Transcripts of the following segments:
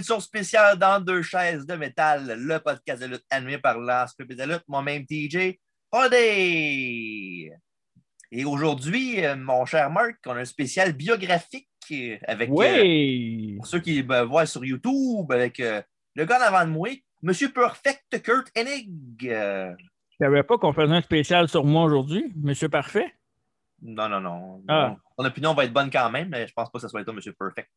Bonjour, bienvenue sur spécial dans deux chaises de métal, le podcast de lutte animé par l'Encyclopédie de lutte, moi-même TJ Holiday. Et aujourd'hui, euh, mon cher Marc, on a un spécial biographique euh, avec, euh, Oui! pour ceux qui me voient sur YouTube, avec euh, le gars en avant de moi, Monsieur Perfect Kurt Hennig. Euh, Je savais pas qu'on faisait un spécial sur moi aujourd'hui, Monsieur Parfait? non, non, non. Ah. Ton opinion va être bonne quand même, mais je pense pas que ce soit toi, Monsieur Perfect.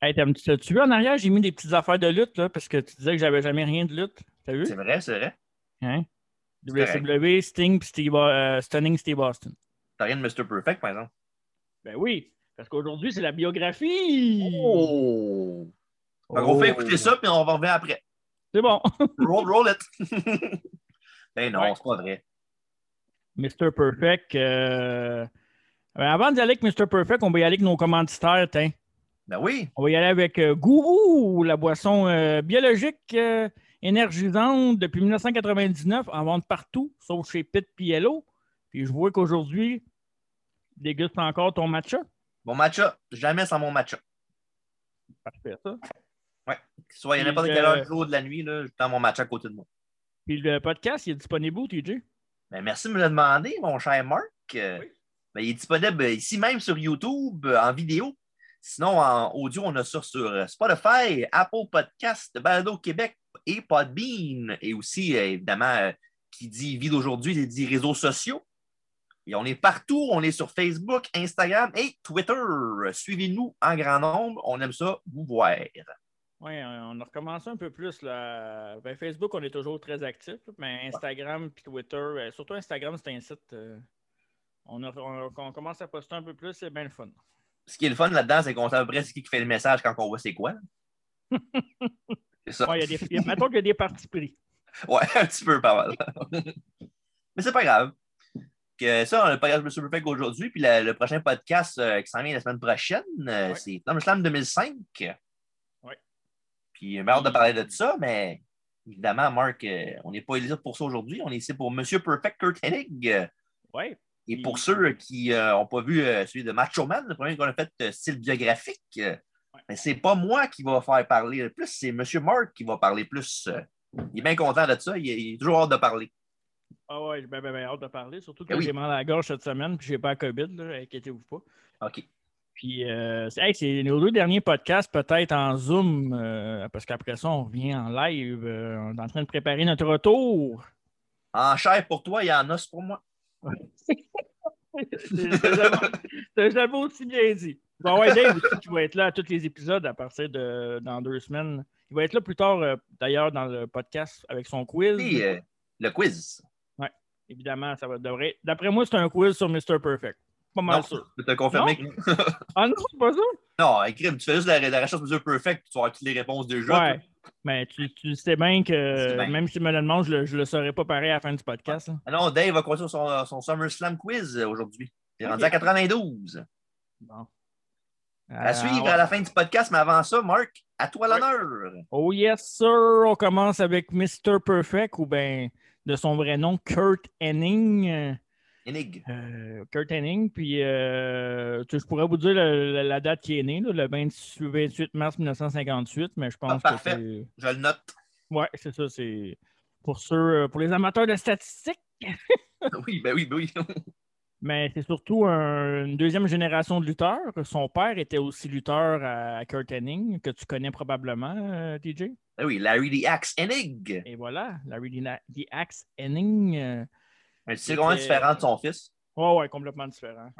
Hey, t'as-tu vu en arrière, j'ai mis des petites affaires de lutte, là, parce que tu disais que j'avais jamais rien de lutte. T'as vu? C'est vrai, c'est vrai. Hein? WCW, Sting, Steve, euh, Stunning Steve Austin. T'as rien de Mr. Perfect, par exemple? Ben oui, parce qu'aujourd'hui, c'est la biographie. Oh! Oh. fait écouter ça, puis on va revenir après. C'est bon. Roll, roll it! ben non, Ouais. c'est pas vrai. Mr. Perfect. euh, ben, avant d'y aller avec Mr. Perfect, on va y aller avec nos commanditaires, tiens. Ben oui! On va y aller avec euh, Gourou, la boisson euh, biologique euh, énergisante depuis 1999, en vente partout, sauf chez Pit Piello. Puis je vois qu'aujourd'hui, déguste encore ton matcha. Mon matcha, jamais sans mon matcha. Parfait, ça. Soit il y a n'importe quelle heure du jour ou de la nuit, là, je prends mon matcha à côté de moi. Puis le podcast, il est disponible où, TJ? Ben, merci de me le demander, mon cher Marc. Oui. ben, il est disponible ici même sur YouTube en vidéo. Sinon, en audio, on a ça sur euh, Spotify, Apple Podcast, Balado Québec et Podbean. Et aussi, euh, évidemment, euh, qui dit vie d'aujourd'hui, il dit réseaux sociaux. Et on est partout. On est sur Facebook, Instagram et Twitter. Suivez-nous en grand nombre. On aime ça vous voir. Oui, on a recommencé un peu plus. Là. Ben, Facebook, on est toujours très actif, mais Instagram puis Twitter, surtout Instagram, c'est un site. euh, on, a- on- on commence à poster un peu plus, c'est bien le fun. Ce qui est le fun là-dedans, c'est qu'on sait à peu près c'est qui fait le message quand on voit c'est quoi. c'est ça. Ouais, il y a des, il y a- mettons qu'il y a des parties pris. Ouais, un petit peu pas mal. Mais c'est pas grave. Que ça, on a le podcast de Super Perfect aujourd'hui, puis le, le prochain podcast euh, qui s'en vient la semaine prochaine, euh, Ouais. c'est SummerSlam 2005. Ouais. Puis j'ai hâte de parler de ça, mais évidemment, Marc, euh, on n'est pas éligible pour ça aujourd'hui. On est ici pour Monsieur Perfect Kurt Hennig. Oui. Et Mm. pour ceux qui n'ont pas vu euh, celui de Macho Man, le premier qu'on a fait euh, style biographique, euh, mais c'est pas moi qui va faire parler le plus, c'est M. Mark qui va parler plus. euh. il est bien content de ça, il, est toujours hâte de parler. Ah ouais, j'ai bien, bien, bien hâte de parler, surtout que oui. j'ai mal à la gorge cette semaine, puis j'ai pas la COVID, inquiétez-vous pas. OK. Puis euh, c'est hey, nos deux derniers podcasts, peut-être en Zoom, euh, parce qu'après ça, on revient en live. euh, on est en train de préparer notre retour. En chair pour toi, y en c'est pour moi. C'est jamais- aussi bien dit. Bon, ouais, Dave aussi, qui va être là à tous les épisodes à partir de dans deux semaines. Il va être là plus tard, euh, d'ailleurs, dans le podcast avec son quiz. Puis, euh, le quiz. Évidemment, ça va devrait. D'après moi, c'est un quiz sur Mr. Perfect. Pas mal Non, sûr. je peux te confirmer que Ah non, c'est pas ça? non, écrit, tu fais juste la, la recherche de Perfect, tu vas avoir toutes les réponses déjà. Ouais. Mais tu, tu sais bien que bien. même si tu me le demandes, je le, je le saurais pas pareil à la fin du podcast. là. Ah non, Dave va continuer son, son SummerSlam quiz euh, aujourd'hui. Il est rendu à 92. Bon. À Euh, suivre ouais. à la fin du podcast, mais avant ça, Marc, à toi l'honneur. Oh yes, sir! On commence avec Mr. Perfect, ou bien de son vrai nom, Kurt Henning. Euh, euh, Kurt Henning. Puis, euh, je pourrais vous dire la, la- la date qui est né, là, le 28, 28 mars 1958, mais je pense Ah, que c'est. Je le note. Ouais, c'est ça. C'est pour ceux, pour les amateurs de statistiques. Oui, ben oui, ben oui. Mais c'est surtout un- une deuxième génération de lutteurs. Son père était aussi lutteur à Kurt Hennig, que tu connais probablement, euh, DJ. Ben oui, Larry the Axe Enig. Et voilà, Larry the, the Axe Henning. Euh, Mais comment C'était- différent de son fils? Ouais, ouais, complètement différent.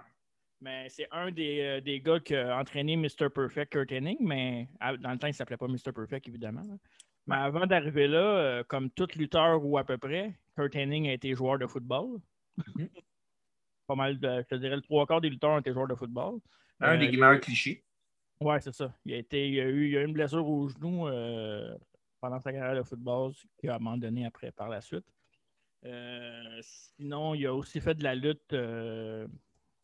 Mais c'est un des, euh, des gars qui a entraîné Mr. Perfect, Kurt Hennig, mais à- dans le temps, il ne s'appelait pas Mr. Perfect, évidemment. là. Mais avant d'arriver là, euh, comme tout lutteur ou à peu près, Kurt Hennig a été joueur de football. Mhm. Pas mal de, je te dirais, le trois quarts des lutteurs ont été joueurs de football. Un Euh, des il- meilleurs clichés. Ouais, c'est ça. Il a, été, il, a eu, il a eu une blessure au genou euh, pendant sa carrière de football, ce qui a abandonné après par la suite. Euh, sinon, il a aussi fait de la lutte, euh,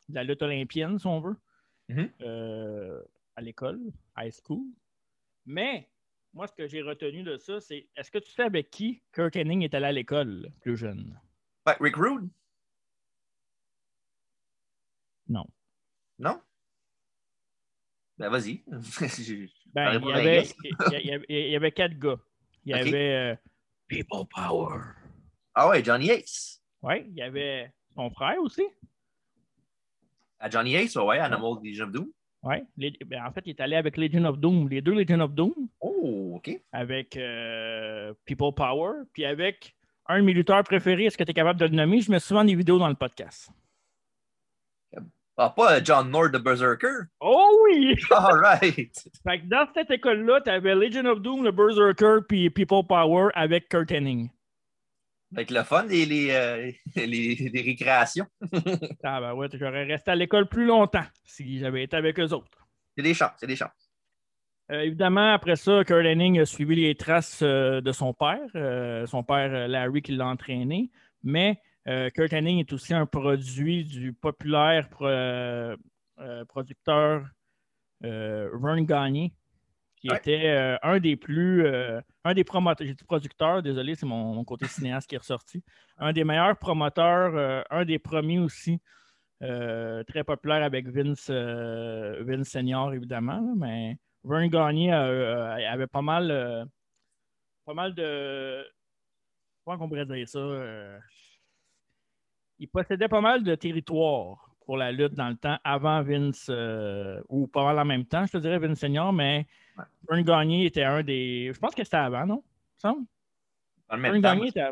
de la lutte olympienne, si on veut, Mhm. euh, à l'école, high school. Mais moi, ce que j'ai retenu de ça, c'est est-ce que tu sais avec qui Kurt Hennig est allé à l'école plus jeune? Ouais, Rick Rude? Non. Non? Ben vas-y. Ben, il, y avait, guess. il, y avait, il y avait quatre gars. Il y avait People Power. Ah ouais, Johnny Ace. Oui, il y avait son frère aussi. À Johnny Ace, ouais, Animal Legion of Doom. Oui. En fait, il est allé avec Legion of Doom, les deux Legion of Doom, Oh, OK. avec euh, People Power, puis avec un de mes lutteurs préférés. Est-ce que tu es capable de le nommer? Je mets souvent des vidéos dans le podcast. Ah, pas John Nord de Berserker. Oh oui! All right. Fait que dans cette école-là, tu avais Legion of Doom, le Berserker, puis People Power avec Kurt Hennig. Avec le fun et les, euh, les, les récréations. Ah ben ouais, j'aurais resté à l'école plus longtemps si j'avais été avec eux autres. C'est des chances, c'est des chances. Euh, évidemment, après ça, Kurt Hennig a suivi les traces euh, de son père, euh, son père Larry qui l'a entraîné, mais Kurt Hennig est aussi un produit du populaire pro- producteur Vern Gagné, qui Ouais. était euh, un des plus, euh, un des promoteurs, j'ai dit producteur, désolé, c'est mon, mon côté cinéaste qui est ressorti, un des meilleurs promoteurs, euh, un des premiers aussi, très populaire avec Vince, Vince Senior, évidemment, là, mais Vern Gagné avait pas mal, pas mal de. Comment on pourrait dire ça? il possédait pas mal de territoire pour la lutte dans le temps avant Vince, ou pas mal en même temps, je te dirais Vince Senior, mais. Vern Gagné était un des. Je pense que c'était avant, non? Semble? Dans le Vern même temps. Gagné était-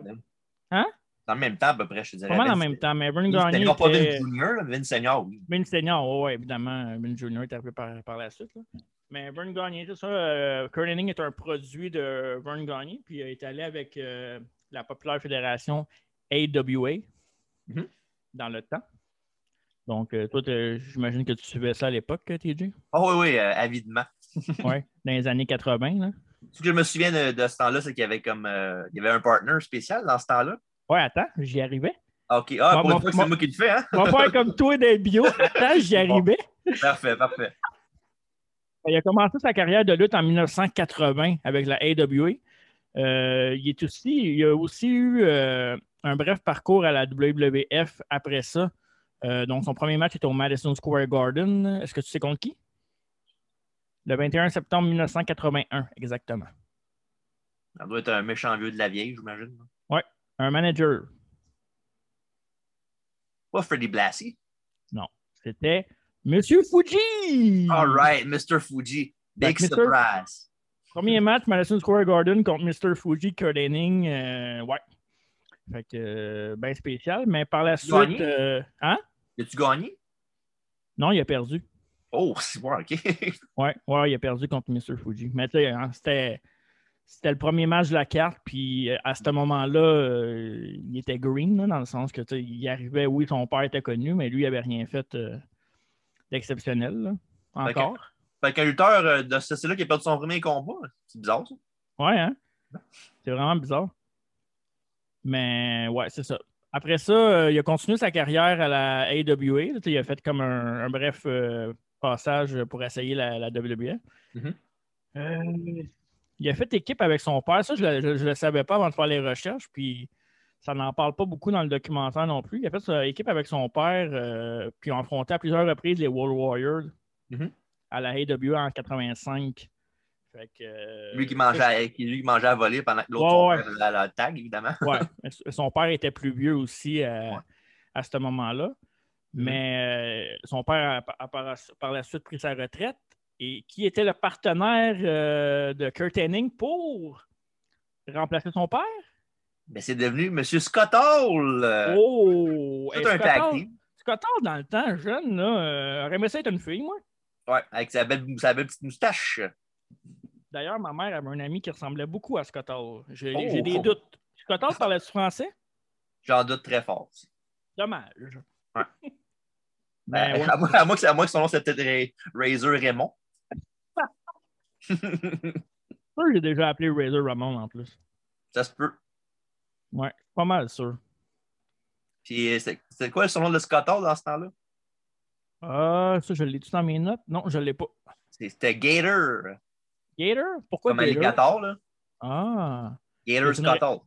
Hein? Dans le même temps, à peu près, je te dirais. Pas mal en Vince- même temps, mais Vern Gagné. Senior, pas était- Vince Junior, là, Vince Senior, oui. Vince Senior, oui, évidemment. Vince Junior est arrivé par, par la suite. là. Mais Vern Gagné, c'est ça. euh, Kurt Hennig est un produit de Vern Gagné, puis il est allé avec euh, la populaire fédération AWA Mhm. dans le temps. Donc, euh, toi, j'imagine que tu suivais ça à l'époque, TJ? Oh oui, oui, euh, avidement. Oui, dans les années 80. Là. Ce que je me souviens de, de ce temps-là, c'est qu'il y avait comme euh, il y avait un partner spécial dans ce temps-là. Ouais, attends, j'y arrivais. OK. Ah, Moi, pour moi, une fois que moi- c'est moi qui le fais, hein? On va faire comme toi des bio. Attends, j'y Bon. arrivais. Parfait, parfait. Il a commencé sa carrière de lutte en 1980 avec la AWA. Euh, il, est aussi, il a aussi eu euh, un bref parcours à la WWF après ça. Euh, donc, son premier match était au Madison Square Garden. Est-ce que tu sais contre qui? Le 21 septembre 1981, exactement. Ça doit être un méchant vieux de la vieille, j'imagine. Un manager. Pas Freddy Blassie. C'était Monsieur Fuji. All right, Mr. Fuji. Big Mr. surprise. Premier match, Madison Square Garden contre Mr. Fuji, Kurt euh, ouais. Fait que, euh, ben spécial. Mais par la suite. Euh, hein? As-tu gagné? Non, il a perdu. Oh, c'est bon, OK. Ouais, ouais, il a perdu contre Mr. Fuji. Mais tu sais, hein, c'était. C'était le premier match de la carte, puis euh, à ce moment-là, euh, il était green, là, dans le sens que tu sais, il arrivait, oui, son père était connu, mais lui, il n'avait rien fait euh, d'exceptionnel. là, Encore. fait qu'un lutteur euh, de ce style-là qui a perdu son premier combat, c'est bizarre, ça. Ouais, hein? C'est vraiment bizarre. Mais ouais, c'est ça. Après ça, euh, il a continué sa carrière à la AWA. là, il a fait comme un, un bref euh, passage pour essayer la, la WWE. Mhm. Euh, il a fait équipe avec son père. Ça, je ne le savais pas avant de faire les recherches. Puis ça n'en parle pas beaucoup dans le documentaire non plus. Il a fait euh, équipe avec son père, euh, puis ont affronté à plusieurs reprises les World Warriors Mhm. à la AW en 85. Fait que, euh, Lui qui mangeait, à, qui, lui qui mangeait à voler pendant que l'autre Ouais, la, la tag, évidemment. Ouais, son père était plus vieux aussi à ce moment-là. Mais euh, son père a, a par, par la suite pris sa retraite. Et qui était le partenaire euh, de Kurt Hennig pour remplacer son père? Mais c'est devenu M. Scott Hall. euh, oh! tout un Scott tag Hall-. Scott Hall, dans le temps, jeune, là, aurait aimé ça être une fille, moi. Ouais, avec sa belle, sa belle petite moustache. D'ailleurs, ma mère avait un ami qui ressemblait beaucoup à Scott Hall. J'ai Oh. des doutes. Scott Hall parlait français? J'en doute très fort. Dommage. Ouais. Ben, Ben, ouais. à, moins, à moins que, à moins que son nom c'était peut-être Ra- Razor Raymond. que j'ai déjà appelé Razor Ramon en plus. ça se peut. Ouais, pas mal sûr. Puis euh, c'est quoi son nom de Scott Hall dans ce temps-là? Ah, ça, je l'ai-tu dans mes notes? Non, je ne l'ai pas. C'était Gator, Gator? Pourquoi comme Gator? alligator, là. Ah, Gator Hall.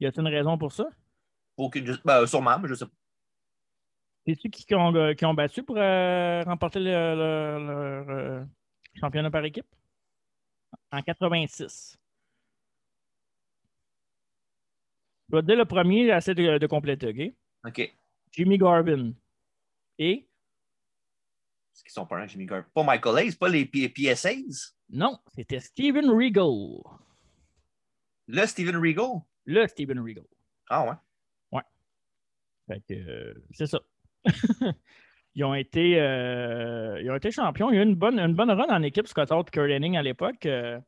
y a-t-il une raison pour ça? Aucune, ben, sûrement, mais je sais pas. C'est-tu qui, qui ont, euh, qui ont battu pour euh, remporter le, le- le- le championnat par équipe? En 86. Je vais te dire le premier, j'essaie de, de compléter, OK? OK. Jimmy Garvin. Et? Est-ce qu'ils sont pas un Jimmy Garvin? Pas Michael Hayes, pas les P- PSAs? non, c'était Steven Regal. Le Steven Regal? Le Steven Regal. Ah ouais. Fait que euh, c'est ça. ils, ont été, euh, ils ont été champions. Il y a eu une bonne, une bonne run en équipe, Scott Hall et Kurt Hennig à l'époque. euh,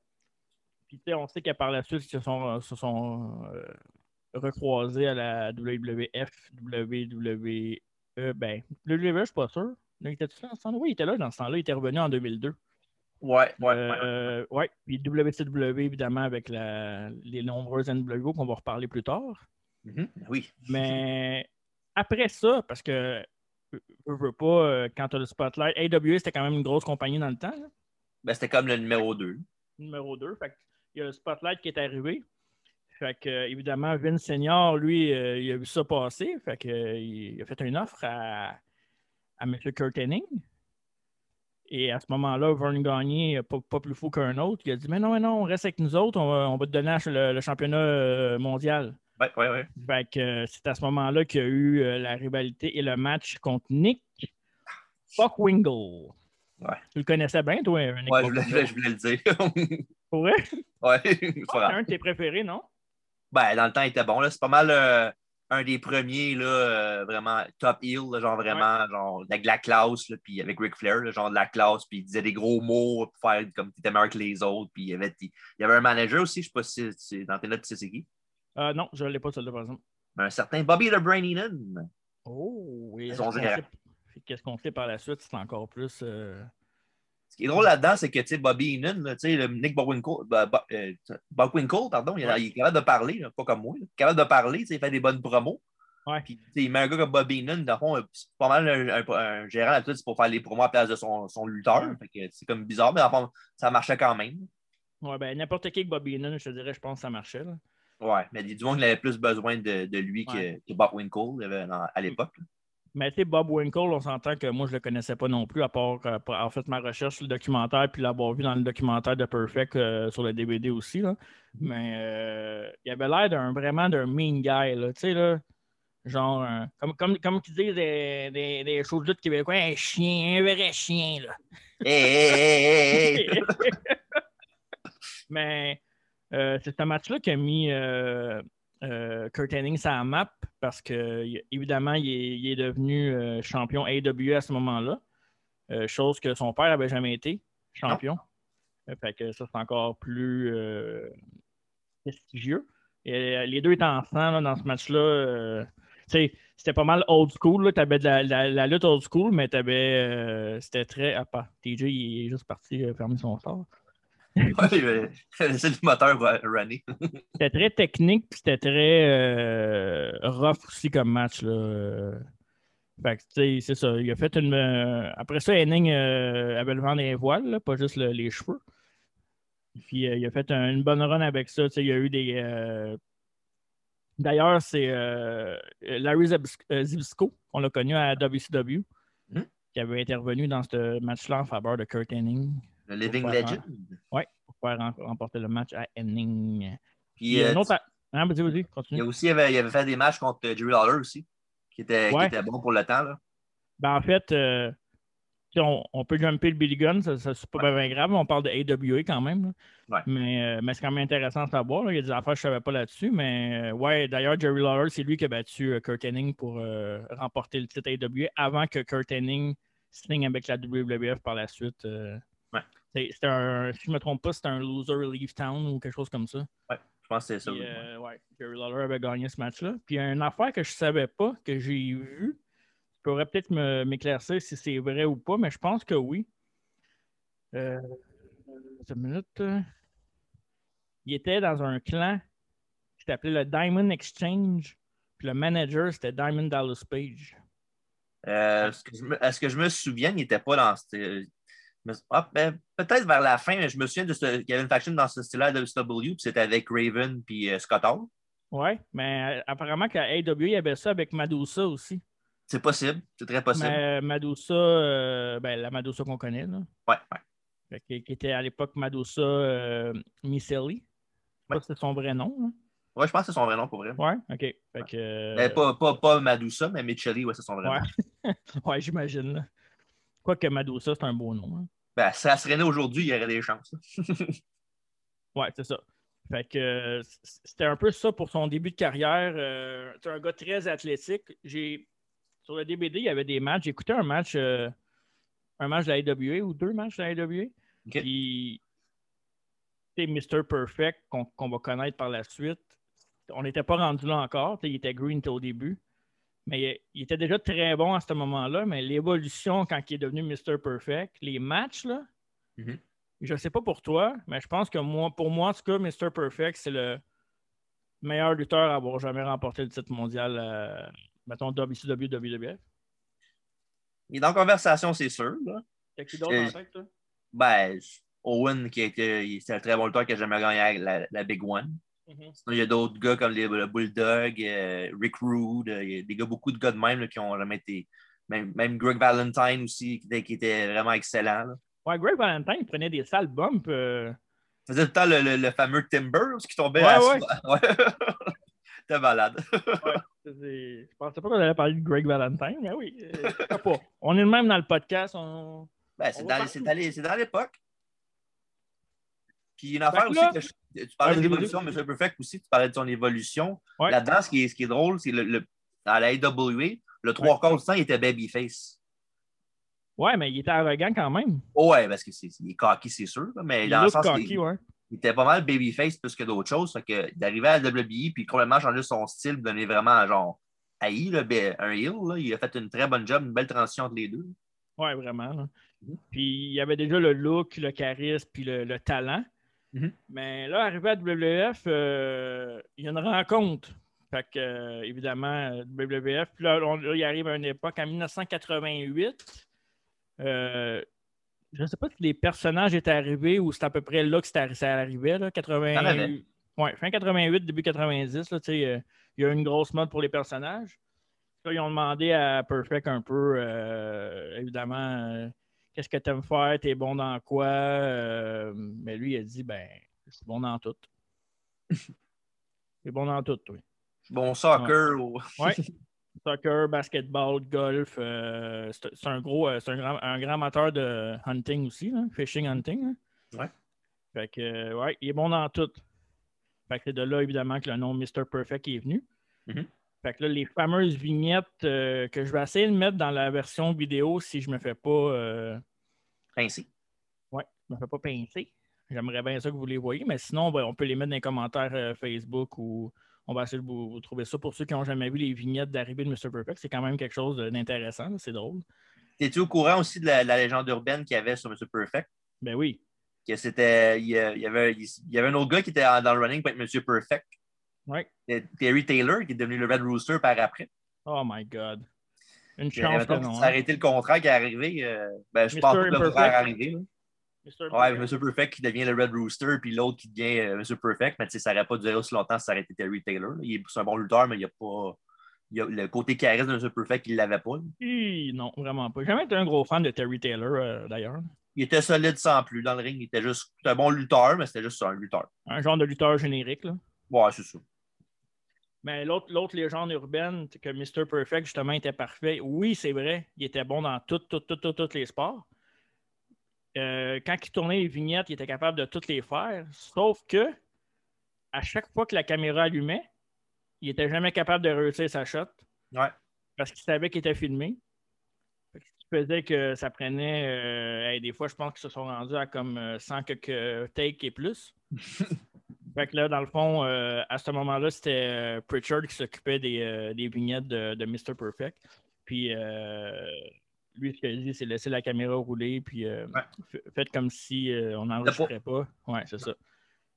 puis on sait que par la suite, ils se sont, se sont euh, recroisés à la WWF, WWE. ben, WWE, je suis pas sûr. Il était-tu là dans ce temps-là? Oui, il était là dans ce temps-là. Il était revenu en 2002. Ouais, ouais, ouais. Euh, ouais. Puis WCW, évidemment, avec la- les nombreuses NWO qu'on va reparler plus tard. Mhm, Oui. Mais après ça, parce que je veux pas, euh, quand tu as le spotlight, AWA, c'était quand même une grosse compagnie dans le temps, Ben, c'était comme le numéro 2. numéro 2. Fait il y a le spotlight qui est arrivé. Fait que, euh, évidemment, Vince Senior, lui, euh, il a vu ça passer. Fait que, euh, il a fait une offre à, à M. Kurt Hennig. Et à ce moment-là, Vern Gagné, pas, pas plus fou qu'un autre, il a dit Mais non, mais non, reste avec nous autres, on va, on va te donner le, le championnat euh, mondial. Ouais, ouais, ouais. Fait que euh, c'est à ce moment-là qu'il y a eu euh, la rivalité et le match contre Nick Bockwingle. Ouais. Tu le connaissais bien, toi, Nick Ouais, je voulais, je voulais le dire. Pour vrai? ouais, c'est un de tes préférés, non? Ben, dans le temps, il était bon. C'est pas mal euh, un des premiers, là, euh, vraiment top heel, là, genre vraiment, genre, avec la classe, là, puis avec Ric Flair, là, genre de la classe, puis il disait des gros mots pour faire comme tu étais meilleur que les autres. Puis il y avait, il y avait un manager aussi, je sais pas si c'est dans tes notes, tu sais c'est qui? Euh, non, je ne l'ai pas, celle-là, par exemple. Un certain Bobby the Brain Heenan. Oh, oui. Qu'est-ce qu'on fait par la suite? C'est encore plus. euh, Ce qui est drôle là-dedans, c'est que Bobby sais, le Nick Bockwinkel, bah, euh, pardon, il, Ouais. il est capable de parler, pas comme moi. là. capable de parler, il fait des bonnes promos. Ouais. Puis, il met un gars comme Bobby Heenan, dans le fond, euh, c'est pas mal un, un- un gérant c'est pour faire les promos à la place de son, son lutteur. Ouais. Que c'est comme bizarre, mais dans le fond, ça marchait quand même. Ouais, ben, n'importe qui avec Bobby Heenan, je te dirais, je pense que ça marchait. Là. Ouais, mais du monde avait plus besoin de, de lui Ouais. que, que Bockwinkel avait dans- à l'époque. Mais tu sais, Bob Winkle, on s'entend que moi, je le connaissais pas non plus, à part euh, avoir fait ma recherche sur le documentaire, puis l'avoir vu dans le documentaire de Perfect euh, sur le DVD aussi. Là. Mais euh, il avait l'air d'un vraiment d'un mean guy. Tu sais, là, genre, un- comme, comme, comme tu dis des, des, des choses de québécois, un chien, un vrai chien. Là. Hey, hey, hey, hey, hey. Mais euh, c'est ce match-là qui a mis euh, euh, Kurt Hennig sur la map parce que, il- évidemment, il est, il est devenu euh, champion AW à ce moment-là. Euh, chose que son père n'avait jamais été champion. Euh, fait que ça, c'est encore plus euh, prestigieux. Et euh, les deux étaient ensemble dans ce match-là. euh, c'était pas mal old school. Tu avais de la, la- la lutte old school, mais euh, c'était très. Ah, pas. TJ, il est juste parti euh, fermer son sort. C'est le moteur runner. C'était très technique, puis c'était très euh, rough aussi comme match. Là. Fait que, c'est ça. Il a fait une. euh, après ça, Henning euh, avait le vent des voiles, là, pas juste le- les cheveux. Puis il a fait un- une bonne run avec ça. Tu sais, il y a eu des. D'ailleurs, c'est Larry Zibs- euh, Zbysko, on l'a connu à WCW, Hmm? qui avait intervenu dans ce match-là en faveur de Kurt Henning. Le Living Legend. pour faire rem- remporter le match à Henning. Puis, euh, autre. a- Hein, vas-y, vas-y, il, continue. y a aussi, il avait, il avait fait des matchs contre euh, Jerry Lawler aussi, qui était, qui Ouais. était bon pour le temps. Là. Ben, en fait, euh, on, on peut jumper le Billy Gunn, ça, ça, c'est pas bien grave, on parle de AWA quand même. Ouais. Mais, euh, mais c'est quand même intéressant de savoir. là. Il y a des affaires que je ne savais pas là-dessus. Mais euh, ouais, d'ailleurs, Jerry Lawler, c'est lui qui a battu euh, Kurt Hennig pour euh, remporter le titre AWA avant que Kurt Hennig signe avec la WWF par la suite. Ouais. C'était un, si je ne me trompe pas, c'était un loser leave town ou quelque chose comme ça. Je pense que c'est ça. Puis, euh, ouais, Jerry Lawler avait gagné ce match-là. Puis une affaire que je ne savais pas, que j'ai vue, tu pourrais peut-être m'éclaircir si c'est vrai ou pas, mais je pense que oui. Euh, une minute. Il était dans un clan qui s'appelait le Diamond Exchange. Puis le manager, c'était Diamond Dallas Page. Euh, est-ce, que je me, est-ce que je me souviens, il n'était pas dans ah, ben, peut-être vers la fin, mais je me souviens qu'il y avait une faction dans ce style-là de WCW, puis c'était avec Raven puis euh, Scott Hall. Ouais, mais euh, apparemment qu'à AW, il y avait ça avec Madusa aussi. C'est possible, c'est très possible. Mais Madusa, euh, ben, la Madusa qu'on connaît, ouais. Fait que- qui était à l'époque Madusa Micelli. Je sais pas Ouais. c'est son vrai nom. hein. Ouais, je pense que c'est son vrai nom pour vrai. Ouais, ok. Fait que, Ben, pas, pas, pas Madusa, mais Mitchelli, ouais, c'est son vrai nom. ouais, j'imagine. Quoique Madusa, c'est un beau nom. hein. Ben, si elle serait née aujourd'hui, il y aurait des chances. Ouais, c'est ça. Fait que euh, c'était un peu ça pour son début de carrière. Euh, c'est un gars très athlétique. J'ai sur le DBD, il y avait des matchs. J'ai écouté un match, euh, un match de la AWA ou deux matchs de la AWA. Ok. Puis c'est Mr. Perfect qu'on va connaître par la suite. On n'était pas rendu là encore. Il était green au début. Mais il était déjà très bon à ce moment-là. Mais l'évolution, quand il est devenu Mr. Perfect, les matchs, là, Mhm. je ne sais pas pour toi, mais je pense que moi, pour moi, en tout cas, Mr. Perfect, c'est le meilleur lutteur à avoir jamais remporté le titre mondial, euh, mettons WCW, WWF. Il est dans la conversation, c'est sûr. T'as qui d'autre en tête, toi? Ben, Owen, qui il- c'est un très bon lutteur qui a jamais gagné la, la Big One. Mhm. Sinon, il y a d'autres gars comme les, le Bulldog, euh, Rick Rude, euh, il y a des gars, beaucoup de gars de même là, qui ont jamais été. Même, même Greg Valentine aussi, qui était, qui était vraiment excellent. là. Ouais, Greg Valentine il prenait des sales bumps. euh, Il faisait tout le temps le, le- le fameux Timber qui tombait Ouais, à ouais. Ouais. T'es malade. c'est- je pensais pas qu'on allait parler de Greg Valentine, mais oui, euh, pas. On est le même dans le podcast. On... Ben, c'est On dans, va c'est partout. dans les- c'est dans l'époque. Puis une affaire aussi que je- tu parlais Ouais, de l'évolution, M. Perfect aussi, tu parlais de son évolution. Ouais. Là-dedans, ce qui est, ce qui est drôle, c'est le, le- dans la AWA, le trois quarts du temps, il était babyface. Ouais, mais il était arrogant quand même. Ouais, parce que c'est il est cocky, c'est sûr. Mais Il dans le sens cocky, qu'il ouais. il était pas mal babyface plus que d'autres choses. Fait que d'arriver à la WWE puis complètement changer son style, donner vraiment genre haï, ben, un heel, là, il a fait une très bonne job, une belle transition entre les deux. Ouais, vraiment. là. Mhm. Puis il y avait déjà le look, le charisme, puis le, le talent. Mhm. Mais là, arrivé à WWF, euh, il y a une rencontre. Fait que, euh, évidemment, WWF. Puis là, on- là, il arrive à une époque, en 1988. euh, je ne sais pas si les personnages étaient arrivés ou c'est à peu près là que c'était- ça arrivait. Là, Il y en avait. 88, ouais, fin 88, début 90. Là, tu sais, euh, il y a eu une grosse mode pour les personnages. Là, ils ont demandé à Perfect un peu, euh, évidemment, euh, qu'est-ce que tu aimes faire, t'es bon dans quoi? Euh, mais lui, il a dit, ben, je suis bon dans tout. T'es bon dans tout, toi. Bon soccer, ou- Ouais. Soccer, basketball, golf. euh, c'est un gros, euh, c'est un grand, un grand amateur de hunting aussi, fishing hunting. là. Ouais. Fait que, ouais, il est bon dans tout. Fait que c'est de là, évidemment, que le nom Mr. Perfect est venu. Mhm. Fait que là, les fameuses vignettes euh, que je vais essayer de mettre dans la version vidéo si je me fais pas. euh, pincé. Ouais, je me fais pas pincer. J'aimerais bien ça que vous les voyez, mais sinon, ben, on peut les mettre dans les commentaires euh, Facebook ou on va essayer de vous, vous trouver ça. Pour ceux qui n'ont jamais vu les vignettes d'arrivée de Mr. Perfect, c'est quand même quelque chose d'intéressant, c'est drôle. T'es-tu au courant aussi de la, la légende urbaine qu'il y avait sur M. Perfect? Ben oui. Que c'était. Il il y avait, il y avait un autre gars qui était dans le running pour être M. Perfect. Ouais. C'était Terry Taylor, qui est devenu le Red Rooster par après. Oh my God. Une chance mettons, non. hein? été le contrat qui est arrivé, euh, ben, je pense que le Imperfect. faire arriver. là. Mr. Ouais, Perfect. Monsieur Perfect qui devient le Red Rooster, puis l'autre qui devient euh, Monsieur Perfect, mais ça n'aurait pas duré aussi longtemps si ça aurait été Terry Taylor. Il est c'est un bon lutteur, mais il n'y a pas. il a le côté charisme de Monsieur Perfect, il ne l'avait pas. non, vraiment pas. J'ai jamais été un gros fan de Terry Taylor, euh, d'ailleurs. Il était solide sans plus. Dans le ring, il était juste. Un bon lutteur, mais c'était juste un lutteur. Un genre de lutteur générique, là. Ouais, c'est ça. Mais l'autre, légende urbaine, c'est que Mr. Perfect, justement, était parfait. Oui, c'est vrai, il était bon dans tout, tout, tout, tout, tous les sports. Euh, quand il tournait les vignettes, il était capable de toutes les faire. Sauf que, à chaque fois que la caméra allumait, il était jamais capable de réussir sa shot Ouais. parce qu'il savait qu'il était filmé. Ce qui faisait que ça prenait. euh, hey, des fois, je pense qu'ils se sont rendus à comme euh, 100 quelques takes et plus. fait que là, dans le fond, euh, à ce moment-là, c'était euh, Pritchard qui s'occupait des, euh, des vignettes de, de Mr. Perfect. Puis lui, ce qu'il a dit, c'est laisser la caméra rouler, puis Ouais. faites comme si on n'enregistrait pas. Ouais, c'est ça.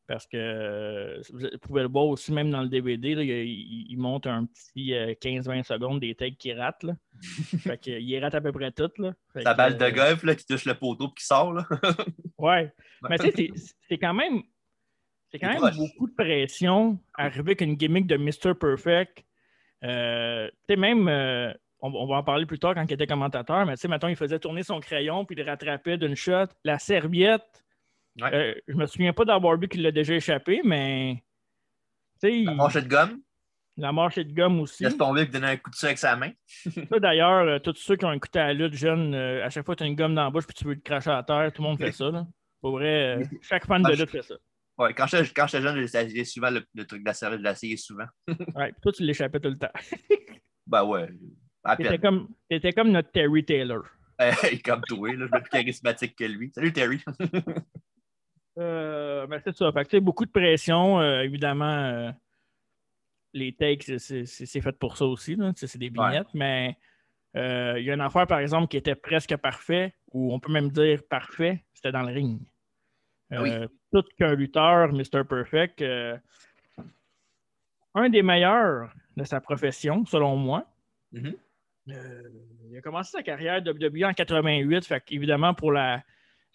Parce que vous pouvez le voir aussi, même dans le DVD, là, il, monte un petit euh, 15-20 secondes des takes qui ratent. Là. fait que, il rate à peu près toutes. Là. Fait Ta que, balle de golf là, qui touche le poteau et qui sort. Là. Ouais. Mais tu sais, c'est quand même. C'est quand même proche. beaucoup de pression arriver avec une gimmick de Mr. Perfect. Euh, tu sais, même. euh, on, on va en parler plus tard quand il était commentateur, mais tu sais, mettons, il faisait tourner son crayon puis il le rattrapait d'une shot. La serviette, Ouais. euh, je me souviens pas d'avoir vu qu'il l'a déjà échappé, mais. La manchette de gomme, la marche de gomme aussi. laisse tomber et donner un coup de ça avec sa main. Ça, d'ailleurs, euh, tous ceux qui ont écouté la lutte jeune, euh, à chaque fois que tu as une gomme dans la bouche puis tu veux te cracher à terre, tout le monde fait ça. Là. Pour vrai, euh, chaque fan de lutte fait ça. Ouais, quand j'étais quand jeune, j'essayais souvent le, le truc de la je l'essayais souvent. Ouais, puis toi, tu l'échappais tout le temps. Ben ouais, à T'étais comme, comme notre Terry Taylor. Comme toi, là, je suis plus charismatique que lui. Salut Terry. Euh, ben, c'est ça. Fait que, beaucoup de pression. euh, évidemment, euh, les takes, c'est- fait pour ça aussi. C'est des vignettes. Mais euh, il y a une affaire, par exemple, qui était presque parfait, ou on peut même dire parfait, c'était dans le ring. Oui. Tout qu'un lutteur, Mr. Perfect, euh, un des meilleurs de sa profession, selon moi. Mhm. Euh, il a commencé sa carrière de WWE en 88. Fait évidemment, pour la,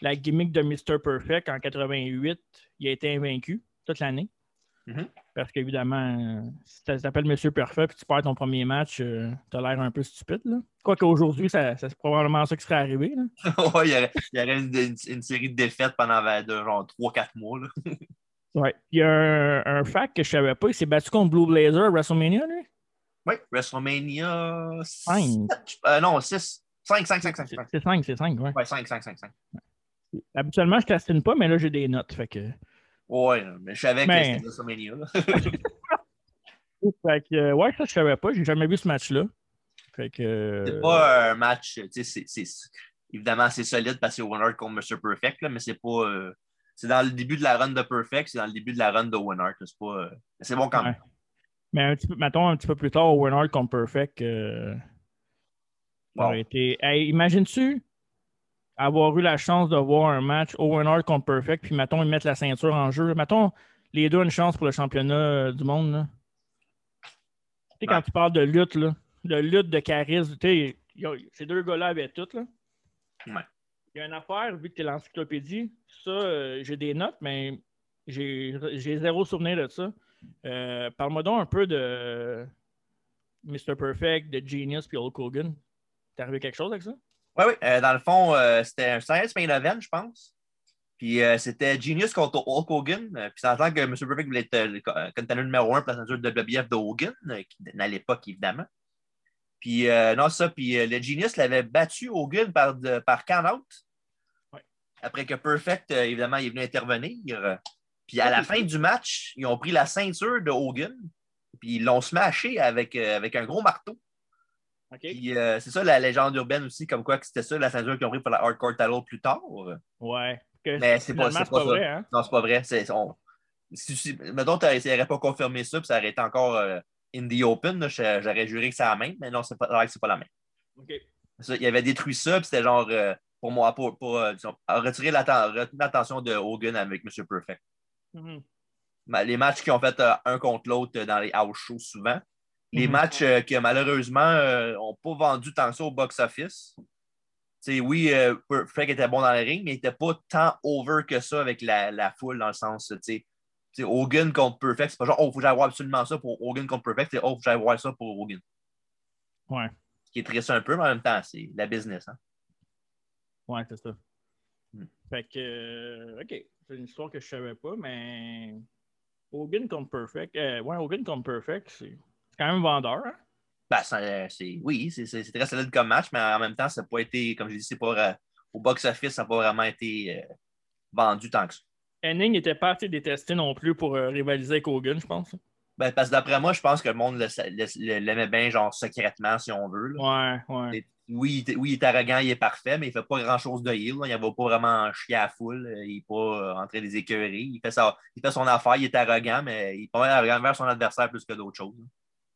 la gimmick de Mr. Perfect en 88, il a été invaincu toute l'année. Mhm. Parce qu'évidemment, euh, si tu t'appelles Monsieur Perfect et tu perds ton premier match, tu as l'air un peu stupide. Là. Quoique aujourd'hui, ça, ça, c'est probablement ça qui serait arrivé. Ouais, il y aurait, il y aurait une, une- une série de défaites pendant genre 3-4 mois. Ouais. Il y a un, un fact que je savais pas. Il s'est battu contre Blue Blazer à WrestleMania, lui? Oui, WrestleMania. Cinq. sept, euh, non, 6. 5, 5, 5, 5. C'est c'est 5, c'est 5, ouais. Ouais, 5, 5, 5, 5. Habituellement, je t'assine pas, mais là, j'ai des notes. Fait que, Ouais, mais je savais Mais- que c'était WrestleMania. Fait que euh, ouais, ça, je savais pas. J'ai jamais vu ce match-là. Fait que. euh, C'est pas un match, tu sais, c'est- c'est- évidemment, c'est solide parce que c'est Winner contre Mr. Perfect, là, mais c'est pas. euh, c'est dans le début de la run de Perfect, c'est dans le début de la run de Winner. C'est pas. euh, c'est bon quand même. Mais un petit peu, mettons un petit peu plus tard, Winner contre Perfect. euh, Wow. été. Hey, Imagines-tu avoir eu la chance de voir un match Owen Hart contre Perfect, puis mettons, ils mettent la ceinture en jeu. Mettons, les deux ont une chance pour le championnat euh, du monde. Là. Tu sais, quand tu parles de lutte, là, de lutte, de charisme, tu sais, ces deux gars-là avaient tout. Là. Ouais. Il y a une affaire, vu que tu es l'encyclopédie, ça, euh, j'ai des notes, mais j'ai j'ai zéro souvenir de ça. Euh, Parle-moi donc un peu de Mr. Perfect, de Genius puis Hulk Hogan. T'es arrivé quelque chose avec ça? Oui, oui. euh, dans le fond, euh, c'était un science main event, je pense. Puis euh, c'était Genius contre Hulk Hogan. Puis ça entend que M. Perfect voulait être le co- contender numéro un pour la ceinture de WBF de Hogan, qui, à l'époque, évidemment. Puis euh, non, ça. Puis le Genius l'avait battu Hogan par, de- par count-out. Ouais. Après que Perfect, évidemment, il est venu intervenir. Puis à la fin du match, ils ont pris la ceinture de Hogan. Puis ils l'ont smashé avec, avec un gros marteau. Puis euh, c'est ça la légende urbaine aussi, comme quoi que c'était ça la ceinture qu'ils ont pris pour la Hardcore Title plus tard. Ouais. Que Mais c'est pas, pas ça. vrai, hein? Non, c'est pas vrai. C'est, on... si, si, mettons, tu n'aurais pas confirmé ça, puis ça aurait été encore euh, in the open, j'aurais juré que c'est la même, mais non, c'est pas, c'est pas la même. OK. Ça, il avait détruit ça, puis c'était genre, euh, pour moi, pour, pour disons, retirer l'attention de Hogan avec M. Perfect. Mhm. Ben, les matchs qu'ils ont fait un contre l'autre dans les house shows souvent, Les Mhm. matchs euh, qui, malheureusement, n'ont pas vendu tant que ça au box-office. Oui, euh, Perfect était bon dans le ring, mais il n'était pas tant over que ça avec la, la foule, dans le sens, tu sais, Hogan contre Perfect, c'est pas genre, oh, faut que j'aille voir absolument ça pour Hogan contre Perfect, c'est, oh, faut que j'aille voir ça pour Hogan. Ouais, Ce qui est triste un peu, mais en même temps, c'est la business. Hein? ouais, c'est ça. Hmm. Fait que, euh, OK, c'est une histoire que je savais pas, mais Hogan contre Perfect, euh, ouais, Hogan contre Perfect, c'est quand même vendeur, hein? Ben, ça, c'est, oui, c'est, c'est, c'est très solide comme match, mais en même temps, ça n'a pas été, comme je dis, c'est pas, euh, au box-office, ça n'a pas vraiment été euh, vendu tant que ça. Henning n'était pas assez détesté non plus pour euh, rivaliser avec Hogan, je pense. Ben, parce que d'après moi, je pense que le monde l'aimait bien, genre secrètement, si on veut. là. Ouais, ouais. Et- Oui, il, est- oui, il est arrogant, il est parfait, mais il ne fait pas grand-chose de heel. là. Il ne va pas vraiment chier à la foule. Il n'est pas euh, en train de les écœurer. Il fait, ça, il fait son affaire, il est arrogant, mais il est pas arrogant vers son adversaire plus que d'autres choses.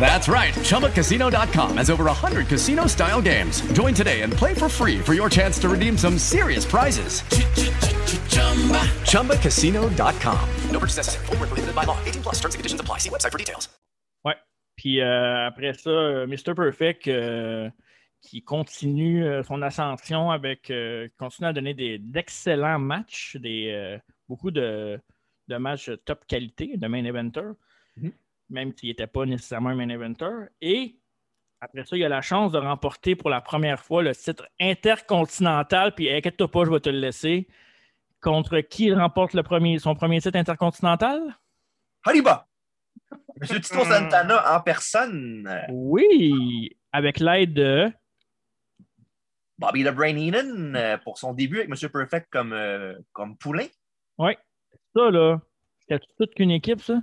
That's right. ChumbaCasino.com has over 100 casino style games. Join today and play for free for your chance to redeem some serious prizes. ChumbaCasino.com. No purchase necessary. Where prohibited by law. 18 plus terms and conditions apply. See website for details. Ouais. Puis euh, après ça, Mr. Perfect euh, qui continue euh, son ascension avec euh, continue à donner d'excellents matchs, des, euh, beaucoup de, de matchs top qualité de main eventer. Même s'il n'était pas nécessairement un main eventer. Et après ça, il a la chance de remporter pour la première fois le titre intercontinental. Puis inquiète-toi pas, je vais te le laisser. Contre qui il remporte le premier, son premier titre intercontinental? Hariba! Monsieur Tito Santana en personne. Oui, avec l'aide de. Bobby the Brain Heenan euh, pour son début avec Monsieur Perfect comme, euh, comme poulain. Oui, ça là, c'était toute qu'une équipe, ça.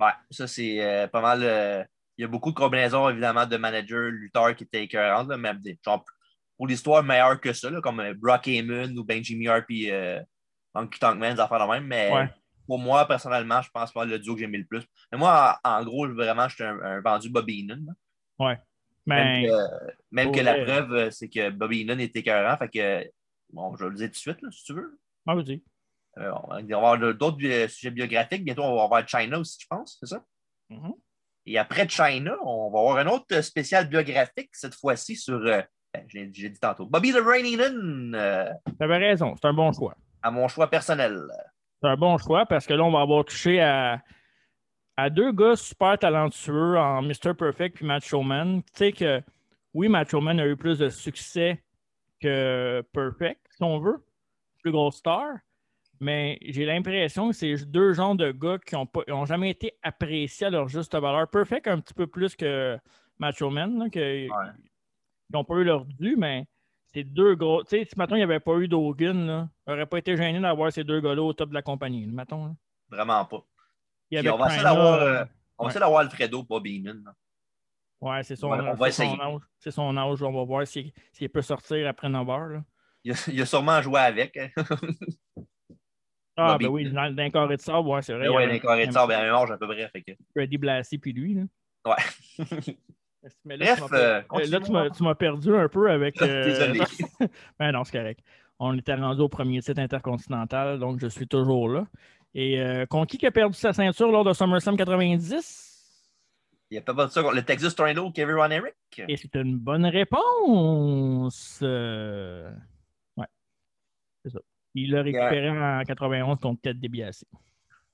Ouais, ça c'est euh, pas mal. euh, il y a beaucoup de combinaisons évidemment de managers, lutteurs qui étaient écœurantes, là, mais des- genre, pour l'histoire meilleure que ça, là, comme euh, Brock Heyman ou Benji puis euh, Honky Tonk Man, des affaires de même. Mais Ouais. pour moi, personnellement, je pense pas le duo que j'aimais le plus. Mais moi, en, en gros, vraiment, j'étais un, un vendu Bobby Heenan. Ouais. Même, Mais que, même que la preuve, c'est que Bobby Heenan est écœurant. Fait que, bon, je vais le dire tout de suite, là, si tu veux. ah, vas-y. Euh, on va avoir d'autres sujets biographiques. Bientôt, on va avoir China aussi, je pense, c'est ça? Mhm. Et après China, on va avoir un autre spécial biographique, cette fois-ci sur, euh, ben, j'ai dit tantôt, Bobby the Brain Heenan, euh, T'avais raison, c'est un bon choix. à mon choix personnel. C'est un bon choix parce que là, on va avoir touché à, à deux gars super talentueux en Mr. Perfect puis Macho Man. Tu sais que, oui, Macho Man a eu plus de succès que Perfect, si on veut, plus grosse star, mais j'ai l'impression que c'est deux genres de gars qui n'ont jamais été appréciés à leur juste valeur. Perfect un petit peu plus que Macho Man, là, que- qui n'ont pas eu leur dû, mais c'est deux gros. Tu sais, si maintenant il n'y avait pas eu d'Hogan, là, il n'aurait pas été gêné d'avoir ces deux gars-là au top de la compagnie. là, mettons, là. Vraiment pas. Puis on va essayer d'avoir euh, ouais. Alfredo, Heenan. là. Ouais, c'est son, on va son âge. C'est son âge. On va voir s'il s'il peut sortir après 9 heures. Il, a, il a sûrement joué avec. hein. Ah, Bobby ben oui, dans, dans le carré de sable, ouais, c'est vrai. Il y ouais, avait les carrés de un- sable, à même âge à peu près. Fait que... Freddy Blassie puis lui. Là. Ouais. Mais là, Bref, tu m'as per- euh, tu m'as- perdu un peu avec. euh, Désolé. ben non, c'est correct. On était rendu au premier titre intercontinental, donc je suis toujours là. Et euh, contre qui qui a perdu sa ceinture lors de SummerSlam 90? Il a pas battu ça contre le Texas Tornado, Kevin Ron Eric? Et c'est une bonne réponse. Euh, Ouais. C'est ça. Il l'a récupéré en 91 contre Ted DiBiase.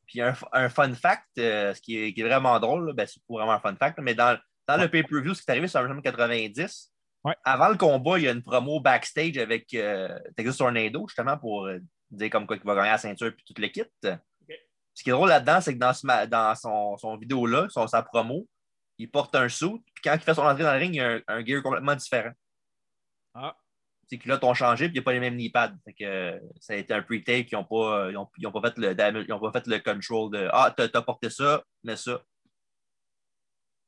Puis un, un fun fact, euh, ce qui est, qui est vraiment drôle, ben, c'est vraiment un fun fact, mais dans, dans le pay-per-view, ce qui est arrivé sur SummerSlam 90, Ouais. avant le combat, il y a une promo backstage avec euh, Texas Tornado, justement pour euh, dire comme quoi qu'il va gagner la ceinture puis tout le kit. Ce qui est drôle là-dedans, c'est que dans, ce ma- dans son, son vidéo-là, son, sa promo, il porte un suit, puis quand il fait son entrée dans le ring, il y a un, un gear complètement différent. Ses culottes ont changé, puis il n'y a pas les mêmes knee pads. Fait que, euh, ça a été un pre-tape, ils n'ont pas, ils ont, ils ont pas, fait le damage- ils ont pas fait le control de Ah, t'as t'as porté ça, mais ça.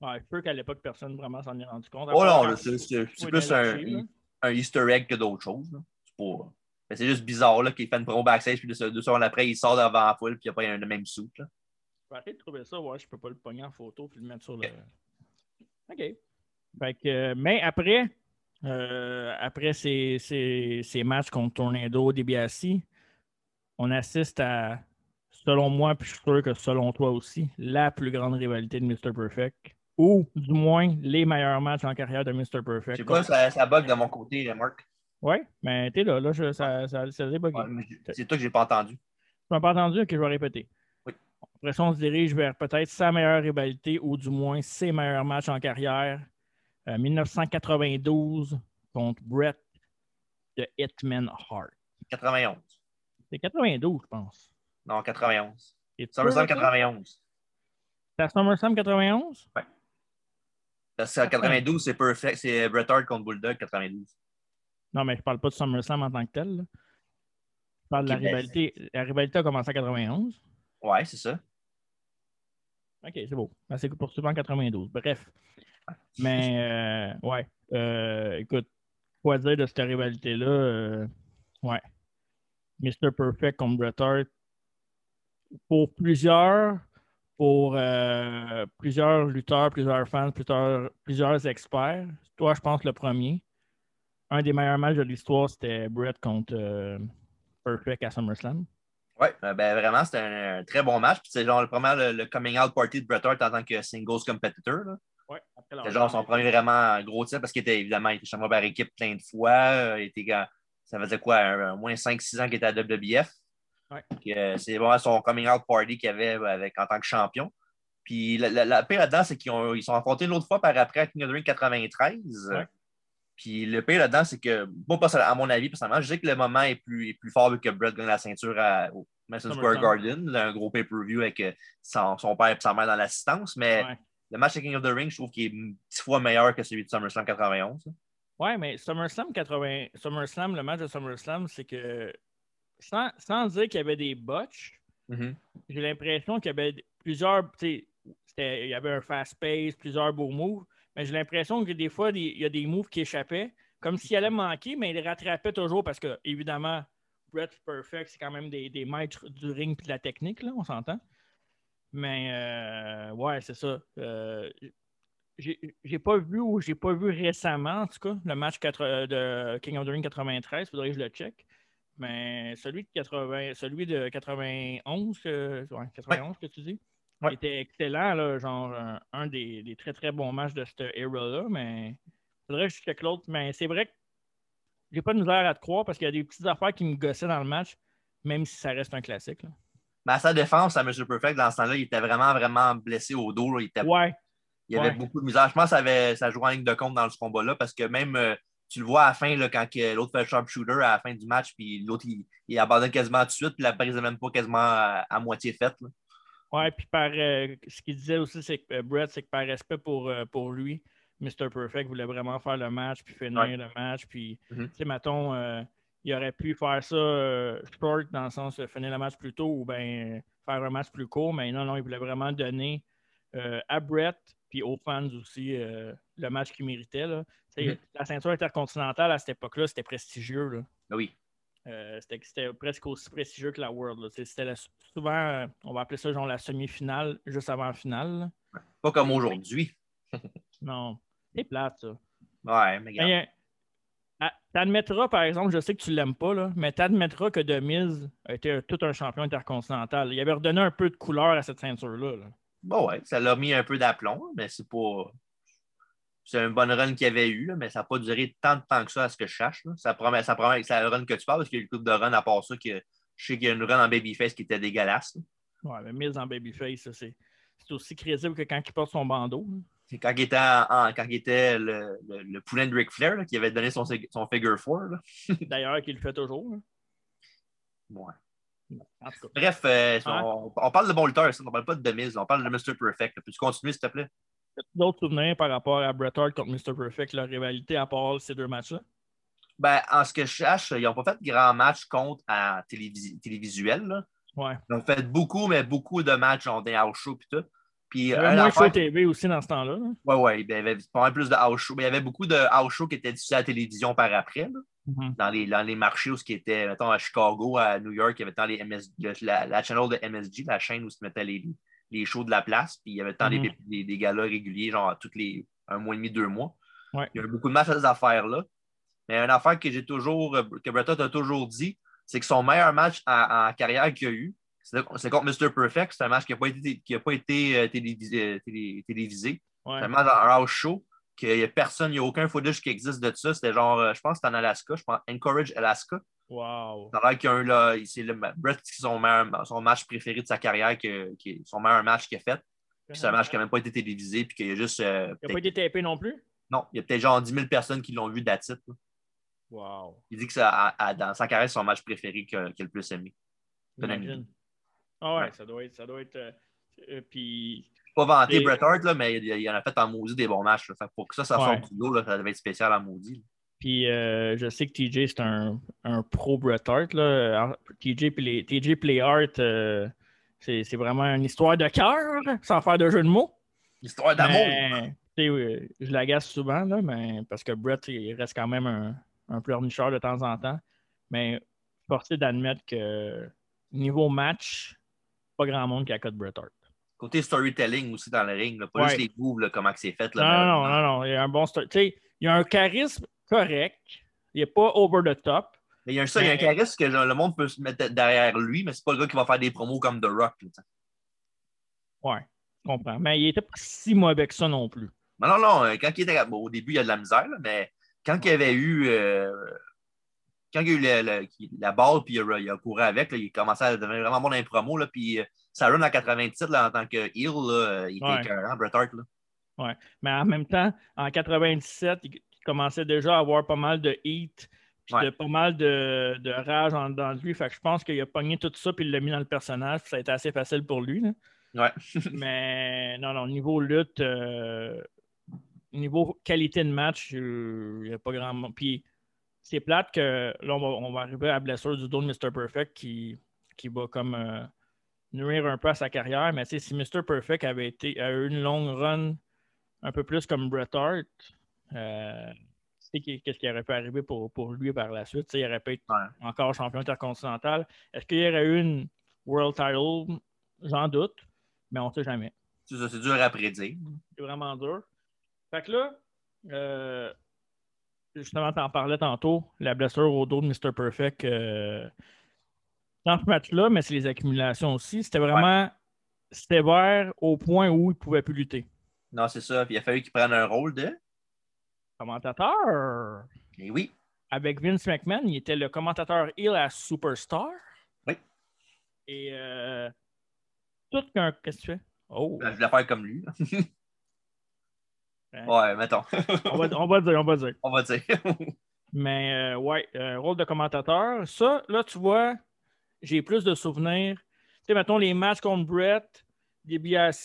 ouais, je qu'à l'époque, personne vraiment s'en est rendu compte. Oh non, c'est plus un, là. un Easter egg que d'autres choses. C'est pas- mais c'est juste bizarre là, qu'il fait une promo backstage, puis deux, secondes après, il sort devant la foule, puis il n'y a pas le même. Là. Je vais essayer de trouver ça, ouais, je peux pas le pogner en photo puis le mettre sur le. OK. Fait que, euh, mais après, euh, après ces, ces- ces matchs contre Tornado, DiBiase, on assiste à, selon moi, puis je suis sûr que selon toi aussi, la plus grande rivalité de Mr. Perfect. Ou du moins les meilleurs matchs en carrière de Mr. Je Perfect. sais pas, ça, ça bug de mon côté, Marc. Oui, mais t'es là, là, je- ça, ça, ça. Ouais, c'est toi que j'ai pas entendu. Tu m'as pas entendu? Ok, je vais répéter. Oui. Après ça, on se dirige vers peut-être sa meilleure rivalité ou du moins ses meilleurs matchs en carrière. Euh, 1992 contre Brett de Hitman Hart. 91. C'est 92, je pense. Non, 91. C'est SummerSlam sûr, ça? 91. C'est à SummerSlam 91? Parce que 92, c'est perfect. C'est Bret Hart contre Bulldog 92. Non, mais je parle pas de SummerSlam en tant que tel. là. Je parle de la ben, rivalité. La rivalité a commencé en 91. Ouais, c'est ça. OK, c'est beau. Ben, c'est poursuivant en 92. Bref. Mais, euh, ouais. Euh, écoute, quoi dire de cette rivalité-là? Euh, ouais. Mr. Perfect contre Bret Hart. Pour plusieurs, pour plusieurs lutteurs, plusieurs fans, plusieurs, plusieurs experts, toi, je pense le premier. Un des meilleurs matchs de l'histoire, c'était Bret contre Perfect à SummerSlam. Euh, ben vraiment, c'était un, très bon match. C'est genre le premier le, le coming out party de Bret Hart en tant que singles competitor. là. Ouais, C'était genre son premier vraiment gros titre parce qu'il était évidemment il était champion par équipe plein de fois. Euh, il était, ça faisait quoi, un- un moins 5-6 ans qu'il était à WWF. Ouais. Euh, c'est vraiment son coming out party qu'il avait euh, avec, en tant que champion. Puis la, la, la pire là-dedans, c'est qu'ils ils sont affrontés une autre fois par après à King of the Ring 93. Ouais. Puis le pire là-dedans, c'est que, moi, pas à mon avis, personnellement, je dis que le moment est plus, est plus fort vu que Brett gagne la ceinture à, au Madison Square. Garden, un gros pay-per-view avec son, son père et sa mère dans l'assistance. Mais Ouais. Le match à King of the Ring, je trouve qu'il est dix fois meilleur que celui de SummerSlam 91. ça. Ouais, mais SummerSlam 80, SummerSlam, le match de SummerSlam, c'est que sans, sans dire qu'il y avait des botches, Mhm. j'ai l'impression qu'il y avait plusieurs. tu sais, c'était- Il y avait un fast pace, plusieurs beaux moves, mais j'ai l'impression que des fois, il y a des moves qui échappaient, comme s'il allait manquer, mais il les rattrapait toujours parce que, évidemment, Brett Perfect, c'est quand même des, des maîtres du ring et de la technique, là, on s'entend. Mais, euh, ouais, c'est ça. Euh, j'ai pas vu ou j'ai pas vu récemment, en tout cas, le match quatre- de King of the Ring 93. Faudrait que je le check. Mais celui de 80, celui de 91, que, ouais, 91 que tu dis, Ouais. était excellent, là, genre un, un des, des très très bons matchs de cette era-là. Mais faudrait que je check l'autre. Mais c'est vrai que j'ai pas de misère à te croire parce qu'il y a des petites affaires qui me gossaient dans le match, même si ça reste un classique. là. Mais à sa défense, à M. Perfect, dans ce temps-là, il était vraiment, vraiment blessé au dos. là. Il, était- Ouais, il y avait ouais. beaucoup de misère. Je pense que ça, avait, ça jouait en ligne de compte dans ce combat-là parce que même, euh, tu le vois à la fin, là, quand l'autre fait le sharpshooter à la fin du match, puis l'autre, il, il abandonne quasiment tout de suite, puis la prise n'est même pas quasiment à, à moitié faite. là. Ouais, puis par euh, ce qu'il disait aussi, c'est que euh, Brett, c'est que par respect pour, pour lui, Mr. Perfect voulait vraiment faire le match, puis finir Ouais. le match. Puis, Mhm. tu sais, mettons, il aurait pu faire ça euh, short, dans le sens de finir le match plus tôt ou bien faire un match plus court, mais non, non, il voulait vraiment donner euh, à Brett, puis aux fans aussi, euh, le match qu'il méritait. Là. Mhm. La ceinture intercontinentale à cette époque-là, c'était prestigieux. Là. Ben oui. C'était, presque aussi prestigieux que la World. C'était souvent, on va appeler ça genre la semi-finale, juste avant la finale. là. Pas comme aujourd'hui. Non, c'est plate, ça. Ouais, mais. Mais, ah, T'admettras, par exemple, je sais que tu l'aimes pas, là, mais t'admettras que The Miz a été un- tout un champion intercontinental. Il avait redonné un peu de couleur à cette ceinture-là. là. Bon, ouais, ça l'a mis un peu d'aplomb, mais c'est pas. C'est une bonne run qu'il y avait eu, là, mais ça n'a pas duré tant de temps que ça à ce que je cherche. là. Ça promet, ça promet que c'est la run que tu parles, parce qu'il y a une couple de run à part ça, que je sais qu'il y a une run en babyface qui était dégueulasse. là. Ouais, mais Miz en babyface, c'est, c'est aussi crédible que quand il porte son bandeau. là. C'est quand il était, en- quand il était le, le, de Ric Flair, là, qui avait donné son, son figure four. Là. D'ailleurs, qu'il le fait toujours. là. Ouais. En tout cas. Bref, euh, on, on parle de bon lutteur, on parle pas de Demise, on parle de Mr. Perfect. Peux-tu continuer, s'il te plaît? D'autres souvenirs par rapport à Bret Hart contre Mr. Perfect, leur rivalité à part ces deux matchs-là? Ben, en ce que je sache, ils n'ont pas fait de grands matchs contre en télévis- télévisuel. là. Ouais. Ils ont fait beaucoup, mais beaucoup de matchs en des house shows puis tout. Puis, Il y un avait moins affaire- Show TV aussi dans ce temps-là. ouais, ben, il y avait pas mal plus de house shows. Mais il y avait beaucoup de house shows qui étaient diffusés à la télévision par après. là. Mhm. Dans, les, dans les marchés où ce qui était, mettons, à Chicago, à New York, il y avait tant les MS, la, la channel de MSG, la chaîne où se mettaient les, les shows de la place. Puis il y avait tant des, des, des galas réguliers, genre tous les un mois et demi, deux mois. Ouais. Il y a eu beaucoup de matchs à ces affaires-là. Mais une affaire que j'ai toujours, euh, que Bret Hart a toujours dit, c'est que son meilleur match en, en carrière qu'il a eu, c'est c'est contre Mr. Perfect. C'est un match qui n'a pas été, qui a pas été euh, télévisé. euh, télé- télévisé. Ouais. C'est un match dans un house show qu'il n'y a personne, il n'y a aucun footage qui existe de ça. C'était genre, euh, je pense que c'était en Alaska, je pense Encourage Alaska. Wow. Ça a l'air qu'il y a un là, c'est le Brett, c'est son, meilleur- son match préféré de sa carrière, que, qui son meilleur match qu'il a fait. Puis c'est un match qui n'a même pas été télévisé, puis qu'il y a juste. euh, Il n'a pas été tapé non plus? Non, il y a peut-être genre 10 000 personnes qui l'ont vu d'attitude. Wow. Il dit que dans sa carrière, c'est son match préféré qu'il a, le plus aimé. Imagine. Ah ouais, Ouais. ça doit être. Ça doit être euh, euh, puis. Pas vanté Et- Bret Hart, là, mais il, il en a fait en maudit des bons matchs. là. Fait que pour que ça, ça Ouais. sorte du lot, là, ça devait être spécial en maudit. Puis euh, je sais que TJ, c'est un, un pro Bret Hart. Là. TJ les, TJ euh, c'est vraiment une histoire de cœur, sans faire de jeu de mots. Histoire d'amour. Je l'agace souvent, là, mais, parce que Brett, il reste quand même un, un pleurnicheur de temps en temps. Mais forcé d'admettre que niveau match, pas grand monde qui accote Bret Hart. Côté storytelling aussi dans le ring, là, pas Ouais. juste les moves, là, comment c'est fait. Non, Là, non, non, non, il y a un bon story. Tu sais, il y a un charisme correct. Il n'est pas over the top. Mais il y a un, ça, il y a un Mais- charisme que genre, le monde peut se mettre derrière lui, mais c'est pas le gars qui va faire des promos comme The Rock. Ouais, je comprends. Mais il n'était pas si mauvais que ça non plus. Non, non, non. euh, Quand il était. bon, au début, il y a de la misère, mais quand il y avait eu. euh, quand il a eu le- le- la balle, puis il a, il a couru avec, là, il commençait à devenir vraiment bon dans les promos. Là, puis euh, ça run en 97 là, en tant que heel, là, euh, il était Ouais. écœurant, Bret Hart. Là. Ouais. Mais en même temps, en 97, il, commençait déjà à avoir pas mal de heat, puis Ouais. de, pas mal de, de rage en dedans de lui. Fait que je pense qu'il a pogné tout ça, puis il l'a mis dans le personnage, puis ça a été assez facile pour lui. là. Ouais. Mais non, non, niveau lutte, euh, niveau qualité de match, euh, il n'y a pas grand monde. Puis c'est plate que là, on va, on va arriver à la blessure du dos de Mr. Perfect qui, qui va comme euh, nuire un peu à sa carrière. Mais tu sais, si Mr. Perfect avait été a eu une longue run un peu plus comme Bret Hart, euh, tu sais qu'est- qu'est-ce qui aurait pu arriver pour, pour lui par la suite? Tu sais, il aurait pu être Ouais. encore champion intercontinental. Est-ce qu'il y aurait eu une World Title? J'en doute, mais on ne sait jamais. C'est dur à prédire. C'est vraiment dur. Fait que là, euh, justement, tu en parlais tantôt, la blessure au dos de Mr. Perfect euh, dans ce match-là, mais c'est les accumulations aussi. C'était vraiment sévère au point où il ne pouvait plus lutter. Non, c'est ça. Puis il a fallu qu'il prenne un rôle de. Commentateur Mais oui. avec Vince McMahon, il était le commentateur heel à Superstar. Oui. Et euh, tout qu'un. Qu'est-ce que tu fais? Oh! Je voulais faire comme lui. Hein? ouais, mettons. On va, on va dire, on va dire. On va dire. Mais euh, ouais, euh, rôle de commentateur. Ça, là, tu vois, j'ai plus de souvenirs. Tu sais, mettons les matchs contre Brett, DiBiase,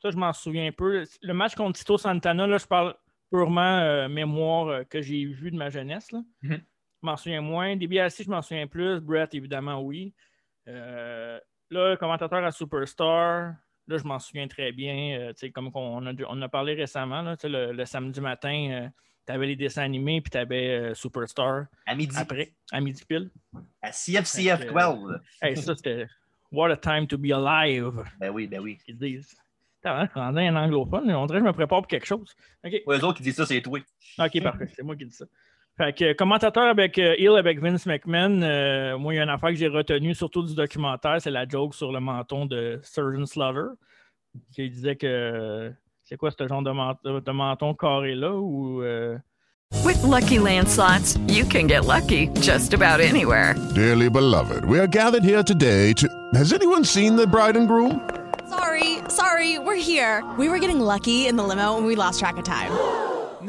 ça, je m'en souviens un peu. Le match contre Tito Santana, là, je parle purement euh, mémoire que j'ai vu de ma jeunesse. Là. Mhm. Je m'en souviens moins. DiBiase, je m'en souviens plus. Brett, évidemment, oui. Là, le commentateur à Superstar, là, je m'en souviens très bien. Euh, comme on a, on a parlé récemment, là, le, le samedi matin, tu avais les dessins animés, puis tu avais Superstar À midi. après, à midi pile. À CFCF Fait que, 12. Hey, ça, c'était What a time to be alive, Ben oui, ben oui. qu'ils disent? T'as un anglophone, on dirait que je me prépare pour quelque chose. OK, Pour eux autres qui disent ça, c'est toi. OK, parfait, c'est moi qui dis ça. Fait que commentateur avec euh, Hill avec Vince McMahon, euh, moi, il y a une affaire que j'ai retenue, surtout du documentaire, c'est la joke sur le menton de Surgeon Slaughter, qui disait que c'est quoi ce genre de, ment- de menton carré-là ou. euh, With Lucky Land slots, you can get lucky just about anywhere. Dearly beloved, we are gathered here today to. Has anyone seen the bride and groom? Sorry, sorry, we're here. We were getting lucky in the limo and we lost track of time.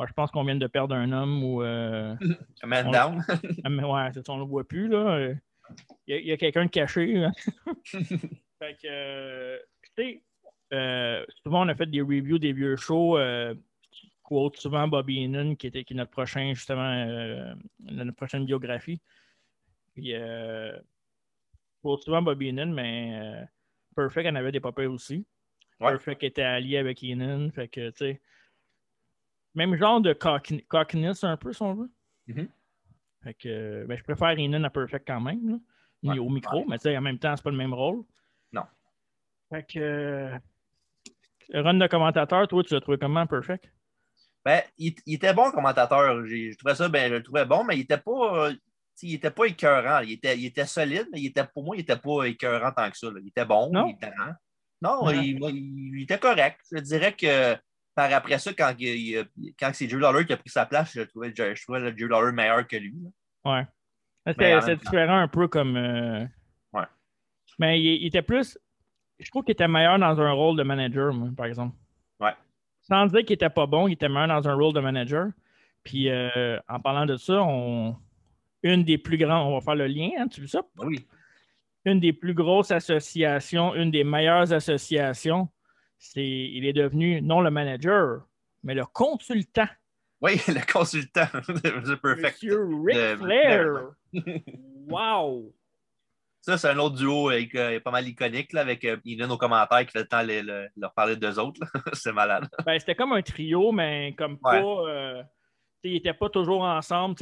Ouais, Je pense qu'on vient de perdre un homme ou. Euh, Un man on- down. Ouais, c'est ça, on ne le voit plus. là. Il y a, quelqu'un de caché. hein. fait que, euh, tu sais, euh, souvent, on a fait des reviews des vieux shows. Euh, quote souvent Bobby Heenan, qui, était, qui est notre prochain, justement, notre prochaine biographie. Puis, euh, quote souvent Bobby Heenan, mais Perfect en avait des papiers aussi. Ouais. Perfect était allié avec Heenan. Fait que, tu sais, même genre de cockiness un peu, si on veut. Mhm. Fait que, ben, je préfère Heenan à Perfect quand même, là, ni Ouais. au micro, mais tu sais, en même temps, c'est pas le même rôle. Non. Fait que, euh, run de commentateur, toi, tu l'as trouvé comment, Perfect? Ben, il, il était bon commentateur. Je trouvais ça, ben, je le trouvais bon, mais il était pas. euh, il était pas écœurant. Il était, il était solide, mais il était, pour moi, il était pas écœurant tant que ça. là. Il était bon, Non? il était. Non, Ouais. il, il- il était correct. Je dirais que par après ça, quand, il- quand c'est Drew Lawler qui a pris sa place, je trouvais, je, je trouvais le Drew Lawler meilleur que lui. là. Ouais. C'est différent un peu comme. euh, Ouais. Mais il, il était plus. Je trouve qu'il était meilleur dans un rôle de manager, moi, par exemple. Ouais. Sans dire qu'il était pas bon, il était meilleur dans un rôle de manager. Puis euh, en parlant de ça, on... une des plus grandes, on va faire le lien, hein, tu le sais? Oui. Une des plus grosses associations, une des meilleures associations, c'est il est devenu non le manager, mais le consultant. Oui, le consultant de Perfect. Monsieur Ric de- Flair. wow! Ça, c'est un autre duo avec, euh, pas mal iconique là, avec euh, Ian aux commentaires qui fait le temps de le- leur parler d'eux autres. c'est malade. Ben, c'était comme un trio, mais comme Ouais. pas. euh, ils n'étaient pas toujours ensemble.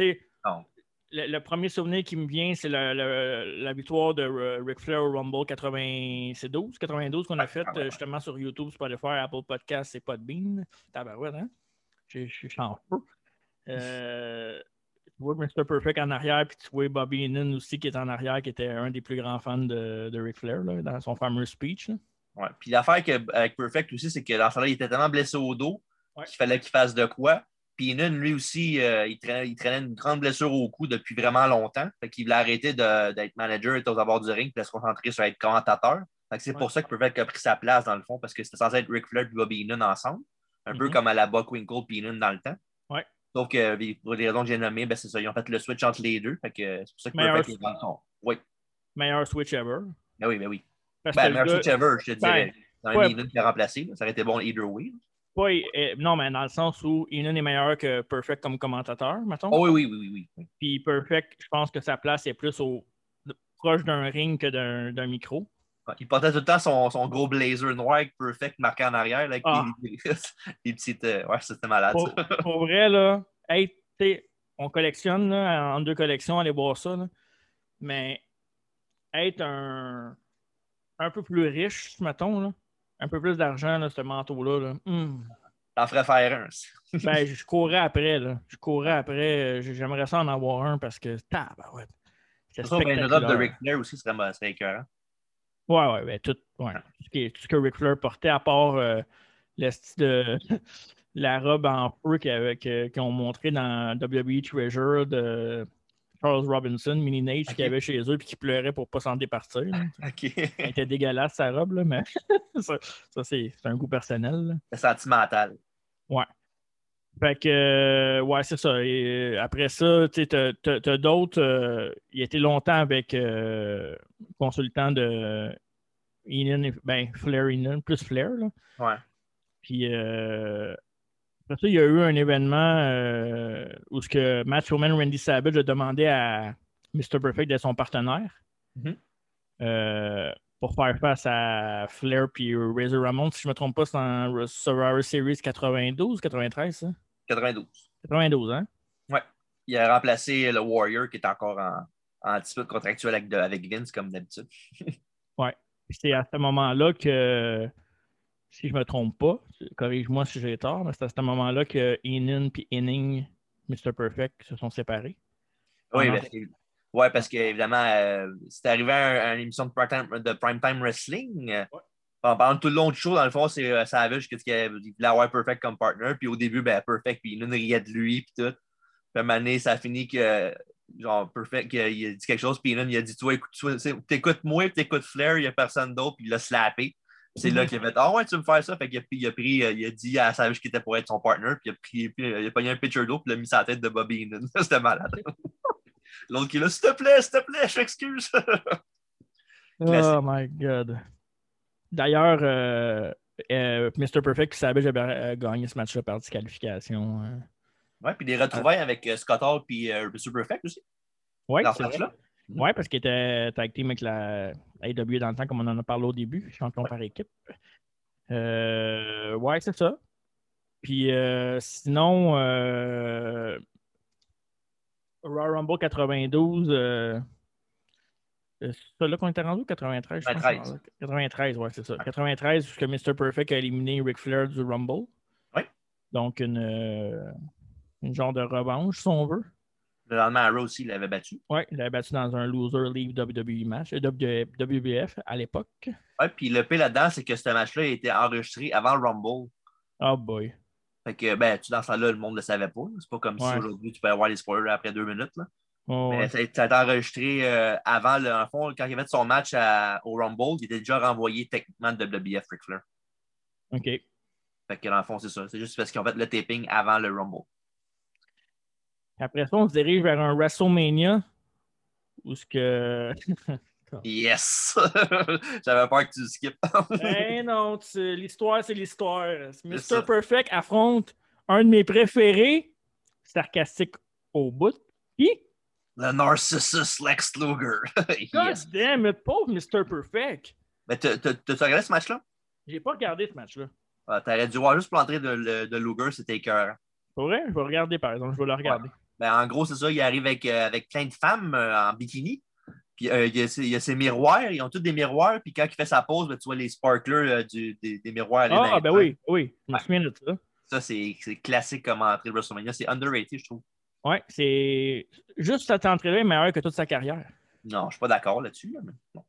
Non. Le, le premier souvenir qui me vient, c'est le- la victoire de Ric Flair au Rumble 92, 92 qu'on a fait euh, justement sur YouTube, Spotify, Apple Podcast, c'est pas de bean. Tabarouette, hein? Je suis en feu. Euh, tu vois Mr. Perfect en arrière, puis tu vois Bobby Heenan aussi qui est en arrière, qui était un des plus grands fans de, de Ric Flair là, dans son fameux speech. là. Ouais. Puis l'affaire avec Perfect aussi, c'est que là il était tellement blessé au dos Ouais. qu'il fallait qu'il fasse de quoi. Ian, lui aussi, euh, il, traînait, il traînait une grande blessure au cou depuis vraiment longtemps. Fait qu'il voulait arrêter d'être manager et aux abords du ring puis de se concentrer sur être commentateur. C'est pour ça que Perfect a pris sa place dans le fond, parce que c'était censé être Ric Flair et Bobby Heenan ensemble. Un peu Mhm. comme à la Buckwinkle et Heenan dans le temps. Ouais. Sauf que euh, pour les raisons que j'ai nommées, ben, c'est ça. Ils ont fait le switch entre les deux. Fait que c'est pour ça que Meilleur- Perfect est dans son. Oui. Meilleur switch ever. Ben oui, ben oui. Ben, le meilleur gars- switch ever, je te dirais. Ben, Dans ouais. Heenan qui a remplacé. là. Ça aurait été bon either way. Pas- euh, non, mais dans le sens où Inan est meilleur que Perfect comme commentateur, mettons. Oh oui, oui, oui, oui, oui. Puis Perfect, je pense que sa place est plus au, proche d'un ring que d'un micro. Il portait tout le temps son, son gros blazer noir avec Perfect marqué en arrière là, avec Ah. les, petites. euh, ouais, c'était malade. Pour, vrai, là, hey, on collectionne là, en deux collections, allez voir ça. là. Mais être un, un peu plus riche, mettons, là, un peu plus d'argent, là, ce manteau-là, là, hum, T'en ferais faire un. ben, je courais après. Là. Je courais après. euh, J'aimerais ça en avoir un parce que. Tabarouette. C'est Ça, ben, le de. Ric Flair aussi serait, serait écœurant. Ouais, ouais, ben, tout, ouais. Tout, ce que Ric Flair portait, à part euh, le style de la robe en feu qu'ils ont montré dans WWE Treasure de Charles Robinson, Mini Nate, Ok. qui avait chez eux et qui pleurait pour pas s'en départir. là. OK. Elle était dégueulasse, sa robe, là, mais ça, ça, c'est un goût personnel. C'est sentimental. Ouais. Fait que, euh, ouais, c'est ça. Et, euh, après ça, tu sais, t'as- t'as t'as d'autres. euh, il a été longtemps avec consultant de Inan, ben, Flair Inan, plus Flair, là. Ouais. Puis, euh, après ça, il y a eu un événement euh, où ce que Macho Man Randy Savage a demandé à Mr. Perfect d'être son partenaire Mhm. euh, pour faire face à Flair puis Razor Ramon. Si je ne me trompe pas, c'est en Survivor Series 92, 93, ça? 92. 92, hein? Ouais. Il a remplacé le Warrior qui est encore en, en petit peu contractuel avec, avec Vince, comme d'habitude. ouais. C'est à ce moment-là que, si je ne me trompe pas, corrige-moi si j'ai tort, mais c'est à ce moment-là que Enon et Inning, Mr. Perfect, se sont séparés. Oui, parce, ouais, parce qu'évidemment, euh, c'est arrivé à, une émission de primetime, de primetime wrestling. Ouais. Pendant tout le long du show, dans le fond, c'est euh, Savage qui voulait avoir Perfect comme partner. Puis au début, ben, Perfect, puis Enon riait de lui, puis tout. Puis à un moment donné, ça a fini que genre Perfect, il a dit quelque chose, puis il a dit Toi, écoute, t'écoutes moi, t'écoutes Flair, il n'y a personne d'autre, puis il l'a slappé. C'est là qu'il a fait Ah ouais, tu veux me faire ça? Fait qu'il a, il a pris, il a dit à Savage qu'il était pour être son partner, puis il a, pris, puis il a pogné un pitcher d'eau, puis il a mis sa tête de Bobby Heenan. C'était malade. L'autre qui est là, s'il te plaît, s'il te plaît, je m'excuse. oh my God. D'ailleurs, euh, euh, Mr. Perfect, Savage avait gagné ce match-là par disqualification. Oui, puis des retrouvailles avec euh, Scott Hall et euh, Super Effect aussi. Oui, c'est là Oui, parce qu'il était tag team avec la AW dans le temps, comme on en a parlé au début, champion par équipe. Euh, ouais, c'est ça. Puis euh, sinon, euh, Royal Rumble 92, euh, c'est ça là qu'on était rendu 93, 93. Pense, 93, ouais, c'est ça. 93, puisque Mr. Perfect a éliminé Ric Flair du Rumble. Oui. Donc, une, euh, une genre de revanche, si on veut. Le lendemain, Arrow aussi, il l'avait battu. Oui, il l'avait battu dans un loser league WWE match, euh, WBF à l'époque. Oui, puis le pire là-dedans, c'est que ce match-là a été enregistré avant le Rumble. Oh boy. Fait que, ben, tu, dans ce temps-là, le monde ne le savait pas. C'est pas comme ouais. si aujourd'hui, tu peux avoir les spoilers après deux minutes. Là. Oh, Mais ça, ça a été enregistré euh, avant, le, en fond, quand il avait son match à, au Rumble, il était déjà renvoyé techniquement de WBF Ric Flair. OK. Fait que, dans le fond, c'est ça. C'est juste parce qu'ils ont fait le taping avant le Rumble. Après ça, on se dirige vers un WrestleMania où ce que. yes! J'avais peur que tu le skippes. ben non, l'histoire, c'est l'histoire. Mr. Perfect affronte un de mes préférés, sarcastique au bout. Qui? Le Narcissus Lex Luger. God yes. damn it, pauvre Mr. Perfect. Mais t'as regardé ce match-là? J'ai pas regardé ce match-là. Ah, T'aurais dû voir juste pour l'entrée de, de, Luger, c'était écœurant. Pour vrai? Je vais regarder, par exemple. Je vais le regarder. Ouais. Ben, en gros, c'est ça. Il arrive avec, euh, avec plein de femmes euh, en bikini. Puis euh, il, y a, il, y a, ses miroirs. Ils ont tous des miroirs. Puis quand il fait sa pause, ben, tu vois les sparklers du, des, des, miroirs. Ah, ben oui, oui. Je me souviens de ça. Ça, c'est classique comme entrée de WrestleMania. C'est underrated, je trouve. Oui, c'est juste cette entrée-là est meilleure que toute sa carrière. Non, je ne suis pas d'accord là-dessus. Mais bon.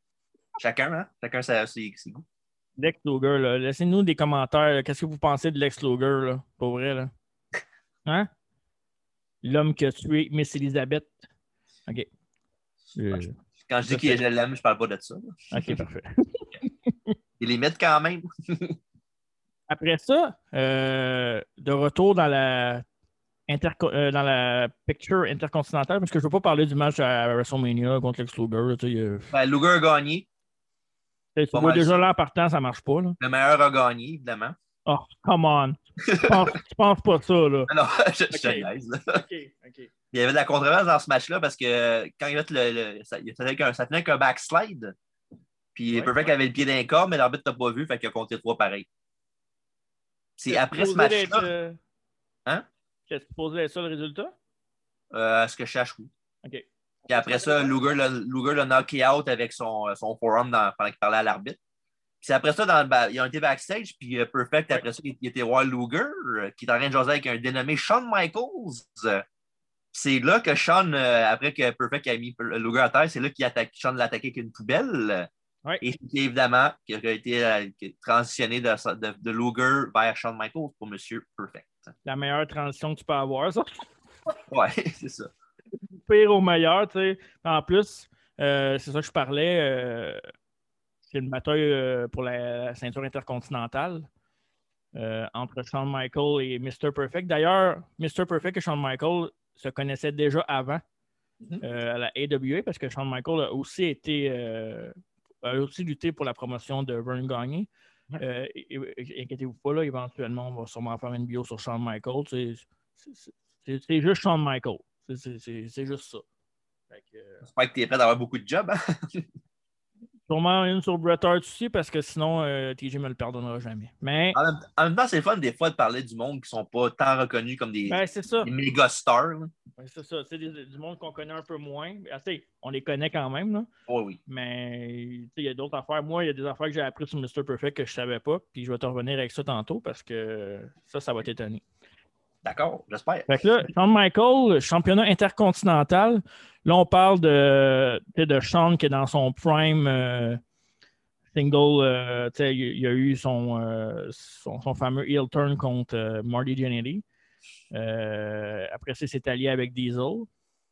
Chacun, hein? Chacun ses, ses, ses goûts. Lex Luger, laissez-nous des commentaires. Qu'est-ce que vous pensez de Lex Luger, là? Pour vrai, là? Hein? L'homme qui a tué Miss Elizabeth. OK. Euh... Quand je dis que je l'aime, je parle pas de ça. OK, parfait. Il les met quand même. Après ça, euh, de retour dans la, euh, dans la picture intercontinentale, parce que je ne veux pas parler du match à WrestleMania contre Lex Luger. Tu sais, euh... ben, Luger a gagné. Tu vois déjà là en partant, ça marche pas. Là. Le meilleur a gagné, évidemment. Oh, come on. Tu penses, tu penses pas ça, là. Non, je, je okay. OK, OK. Il y avait de la controverse dans ce match-là parce que quand il a fait le. le ça, ça, tenait qu'un, ça tenait qu'un backslide. Puis ouais, Perfect ouais. avait le pied d'un corps, mais l'arbitre t'a pas vu, fait qu'il a compté trois pareil. C'est après ce match-là. Euh... Hein? Qu'est-ce que supposé être ça le résultat? Euh, ce que je cherche, oui. OK. Puis après ça, Luger l'a knocké out avec son, son forum dans, pendant qu'il parlait à l'arbitre. Puis après ça, dans le, ils ont été backstage, puis uh, Perfect, après ça, il, il était voir Luger, uh, qui est en train de jaser avec un dénommé Shawn Michaels. C'est là que Shawn, uh, après que Perfect a mis Luger à terre, c'est là qu'il attaque, Shawn l'a attaqué avec une poubelle. Ouais. Et c'est évidemment qu'il a été euh, transitionné de, de, de, Luger vers Shawn Michaels pour Monsieur Perfect. La meilleure transition que tu peux avoir, ça. ouais, c'est ça. Pire au meilleur, tu sais. En plus, euh, c'est ça que je parlais. Euh, c'est une bataille euh, pour la, ceinture intercontinentale euh, entre Shawn Michaels et Mr. Perfect. D'ailleurs, Mr. Perfect et Shawn Michaels se connaissaient déjà avant mm -hmm. euh, à la AWA parce que Shawn Michaels a aussi été a aussi lutté pour la promotion de Vern Gagné. Ouais. Inquiétez-vous pas, là, éventuellement, on va sûrement faire une bio sur Shawn Michaels. C'est juste Shawn Michaels. C'est juste ça. J'espère que tu es prêt d'avoir beaucoup de jobs. Hein? Sûrement une sur Bret Hart aussi, parce que sinon, euh, TJ me le pardonnera jamais. Mais. En même, en même temps, c'est fun des fois de parler du monde qui sont pas tant reconnus comme des, Ben, c'est ça. des méga stars. Ouais, c'est ça. C'est du monde qu'on connaît un peu moins. Ah, on les connaît quand même, là. Oui, oui. Mais il y a d'autres affaires. Moi, il y a des affaires que j'ai appris sur Mr. Perfect que je savais pas. Puis je vais te revenir avec ça tantôt parce que ça, ça va t'étonner. D'accord, j'espère. Fait que là, Shawn Michael, championnat intercontinental. Là, on parle de, de Shawn qui est dans son prime euh, single. euh, il y a eu son, euh, son, son fameux heel turn contre Marty Jannetty. Après ça, il s'est allié avec Diesel.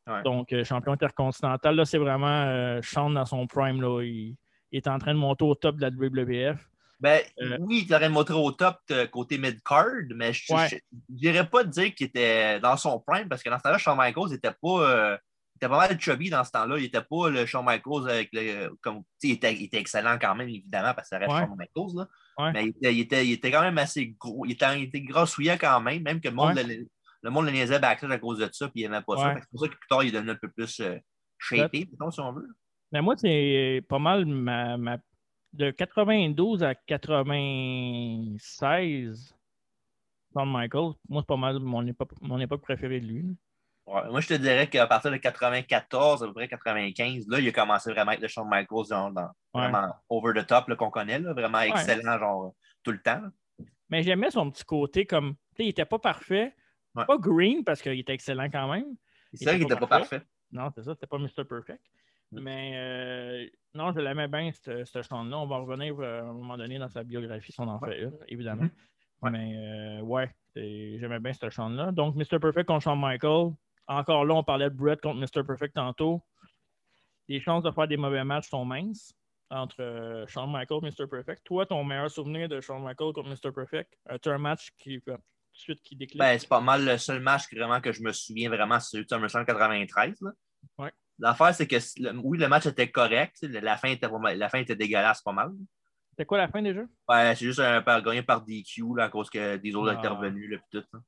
Ouais. Donc, champion intercontinental. Là, c'est vraiment Shawn dans son prime. Là. Il, il est en train de monter au top de la WWF. Ben, Euh, oui, il t'aurait montré au top de côté mid-card, mais je Ouais. n'irais pas dire qu'il était dans son prime parce que dans ce temps-là, Shawn Michaels n'était pas, euh, il était pas mal chubby dans ce temps-là. Il n'était pas le Shawn Michaels avec le. Comme, il, était, il était excellent quand même, évidemment, parce que ça reste Ouais. Shawn Michaels. Là. Ouais. Mais il était, il, était, il était quand même assez gros. Il était, il était grassouillant quand même, même que le monde, le, le monde le niaisait backstage à cause de ça, puis il n'aimait pas ça. C'est pour ça que plus tard, il est devenu un peu plus euh, shapé, si on veut. Mais moi, c'est pas mal ma, ma- de 92 à 96. Shawn Michaels, moi, c'est pas mal mon époque, mon époque préférée de lui. Ouais, moi, je te dirais qu'à partir de 94, à peu près 95, là, il a commencé vraiment à être le Shawn Michaels, genre, dans- Ouais. vraiment over the top, qu'on connaît, là, vraiment excellent, genre, tout le temps. Mais j'aimais son petit côté comme. Tu sais, il était pas parfait. Pas green parce qu'il était excellent quand même. C'est vrai qu'il était pas parfait. Non, c'est ça, c'était pas Mr. Perfect. Mais euh, non, je l'aimais bien, ce ce Shawn-là. On va revenir euh, à un moment donné dans sa biographie, si on en fait une, évidemment. Ouais. Mais euh, ouais, j'aimais bien ce Shawn-là. Donc, Mr. Perfect contre Shawn Michael. Encore là, on parlait de Brett contre Mr. Perfect tantôt. Les chances de faire des mauvais matchs sont minces entre euh, Shawn Michael et Mr. Perfect. Toi, ton meilleur souvenir de Shawn Michael contre Mr. Perfect? As-tu un match qui, euh, tout de suite, qui décline? Ben, c'est pas mal le seul match que, vraiment que je me souviens vraiment, c'est celui de SummerSlam 93. là. Ouais. L'affaire, c'est que le- oui, le match était correct. La fin était, la fin était dégueulasse pas mal. C'était quoi la fin déjà? Ouais, c'est juste un par, gagné par DQ là, à cause que des autres Ah. intervenus. Là, tout, là.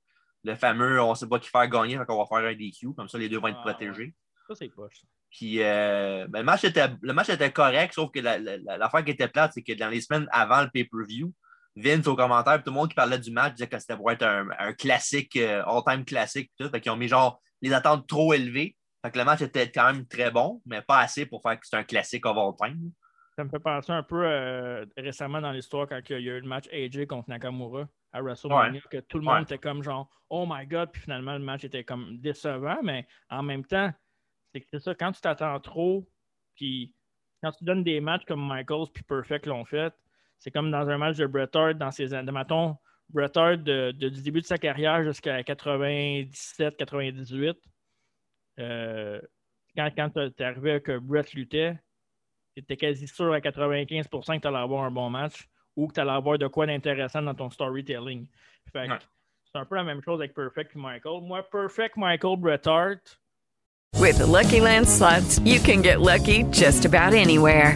Le fameux on ne sait pas qui faire gagner, donc on va faire un DQ. Comme ça, les deux vont être Ah, protégés. Ça, c'est poche. Puis euh, ben, le, match était, le match était correct, sauf que la- la- la- l'affaire qui était plate, c'est que dans les semaines avant le pay-per-view, Vince au commentaire, puis tout le monde qui parlait du match disait que c'était pour être un, un classique, euh, all-time classique. Tout. Fait qu'ils ont mis genre les attentes trop élevées. Fait que le match était quand même très bon, mais pas assez pour faire que c'est un classique all time. Ça me fait penser un peu euh, récemment dans l'histoire quand il y a eu le match AJ contre Nakamura à WrestleMania, que tout le monde Ouais. était comme genre Oh my god, puis finalement le match était comme décevant, mais en même temps, c'est que c'est ça, quand tu t'attends trop, puis quand tu donnes des matchs comme Michaels puis Perfect l'ont fait, c'est comme dans un match de Bret Hart dans ses années. Mettons, Bret Hart de- de- du début de sa carrière jusqu'à 97-98. Euh, quand quand tu es arrivé que Bret luttait, tu étais quasi sûr à 95% que tu allais avoir un bon match ou que tu allais avoir de quoi d'intéressant dans ton storytelling. Fait que Ouais. C'est un peu la même chose avec Perfect et Michael. Moi, Perfect Michael Bret Hart, With the Lucky Land slots, you can get lucky just about anywhere.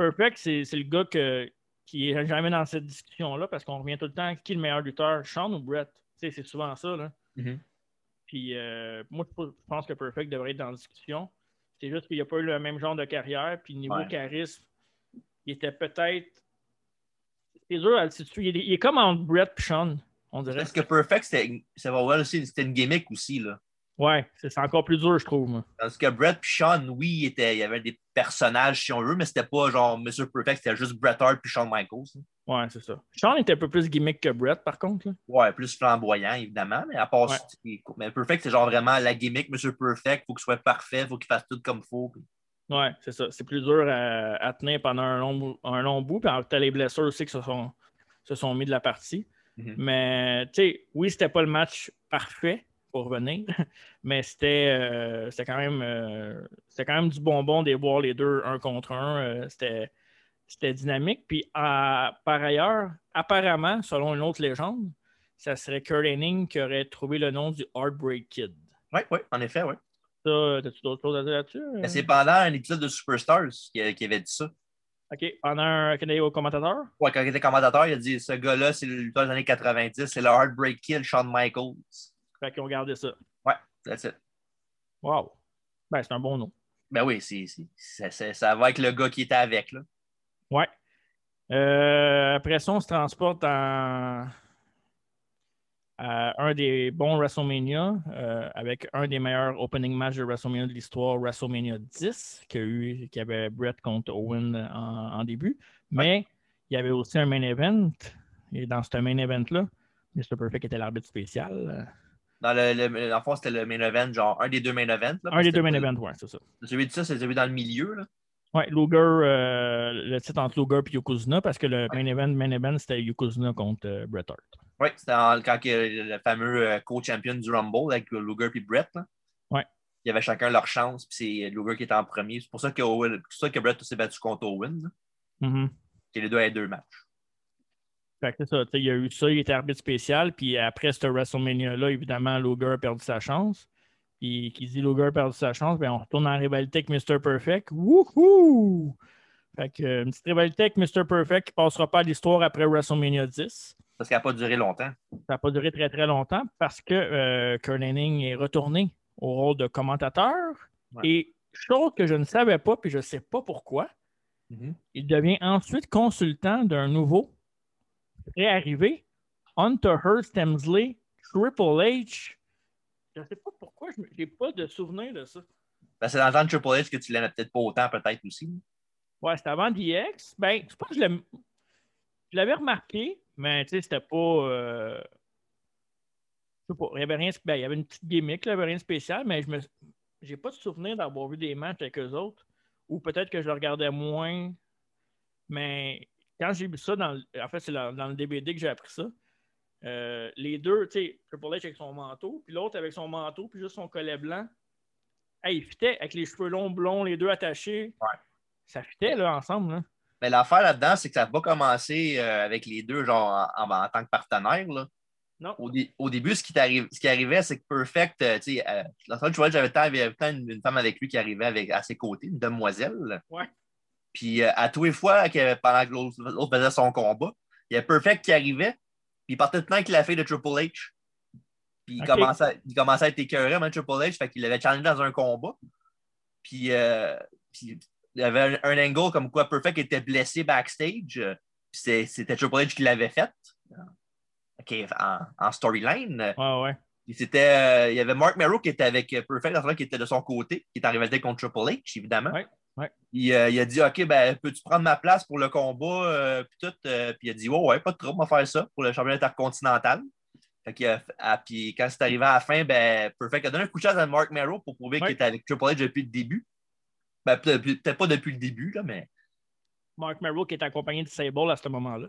Perfect c'est le gars que, qui est jamais dans cette discussion-là parce qu'on revient tout le temps qui est le meilleur lutteur, Sean ou Brett? Tu sais, C'est souvent ça. Là. Mhm. Puis euh, moi, je pense que Perfect devrait être dans la discussion. C'est juste qu'il n'a pas eu le même genre de carrière. Puis niveau Ouais. charisme, il était peut-être. C'est dur à. Il est, il est comme entre Brett et Sean, on dirait. Parce que Perfect, c'était une gimmick aussi. Là. Ouais, c'est encore plus dur, je trouve. moi. Parce que Brett et Sean, oui, il, était, il y avait des personnages, si on veut, mais c'était pas genre Mr. Perfect, c'était juste Bret Hart puis Shawn Michaels. là. Ouais, c'est ça. Sean était un peu plus gimmick que Brett, par contre. là. Ouais, plus flamboyant, évidemment, mais à part Ouais. mais Perfect, c'est genre vraiment la gimmick, Mr. Perfect, faut qu'il soit parfait, faut qu'il fasse tout comme faut. puis- Ouais, c'est ça. C'est plus dur à, à tenir pendant un long, bout- un long bout. Puis tu as les blessures aussi qui se sont, se sont mis de la partie. Mhm. Mais, tu sais, oui, c'était pas le match parfait pour revenir, mais c'était euh, c'était quand, même, euh, c'était quand même du bonbon de voir les deux un contre un. Euh, c'était C'était dynamique. Puis à- par ailleurs, apparemment, selon une autre légende, ça serait Kurt Hennig qui aurait trouvé le nom du Heartbreak Kid. Oui, oui, en effet, oui. Ça, as-tu d'autres choses à dire là-dessus? Mais C'est pendant un épisode de Superstars qu'il qu'il avait dit ça. OK. Pendant un Canadien commentateur? Ouais, quand il était commentateur, il a dit ce gars-là, c'est le lutteur des années 90, c'est le Heartbreak Kill, Shawn Michaels. Fait qu'ils ont gardé ça. Ouais, that's it. Wow. Ben, c'est un bon nom. Ben oui, c'est, c'est- ça, va avec le gars qui était avec. Là. Ouais. Euh, après ça, on se transporte en- à un des bons WrestleMania euh, avec un des meilleurs opening matchs de WrestleMania de l'histoire, WrestleMania 10, qui, a eu, qui avait Brett contre Owen en, en début. Mais il y avait aussi un main event. Et dans ce main event-là, Mr. Perfect était l'arbitre spécial. Dans le, le, en fond, c'était le main event, genre un des deux main events. Là, Un des deux main events, ouais, c'est ça. Celui de ça, c'est celui dans le milieu. Là. Ouais, Luger, euh, le titre entre Luger et Yokozuna, parce que le main event, main event, c'était Yokozuna contre euh, Bret Hart. Oui, c'était quand que le fameux euh, co-champion du Rumble avec Luger et Brett. Là. Ouais. Il y avait chacun leur chance, puis c'est Luger qui était en premier. C'est pour ça que, pour ça que Brett s'est battu contre Owen. là. Mhm. Que les deux avaient deux matchs. Fait que ça, il y a eu ça, il était arbitre spécial, puis après ce WrestleMania-là, évidemment, Luger a perdu sa chance. Puis qui dit Luger a perdu sa chance, ben on retourne en rivalité avec Mr. Perfect. Wouhou! Fait que euh, une petite rivalité avec Mr. Perfect qui passera pas à l'histoire après WrestleMania 10. Parce qu'elle n'a pas duré longtemps. Ça n'a pas duré très très longtemps parce que euh, Kurt Hennig est retourné au rôle de commentateur. Et chose que je ne savais pas, puis je ne sais pas pourquoi, Mhm. il devient ensuite consultant d'un nouveau réarrivé, Hunter Hearst Hemsley, Triple H. Je ne sais pas pourquoi, je n'ai pas de souvenir de ça. Ben, c'est dans le temps de Triple H que tu l'aimais peut-être pas autant, peut-être aussi. Ouais, c'était avant DX. Ben, je pense que je l'avais remarqué, mais tu sais, c'était pas. euh, Je sais pas, il y avait rien. ben, il y avait une petite gimmick, il n'y avait rien de spécial, mais je me j'ai pas de souvenir d'avoir vu des matchs avec eux autres. Ou peut-être que je le regardais moins. Mais quand j'ai vu ça, dans le- en fait, c'est dans, dans le DVD que j'ai appris ça. euh, les deux, tu sais, Triple H avec son manteau, puis l'autre avec son manteau, puis juste son collet blanc. Hey, il fitait avec les cheveux longs, blonds, les deux attachés. Ça fitait là, ensemble. Là. Mais l'affaire là-dedans, c'est que ça n'a pas commencé euh, avec les deux, genre en, en- en tant que partenaire. Là. Non. Au, dé- au début, ce qui, ce qui arrivait, c'est que Perfect, euh, tu sais, euh, j'avais tant une, une femme avec lui qui arrivait avec, à ses côtés, une demoiselle. Ouais. Puis euh, à tous les fois, que, pendant que l'autre faisait son combat, il y a Perfect qui arrivait, puis il partait tout le temps avec la fille de Triple H. Puis il, commençait, à- il commençait à être écœuré, même Triple H, fait qu'il l'avait challengé dans un combat. Puis, euh, puis il y avait un, un angle comme quoi Perfect était blessé backstage. euh, puis c'était Triple H qui l'avait fait. OK, en, en storyline. Ouais, ouais. C'était, euh, il y avait Mark Merrow qui était avec Perfect, qui était de son côté, qui était en rivalité contre Triple H, évidemment. Ouais, ouais. Il, euh, il a dit OK, ben, peux-tu prendre ma place pour le combat? euh, puis tout. euh, puis il a dit Ouais, ouais, pas de trouble, on va faire ça pour le championnat intercontinental. Fait a- ah, puis quand c'est arrivé à la fin, ben, Perfect a donné un coup de chance à Mark Merrow pour prouver qu'il était avec Triple H depuis le début. Ben, peut-être pas depuis le début, là, mais. Mark Merrill qui est accompagné de Sable à ce moment-là.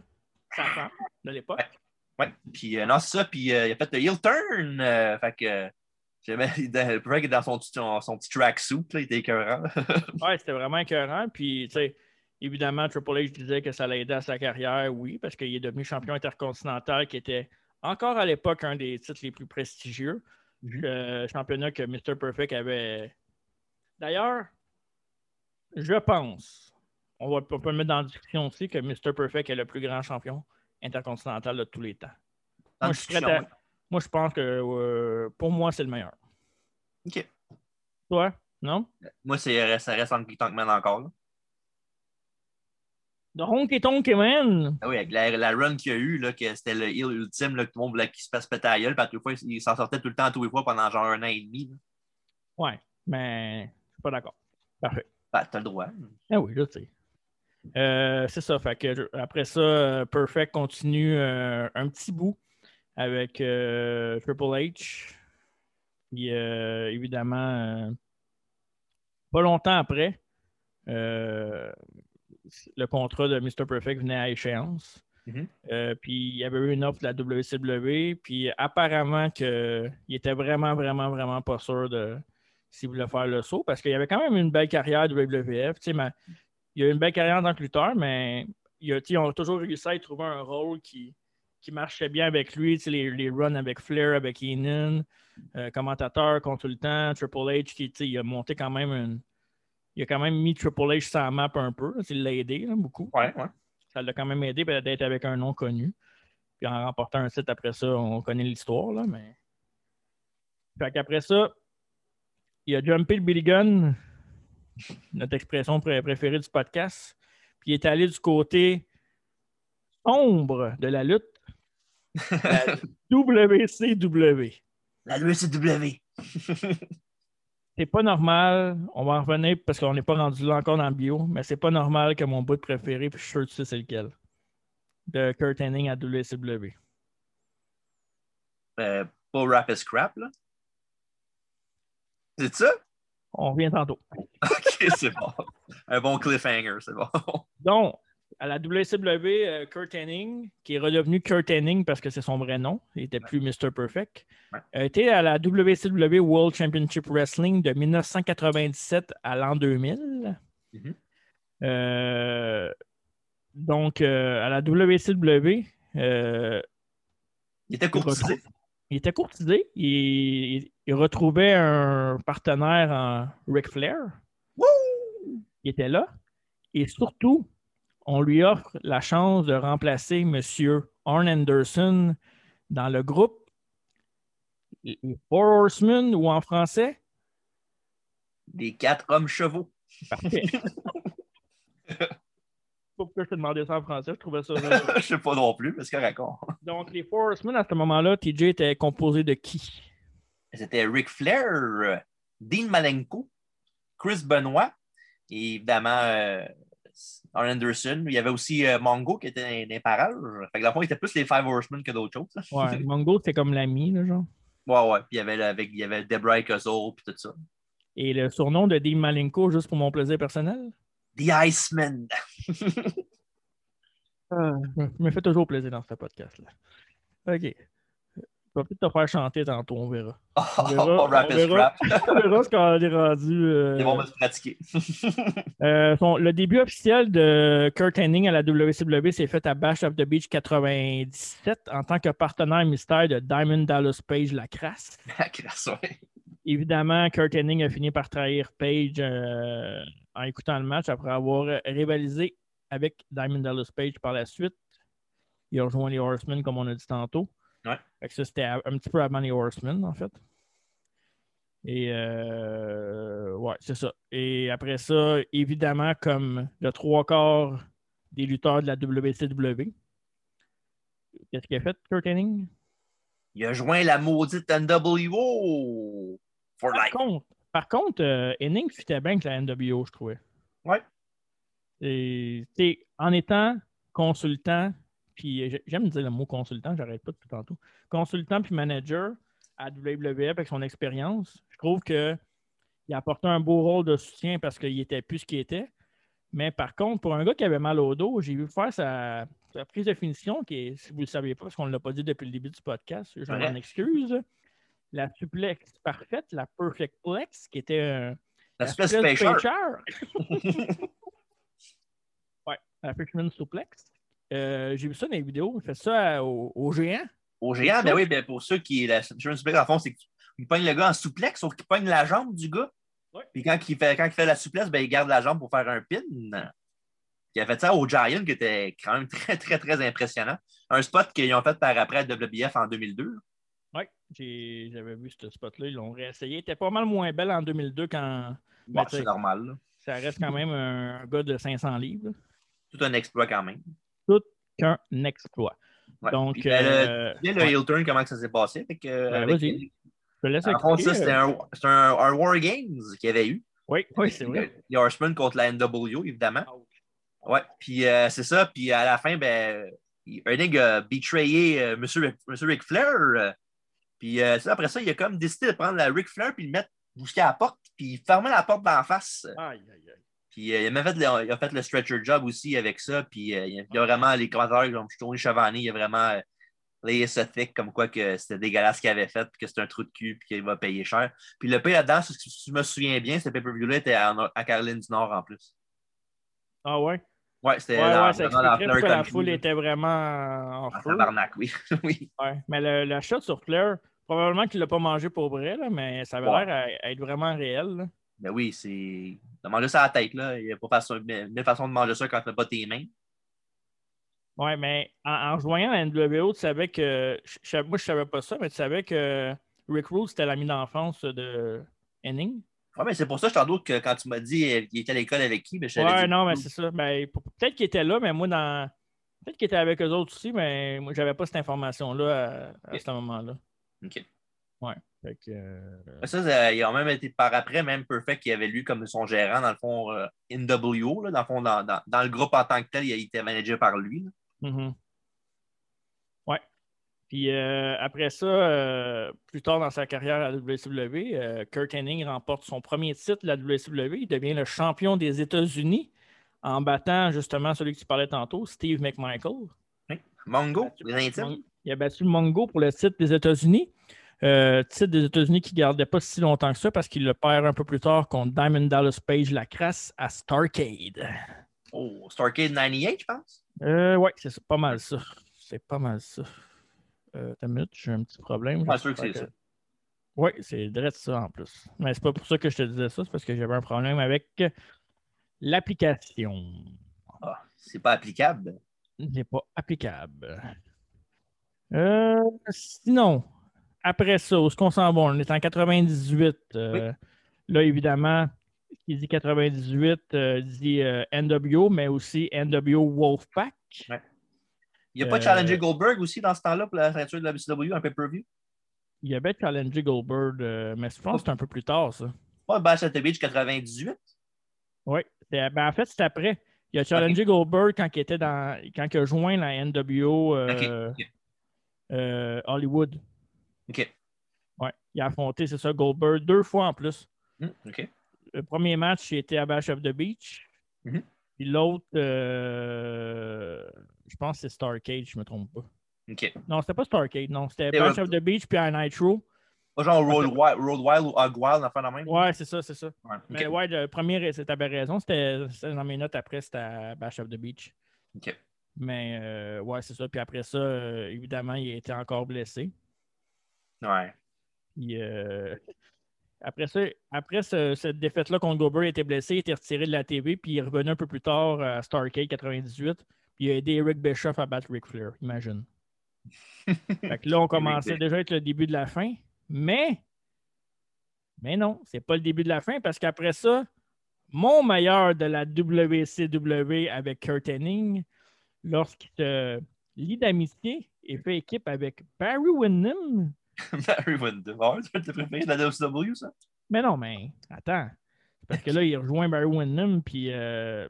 Sa femme de l'époque. Ouais. Puis non, c'est ça. Puis il a fait le heel turn. fait que. J'aimais- est dans son, petit- son, son petit tracksuit, il était écœurant. Ouais, c'était vraiment écœurant. Puis, tu sais, évidemment, Triple H disait que ça l'aidait à sa carrière, oui, parce qu'il est devenu champion intercontinental, qui était encore à l'époque un des titres les plus prestigieux. Euh, championnat que Mr. Perfect avait. D'ailleurs, je pense, on, va, on peut le mettre dans la discussion aussi, que Mr. Perfect est le plus grand champion intercontinental de tous les temps. la Moi, je, suis prêt à-. Moi, je pense que euh, pour moi, c'est le meilleur. OK. Toi, non? Moi, c'est- ça reste Honky Tonk Man encore. Là. De Honky Tonk Man! Ah oui, avec la, la run qu'il y a eu, là, que c'était le heel ultime, là, que tout le monde voulait qu'il se passe péter à gueule, les fois, il s'en sortait tout le temps, tous les fois, pendant genre un an et demi. là. Ouais, mais je suis pas d'accord. Parfait. Ben, t'as le droit. Ah oui, je sais. Euh, c'est ça. Fait que, après ça, euh, Perfect continue euh, un petit bout avec euh, Triple H. Puis euh, évidemment, euh, pas longtemps après, le contrat de Mr. Perfect venait à échéance. Mhm. Euh, puis il y avait eu une offre de la WCW, puis apparemment qu'il était vraiment, vraiment, vraiment pas sûr de s'il voulait faire le saut, parce qu'il y avait quand même une belle carrière de WWF. Tu sais, ma- il a une belle carrière en tant que lutteur, mais il a, ils ont toujours réussi à y trouver un rôle qui, qui marchait bien avec lui. Les, les runs avec Flair, avec Heenan, euh, commentateur, consultant, Triple H, qui il a monté quand même une. Il a quand même mis Triple H sur la map un peu. Il l'a aidé là, beaucoup. Ouais, ouais. Ça l'a quand même aidé d'être avec un nom connu. Puis en remportant un site après ça, on connaît l'histoire, là, mais. Fait qu'après ça, il a jumpé le Billy Gunn, notre expression pré- préférée du podcast. Puis il est allé du côté sombre de la lutte. La WCW. La WCW. C'est pas normal, on va en revenir parce qu'on n'est pas rendu là encore dans le bio, mais c'est pas normal que mon bout préféré, puis je suis sûr que tu sais c'est lequel, de Kurt Hennig à WCW. Euh, pas Rap is Crap, là. C'est ça? On revient tantôt. Ok, c'est bon. Un bon cliffhanger, c'est bon. Donc, à la WCW, euh, Kurt Hennig, qui est redevenu Kurt Hennig parce que c'est son vrai nom, il n'était plus Mr. Perfect, a été à la WCW World Championship Wrestling de 1997 à l'an 2000. Mhm. Euh, donc, euh, à la WCW, euh, Il était courtisé. Il était courtisé. Il, il- il retrouvait un partenaire en Ric Flair. Il était là. Et surtout, on lui offre la chance de remplacer M. Arn Anderson dans le groupe les Four Horsemen ou en français? Les quatre hommes chevaux. Parfait. Pourquoi je te demandais ça en français? Je trouvais ça. Je sais pas non plus, mais c'est correct. on- Donc, les Four Horsemen, à ce moment-là, TJ était composé de qui? C'était Ric Flair, Dean Malenko, Chris Benoit et évidemment euh, Arn Anderson. Il y avait aussi euh, Mongo qui était dans les parages. Fait que dans le fond, il était plus les Five Horsemen que d'autres choses. Ouais, Mongo, c'était comme l'ami, là, genre. Ouais, ouais. Puis il y avait, avec, il y avait Debra et Cuzzle, puis tout ça. Et le surnom de Dean Malenko, juste pour mon plaisir personnel? The Iceman. Je me fait toujours plaisir dans ce podcast-là. OK. Je vais peut-être te faire chanter tantôt, on verra. On verra, Rap on verra- crap. on verra ce qu'on est rendu. euh, Ils vont me pratiquer. euh, son- le début officiel de Kurt Hennig à la WCW s'est fait à Bash of the Beach 97 en tant que partenaire mystère de Diamond Dallas Page la crasse. La crasse, ouais. Évidemment, Kurt Hennig a fini par trahir Page euh, en écoutant le match après avoir rivalisé avec Diamond Dallas Page par la suite. Il a rejoint les Horsemen, comme on a dit tantôt. Ouais. Fait que ça, c'était un petit peu avant les Horsemen, en fait. Et euh, ouais, c'est ça. Et après ça, évidemment, comme le trois quarts des lutteurs de la WCW, qu'est-ce qu'il a fait, Kurt Hennig? Il a joint la maudite NWO for Par life. contre, par contre euh, fitait bien avec la NWO, je trouvais. Ouais. Et, en étant consultant, puis j'ai- j'aime dire le mot consultant, j'arrête pas depuis tantôt. Consultant puis manager à WWF avec son expérience, je trouve qu'il a apporté un beau rôle de soutien parce qu'il était plus ce qu'il était. Mais par contre, pour un gars qui avait mal au dos, j'ai vu faire sa, sa prise de finition, qui est, si vous ne le saviez pas, parce qu'on ne l'a pas dit depuis le début du podcast, je m'en excuse. La suplex parfaite, la perfect plex, qui était un. La suplex pêcheur. ouais, la fisherman suplex. Euh, j'ai vu ça dans les vidéos. Il fait ça à- au, au géant. Au géant, ben oui, ben pour ceux qui. La, je me souviens, en fond, c'est qu'il pogne le gars en souplex, sauf qu'il pogne la jambe du gars. Puis quand il, fait, quand il fait la souplesse, ben, il garde la jambe pour faire un pin. Il a fait ça au Giant, qui était quand même très, très, très impressionnant. Un spot qu'ils ont fait par après à WBF en 2002. Oui, j'avais vu ce spot-là. Ils l'ont réessayé. Il était pas mal moins belle en 2002 quand. Bon, sais, c'est normal. là. Ça reste quand même un, gars de 500 livres. Tout un exploit quand même. Tout qu'un exploit. Ouais. Donc, Puis, ben, euh, le, ouais. heel turn, comment que ça s'est passé? Fait que, Ben, avec- vas-y. Je te laisse En fond, ça, c'était euh. un, c'était un, un War Games qu'il y avait eu. Oui, oui, c'est vrai. Les Horsemen contre la NW, évidemment. Ouais, puis euh, c'est ça. Puis à la fin, ben, Ernig a betrayé euh, Monsieur, Monsieur Ric Flair. euh, puis euh, ça, après ça, il a comme décidé de prendre la Ric Flair puis le mettre jusqu'à la porte, puis il fermait la porte d'en face. Aïe, aïe, aïe. Puis euh, il, a même fait le, il a fait le stretcher job aussi avec ça. Puis euh, il, y a, vraiment les commentateurs comme Tony Chavani, il y a vraiment euh, les thick comme quoi que c'était dégueulasse ce qu'il avait fait, puis que c'était un trou de cul, puis qu'il va payer cher. Puis le pay là-dedans, si je me souviens bien, ce pay-per-view-là était à, à Caroline du Nord en plus. Ah ouais? Ouais, c'était Ouais, dans, ouais, ça dans la Fleur la foule était vraiment en feu. tabarnak, oui. oui. Ouais. Mais le, la shot sur Flair, probablement qu'il l'a pas mangé pour vrai, là, mais ça avait l'air à, à être vraiment réel. là. Ben oui, c'est. De manger ça à la tête, là. Il n'y a pas façon, mille façons de manger ça quand tu n'as pas tes mains. Ouais, mais en, en rejoignant la NWO, tu savais que. je- moi, je savais pas ça, mais tu savais que Rick Rude, c'était l'ami d'enfance de Henning. Ouais, mais c'est pour ça, je t'en doute que quand tu m'as dit euh, qu'il était à l'école avec qui, ben, je Ouais, dit- non, mais c'est ça. Ben, peut-être qu'il était là, mais moi, dans. Peut-être qu'il était avec eux autres aussi, mais moi, j'avais pas cette information-là à, à ce moment-là. OK. Ouais. Que. euh, Ça, ça, il a même été par après, même Perfect, qui avait lu comme son gérant, dans le fond, euh, NWO, là, dans le fond, dans, dans- dans le groupe en tant que tel, il a été managé par lui. là. Mhm. Ouais. Puis euh, après ça, plus tard dans sa carrière à la WCW, euh, Kurt Hennig remporte son premier titre de la WCW. Il devient le champion des États-Unis en battant justement celui que tu parlais tantôt, Steve McMichael. Mongo, les intimes. Il a battu Mongo pour le titre des États-Unis. Euh, titre des États-Unis qui ne gardait pas si longtemps que ça parce qu'il le perd un peu plus tard contre Diamond Dallas Page la crasse à Starcade. Oh, Starcade 98, je pense? Euh, ouais, c'est pas mal ça. C'est pas mal ça. Euh, une minute, j'ai un petit problème. Pas sûr que c'est ça. Oui, c'est direct ça en plus. Mais c'est pas pour ça que je te disais ça, c'est parce que j'avais un problème avec l'application. Ah, c'est pas applicable. n'est pas applicable. Euh, sinon, après ça, où est-ce qu'on s'en va? On est en 98. euh, Là, évidemment, qui dit 98 euh, dit euh, NWO, mais aussi NWO Wolfpack. Il n'y a pas Euh, challengé Goldberg aussi dans ce temps-là pour la ceinture de la WCW, un pay-per-view? Il y avait challengé Goldberg, mais je pense que c'est un peu plus tard, ça. Pas Bash at the Beach 98? Oui. Ben, en fait, c'est après. Il a challengé Goldberg quand il était dans. quand il a joint la NWO Hollywood. OK. Ouais. Il a affronté, c'est ça, Goldberg deux fois en plus. Hmm, OK. Le premier match, il était à Bash of the Beach. Mhm. Puis l'autre, euh, je pense que c'est Starcade, je ne me trompe pas. OK. Non, c'était pas Starcade, non. C'était Bash un- of the Beach puis à Nitro. Pas genre Road Wild, Road Wild ou Hog Wild, enfin la même? Ouais, c'est ça, c'est ça. Ouais, Mais ouais, le premier, t'avais raison, c'était dans mes notes après, c'était à Bash of the Beach. OK. Mais euh, ouais, c'est ça. Puis après ça, euh, évidemment, il était encore blessé. Ouais. Puis, euh, après ça, après ce- cette défaite-là contre Goldberg, il était blessé, il était retiré de la TV, puis il est revenu un peu plus tard à Starcade 98, puis il a aidé Eric Bischoff à battre Ric Flair, imagine. fait que là, on commençait déjà à être le début de la fin, mais, mais non, c'est pas le début de la fin, parce qu'après ça, mon meilleur de la WCW avec Kurt Hennig, lorsqu'il se lie d'amitié et fait équipe avec Barry Windham, Barry Windham. Le préféré de la WCW, ça? Mais non, mais attends. Parce que là, il rejoint Barry Windham puis euh,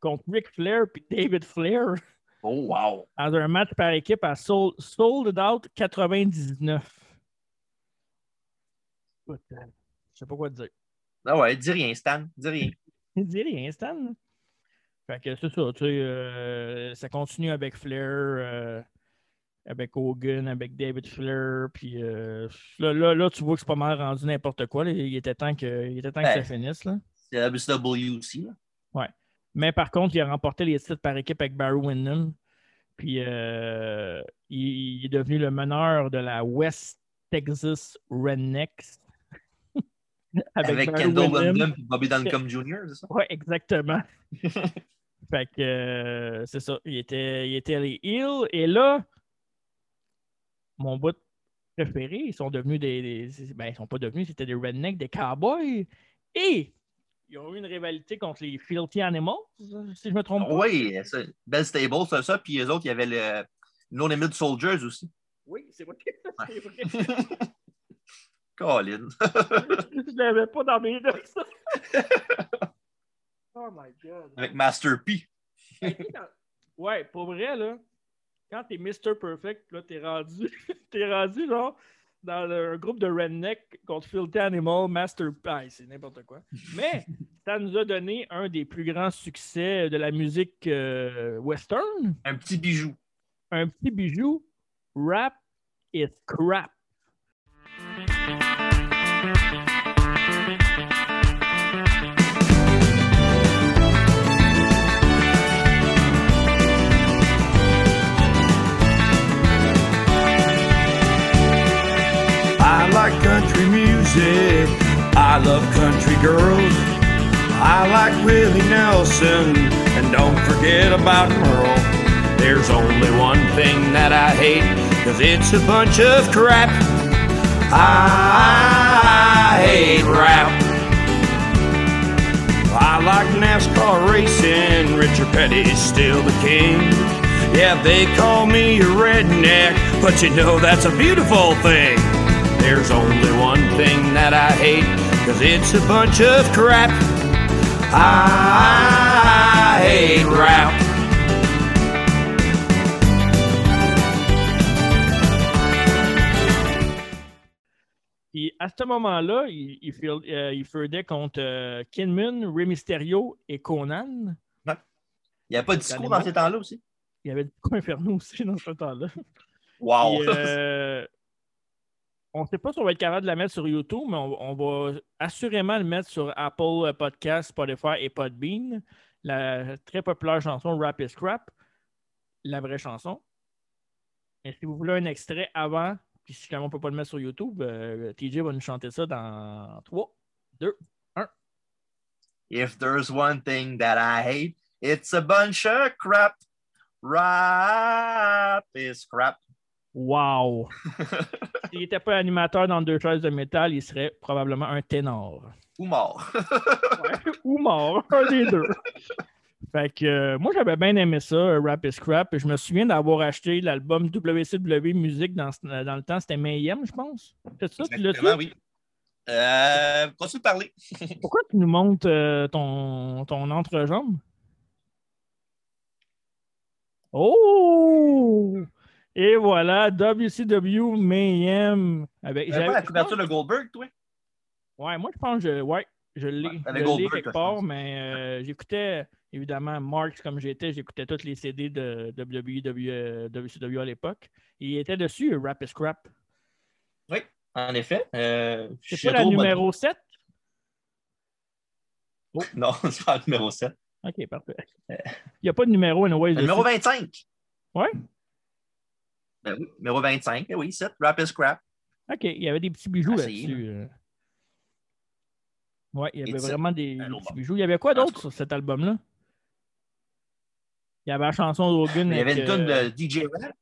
contre Ric Flair puis David Flair Oh, wow. dans un match par équipe à Sold, Sold Out 99. Écoute, euh, Je sais pas quoi te dire. Ah ouais, dis rien, Stan. Dis rien. Dis rien, Stan. Fait que c'est ça, tu sais, euh, ça continue avec Flair, euh, avec Hogan, avec David Flair, puis euh, là, là, là, tu vois que c'est pas mal rendu n'importe quoi. là. Il était temps que, il était temps que ça finisse. Là. C'est la WCW aussi, là. Ouais. Mais par contre, il a remporté les titres par équipe avec Barry Windham. Puis euh, il, il est devenu le meneur de la West Texas Rednecks. Avec, Barry Kendall Windham. Windham et Bobby Duncombe Jr., c'est ça? Oui, exactement. fait que euh, c'est ça. Il était, il était les Hills. Et là, mon bout préféré, ils sont devenus des. des- ben, ils sont pas devenus, c'était des rednecks, des cowboys. Et ils ont eu une rivalité contre les Filthy Animals, si je me trompe pas. Oui, Bell Stable, c'est ça. Puis les autres, il y avait le No Limit Soldiers aussi. Oui, c'est vrai. C'est vrai. Colin. je l'avais pas dans mes notes, ça. oh my God. Avec Master P. Ouais, pour vrai, là, quand t'es Mr. Perfect, là, t'es rendu, t'es rendu, genre, dans le- un groupe de redneck contre Filthy Animal, Master Pie, c'est n'importe quoi. Mais ça nous a donné un des plus grands succès de la musique euh, western. Un petit bijou. Un petit bijou. Rap is crap. I love country girls. I like Willie Nelson. And don't forget about Merle. There's only one thing that I hate, cause it's a bunch of crap. I hate rap. I like NASCAR racing, Richard Petty's still the king. Yeah, they call me a redneck, but you know that's a beautiful thing. There's only one thing that I hate, cause it's a bunch of crap. I hate rap. Puis à ce moment-là, il, il, euh, il feudait contre euh, Kidman, Rey Mysterio et Conan. Il n'y a pas de discours dans ces temps-là aussi? Il y avait Disco Inferno aussi dans ce temps-là. Wow! Euh, on ne sait pas si on va être capable de la mettre sur YouTube, mais on, va assurément le mettre sur Apple Podcast, Spotify et Podbean. La très populaire chanson Rap is Crap, la vraie chanson. Et si vous voulez un extrait avant, puis si on ne peut pas le mettre sur YouTube, euh, TJ va nous chanter ça dans 3, 2, 1. If there's one thing that I hate, it's a bunch of crap. Rap is crap. Wow! S'il n'était pas animateur dans deux choses de métal, il serait probablement un ténor. Ou mort. Ou mort, un des deux. Fait que euh, moi, j'avais bien aimé ça, euh, Rap is Crap. Je me souviens d'avoir acheté l'album WCW Music dans, ce- dans le temps, c'était Mayhem, je pense. C'est ça, tu l'as Exactement, oui. Euh, continue de parler. Pourquoi tu nous montres euh, ton, ton entrejambe? Oh! Et voilà, WCW Mayhem. Avec, pas la couverture de Goldberg, toi? Ouais, moi, je pense que je, ouais, je l'ai. Ouais, quelque part, mais euh, j'écoutais évidemment Marks comme j'étais, j'écoutais tous les CD de WWE, WCW à l'époque. Il était dessus, Rap is Crap. Oui, en effet. Euh, C'est je pas la numéro 7? Non, c'est pas le numéro 7. Ok, parfait. Il n'y a pas de numéro, anyway. Le numéro 25. Ouais? Ben oui, numéro 25. Ben oui, 7. Rap is crap. Ok, il y avait des petits bijoux là-dessus. euh. Ouais, il y avait vraiment des, petits bijoux. Il y avait quoi d'autre sur cet album-là? Il y avait la chanson d'Hogan. Il y avait une tonne euh, de DJ Rap.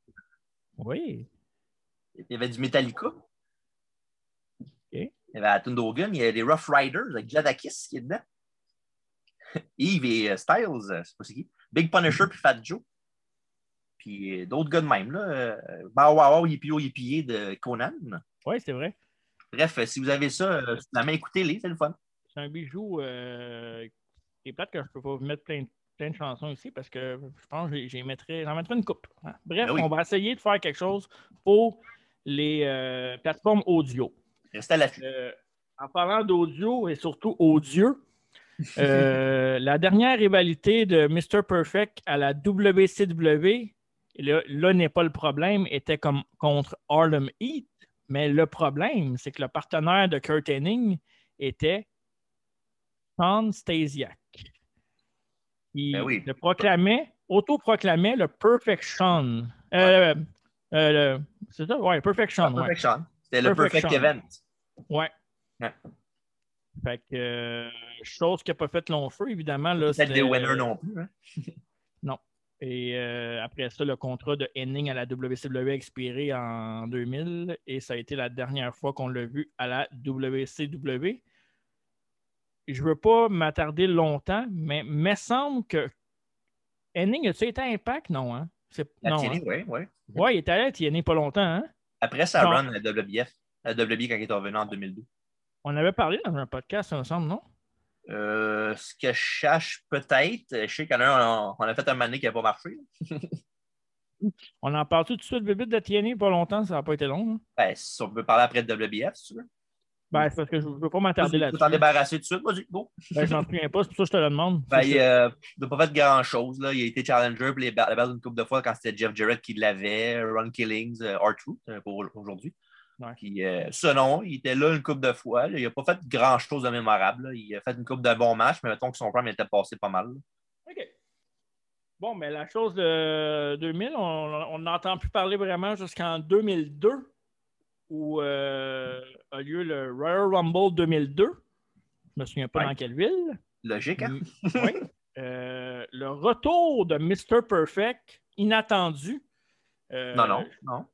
Oui. Il y avait du Metallica. Ok. Il y avait la tune d'Hogan. Il y avait des Rough Riders avec Jadakis qui est dedans. Yves et euh, Styles, euh, c'est pas c'est qui. Big Punisher puis Fat Joe. Puis euh, d'autres gars de même. Là. Wow Yippee Yippee de Conan. Oui, c'est vrai. Bref, euh, si vous avez ça, euh, la main, écoutez-les, c'est le fun. C'est un bijou. Euh, c'est plate que je ne peux pas vous mettre plein, de- plein de chansons ici parce que je pense que j'en mettrais une coupe. hein. Bref, Ben oui. on va essayer de faire quelque chose pour les euh, plateformes audio. Restez à l'affût. Euh, en parlant d'audio et surtout odieux, euh, la dernière rivalité de Mr. Perfect à la WCW, là, là n'est pas le problème, était comme contre Harlem Heat, mais le problème, c'est que le partenaire de Kurt Hennig était Sean Stasiak. Il Ben oui. le proclamait, auto-proclamait le Perfect Sean. Euh, euh, c'est ça? Ouais, Perfect Sean. ouais. C'était le Perfect. Event. Ouais. Ouais. Fait que, euh, chose qui n'a pas fait long feu, évidemment. Là, Peut-être des winners non plus. Hein? Et euh, après ça, le contrat de Henning à la WCW a expiré en 2000 et ça a été la dernière fois qu'on l'a vu à la WCW. Je ne veux pas m'attarder longtemps, mais il me semble que Henning, a-tu été à Impact? Non, hein? Non, hein? oui, oui. Ouais, il était allé à TNA pas longtemps, hein? Après sa run à la WBF, à la WB quand il est revenu en 2002. On avait parlé dans un podcast, ça me semble, non? Euh, ce que je cherche peut-être, je sais en a un, on, a fait un mané qui n'a pas marché. On en parle tout de suite, bébé, de TNA pas longtemps, ça n'a pas été long. hein? Ben, si on peut parler après de WBF, si tu veux. Ben, c'est parce que je ne veux pas m'attarder Tu là-dessus. t'en débarrasser tout de suite, vas-y, go. Ben, j'en souviens pas, c'est pour ça que je te le demande. Ben, il n'a pas fait grand-chose. Il a été challenger pour les la base une couple de fois quand c'était Jeff Jarrett qui l'avait, Ron Killings, euh, R-Truth euh, pour aujourd'hui. Ouais. Puis, euh, ça, non, il était là une couple de fois. là. Il n'a pas fait grand-chose de mémorable. là. Il a fait une couple de bons matchs, mais mettons que son prime était passé pas mal. là. OK. Bon, mais la chose de 2000, on n'entend plus parler vraiment jusqu'en 2002. où euh, a lieu le Royal Rumble 2002. Je me souviens pas Ouais. dans quelle ville. Logique, hein? Oui. Euh, le retour de Mr. Perfect, inattendu. Euh, Non, non, non.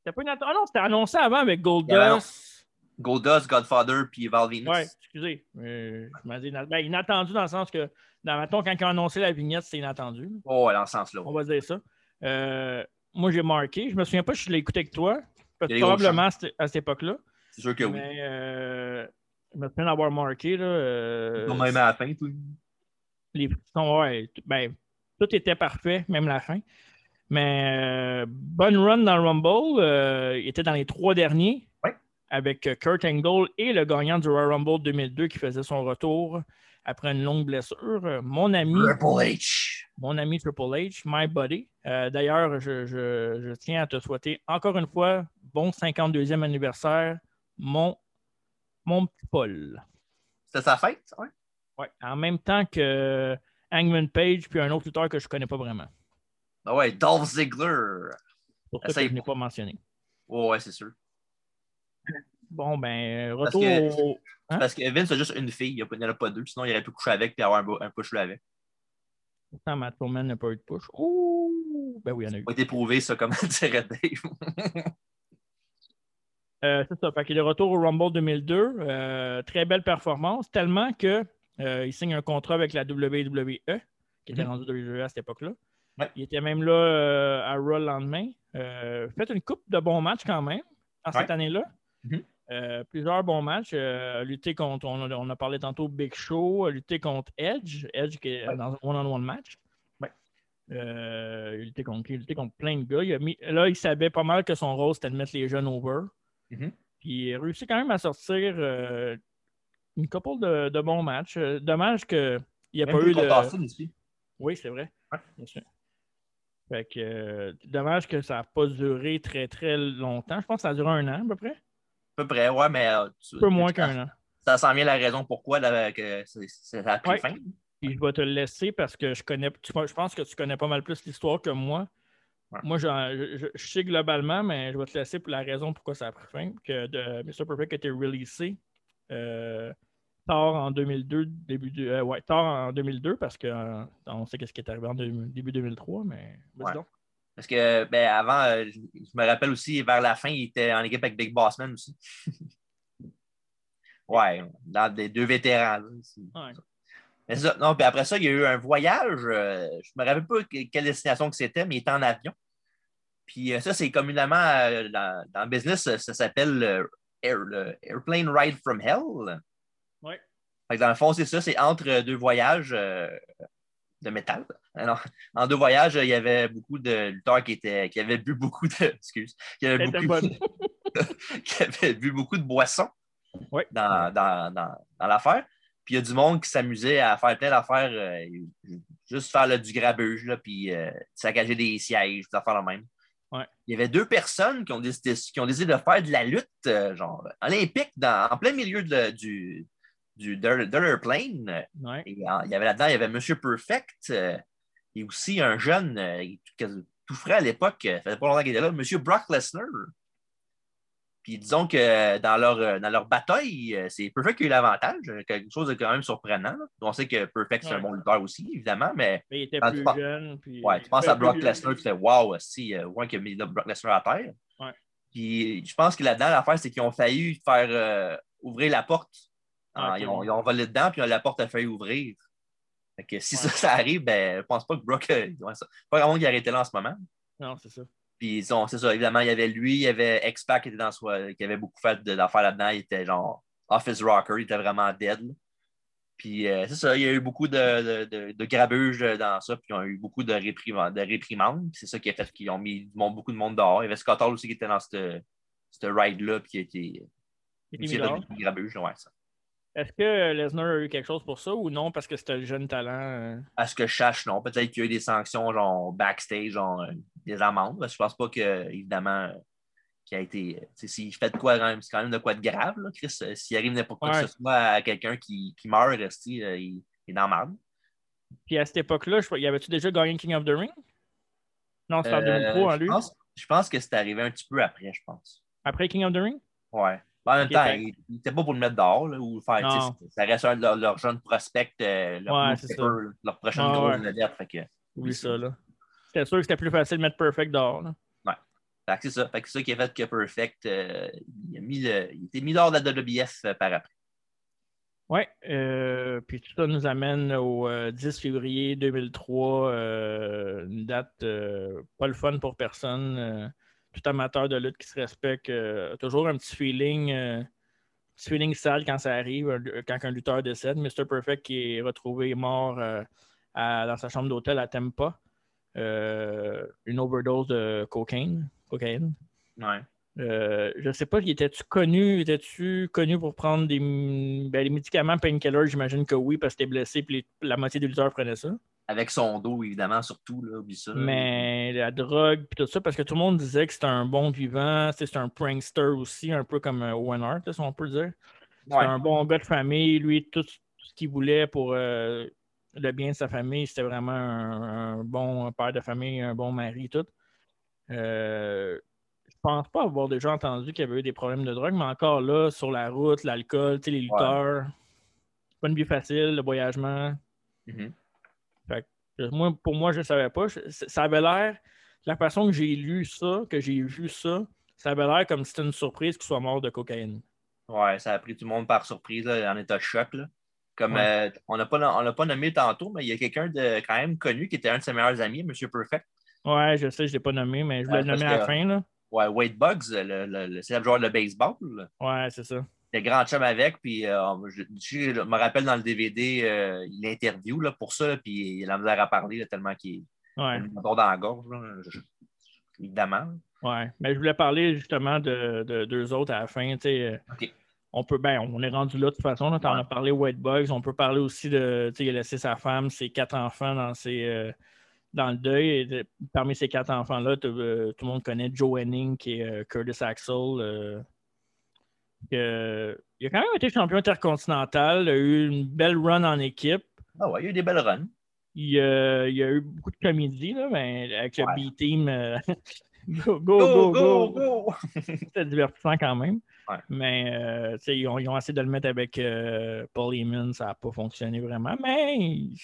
C'était pas inattendu. Ah non, c'était annoncé avant avec Goldust. Goldust, Godfather, puis Val Venus. Oui, excusez. Euh, je m'en dis ina- ben, inattendu dans le sens que, dans mettons, quand ils ont annoncé la vignette, c'était inattendu. Oh, dans ce sens-là. On va dire ça. Euh, moi, j'ai marqué. Je me souviens pas si je l'ai écouté avec toi. Probablement à cette, époque-là. C'est sûr que oui. Mais euh, je me souviens d'avoir marqué. Là, euh, On même à la fin, tout. les ouais, ben, tout était parfait, même la fin. Mais euh, bonne run dans le Rumble. euh, il était dans les trois derniers avec euh, Kurt Angle et le gagnant du Royal Rumble 2002 qui faisait son retour après une longue blessure. Mon ami. Triple H. Mon ami Triple H, my buddy. Euh, D'ailleurs, je, je- je tiens à te souhaiter encore une fois bon 52e anniversaire, mon, mon petit Paul. C'était sa fête, ça, ouais? Ouais, en même temps que Hangman Page puis un autre lutteur que je ne connais pas vraiment. Ah ouais, Dolph Ziggler. Pour ça que Essaye je n'ai pas mentionné. Ouais, ouais, c'est sûr. Bon, ben, Parce retour que, au. Hein? parce que Vince a juste une fille, il n'y en a pas deux. Sinon, il aurait pu coucher avec et avoir un, push là avec. Pourtant, Matt Bowman n'a pas eu de push. Ouh! Ben oui, il y en a eu. Ça a été prouvé, ça, comme dirait Dave. Euh, c'est ça. Fait qu'il est retour au Rumble 2002. Euh, très belle performance, tellement que euh, il signe un contrat avec la WWE, qui était Mhm. rendu WWE à cette époque-là. Ouais. Il était même là euh, à Raw le lendemain. Euh, fait une coupe de bons matchs quand même en cette année-là. Mhm. Euh, plusieurs bons matchs. Lutter contre, on a, on a parlé tantôt Big Show, lutter contre Edge, Edge qui est dans un one-on-one match. Il luttait contre? Il contre plein de gars. Il a mis- là, il savait pas mal que son rôle, c'était de mettre les jeunes over. Mhm. Puis il a réussi quand même à sortir une couple de, de bons matchs. Dommage qu'il n'y a Même pas eu de. Austin aussi. Oui, c'est vrai. Ouais. Bien sûr. Fait que, euh, dommage que ça n'a pas duré très très longtemps. Je pense que ça a duré un an à peu près. À peu près, ouais, mais. euh, tu- peu moins qu'un an. Ça sent bien la raison pourquoi là, que ça a pris Ouais. fin. Puis je vais te le laisser parce que je connais. tu- je pense que tu connais pas mal plus l'histoire que moi. Ouais. Moi, je, je- je sais globalement, mais je vais te laisser pour la raison pourquoi ça a pris fin. Que de, Mr. Perfect a été releasé euh, tard en 2002, début de, euh, ouais, tard en 2002, parce que euh, on sait qu'est-ce qui est arrivé en deux- début 2003, mais vas-y Ouais. donc. Parce que ben, avant, euh, je me rappelle aussi, vers la fin, il était en équipe avec Big Bossman aussi. ouais, dans des deux vétérans. là, c'est- Ouais. Mais c'est ça. Non, puis après ça, il y a eu un voyage. je me rappelle pas que- quelle destination que c'était, mais il était en avion. Puis ça, c'est communément dans, dans le business, ça, s'appelle Air- le Airplane Ride from Hell. Fait que dans le fond, c'est ça, c'est entre deux voyages euh, de métal. Alors, en deux voyages, il y avait beaucoup de lutteurs qui, étaient, qui avaient bu beaucoup de. Excuse. Qui avaient, beaucoup, qui bu beaucoup de boissons dans, dans, dans, dans l'affaire. Puis il y a du monde qui s'amusait à faire plein d'affaires, euh, juste faire là, du grabuge, là, puis euh, saccager des sièges, des affaires la même. Ouais. Il y avait deux personnes qui ont décidé, qui ont décidé de faire de la lutte euh, genre olympique dans, en plein milieu de- du, du. Ouais. Et, euh, il y avait là-dedans, il y avait Monsieur Perfect euh, et aussi un jeune euh, tout, frais à l'époque, ça faisait pas longtemps qu'il était là, Monsieur Brock Lesnar. Puis disons que dans leur, dans leur bataille, c'est Perfect qui a eu l'avantage, quelque chose de quand même surprenant. là. On sait que Perfect, c'est un bon lutteur aussi, évidemment, mais. Mais il était plus tu penses- jeune. Puis, Ouais, tu penses à Brock Lesnar, tu fais Wow, si, euh, ouais, qu'il a mis Brock Lesnar à terre. Ouais. Puis je pense que là-dedans, l'affaire, c'est qu'ils ont failli faire euh, ouvrir la porte. Ah, Ouais, ils, ont, ok. ils ont volé dedans, puis la porte a failli ouvrir. Fait que si Ouais. ça, ça arrive, ben, je pense pas que Brock. euh, ouais, ça- pas vraiment qu'il arrêté là en ce moment. Non, c'est ça. Puis ils ont- c'est ça, évidemment, il y avait lui, il y avait X-Pac qui était dans soi, qui avait beaucoup fait de- d'affaires là-dedans. Il était genre Office Rocker, il était vraiment dead. là. Puis euh, c'est ça, il y a eu beaucoup de, de, de, de grabuge dans ça, puis ils ont eu beaucoup de, réprimandes. C'est ça qui a fait qu'ils ont mis beaucoup de monde dehors. Il y avait Scott Hall aussi qui était dans cette ride-là, puis qui a été. Il mis dehors. grabuge, ouais, ça. Est-ce que Lesnar a eu quelque chose pour ça ou non parce que c'était le jeune talent? euh? À ce que je sache, non. Peut-être qu'il y a eu des sanctions, genre backstage, genre euh, des amendes. Parce que je pense pas que, évidemment, euh, qu'il a été. S'il fait de quoi, c'est quand même de quoi de grave, là, Chris. S'il arrive n'importe quoi Ouais. que ce soit à quelqu'un qui, qui meurt, il, il est dans la merde? Puis à cette époque-là, y avait-tu déjà gagné King of the Ring? Non, c'était en Euh, 2003 en je lui? pense- Je pense que c'est arrivé un petit peu après, je pense. Après King of the Ring? Ouais. En même temps, fait- il il était pas pour le mettre dehors, là, ou faire, ça reste un leur jeune prospect, euh, leur, Ouais, leur prochaine Ouais, grosse ouais. vedette. Fait que, Oui, ça, là. C'était sûr que c'était plus facile de mettre Perfect dehors. Là. ouais. Fait que c'est ça. Fait que c'est ça qui a fait que Perfect, euh, il, a mis le, il était mis dehors de la WBF euh, par après. Oui, euh, puis tout ça nous amène au euh, 10 février 2003, euh, une date pas le fun pour personne. Euh, tout amateur de lutte qui se respecte, euh, a toujours un petit feeling, euh, petit feeling sale quand ça arrive, quand un lutteur décède. Mr. Perfect qui est retrouvé mort euh, à- dans sa chambre d'hôtel à Tampa, euh, une overdose de cocaine. cocaïne. Ouais. Euh, je sais pas, étais-tu connu, étais-tu connu pour prendre des, ben, médicaments painkillers? J'imagine que oui, parce que t'es blessé puis les- la moitié des lutteurs prenaient ça. Avec son dos, évidemment, surtout, là, oublie ça. Mais la drogue puis tout ça, parce que tout le monde disait que c'était un bon vivant, c'était un prankster aussi, un peu comme euh, Owen Hart, si on peut dire. C'était Ouais. un bon gars de famille, lui, tout ce qu'il voulait pour euh, le bien de sa famille, c'était vraiment un, un bon père de famille, un bon mari, tout. Euh, je pense pas avoir déjà entendu qu'il y avait eu des problèmes de drogue, mais encore là, sur la route, l'alcool, les lutteurs, c'est pas une vie facile, le voyagement. Mhm. Euh, moi, pour moi, je ne savais pas. Je- Ça avait l'air, la façon que j'ai lu ça, que j'ai vu ça, ça avait l'air comme si c'était une surprise qu'il soit mort de cocaïne. Ouais, ça a pris tout le monde par surprise, là, en état de choc. Là. Comme Ouais. euh, on n'a pas, on pas nommé tantôt, mais il y a quelqu'un de quand même connu qui était un de ses meilleurs amis, M. Perfect. Ouais, je sais, je ne l'ai pas nommé, mais je voulais Ouais, le nommer à la fin. Là. Ouais, Wade Buggs, le, le, le célèbre joueur de baseball. Ouais, c'est ça. Le grand chum avec, puis euh, je, me rappelle dans le DVD, euh, il interview là, pour ça, là, puis il a la misère à parler là, tellement qu'il Ouais. a le dans la gorge, je- évidemment. Ouais, mais je voulais parler justement de, de deux autres à la fin. euh. On peut, ben, on est rendu là de toute façon. En Ouais. as parlé White Bugs. On peut parler aussi de. Il a laissé sa femme, ses quatre enfants dans, ses, euh, dans le deuil. Et de- parmi ces quatre enfants-là, tout le monde connaît Joe Henning, qui est Curtis Axel. Euh, il a quand même été champion intercontinental. Il a eu une belle run en équipe. Ah ouais, il a eu des belles runs. Il, euh, il a eu beaucoup de comédie, là, mais avec le. B-Team. euh, go, go, go, go, go! C'était divertissant quand même. Ouais. Mais euh, ils, ont, ils ont essayé de le mettre avec euh, Paul Heyman, ça n'a pas fonctionné vraiment. Mais il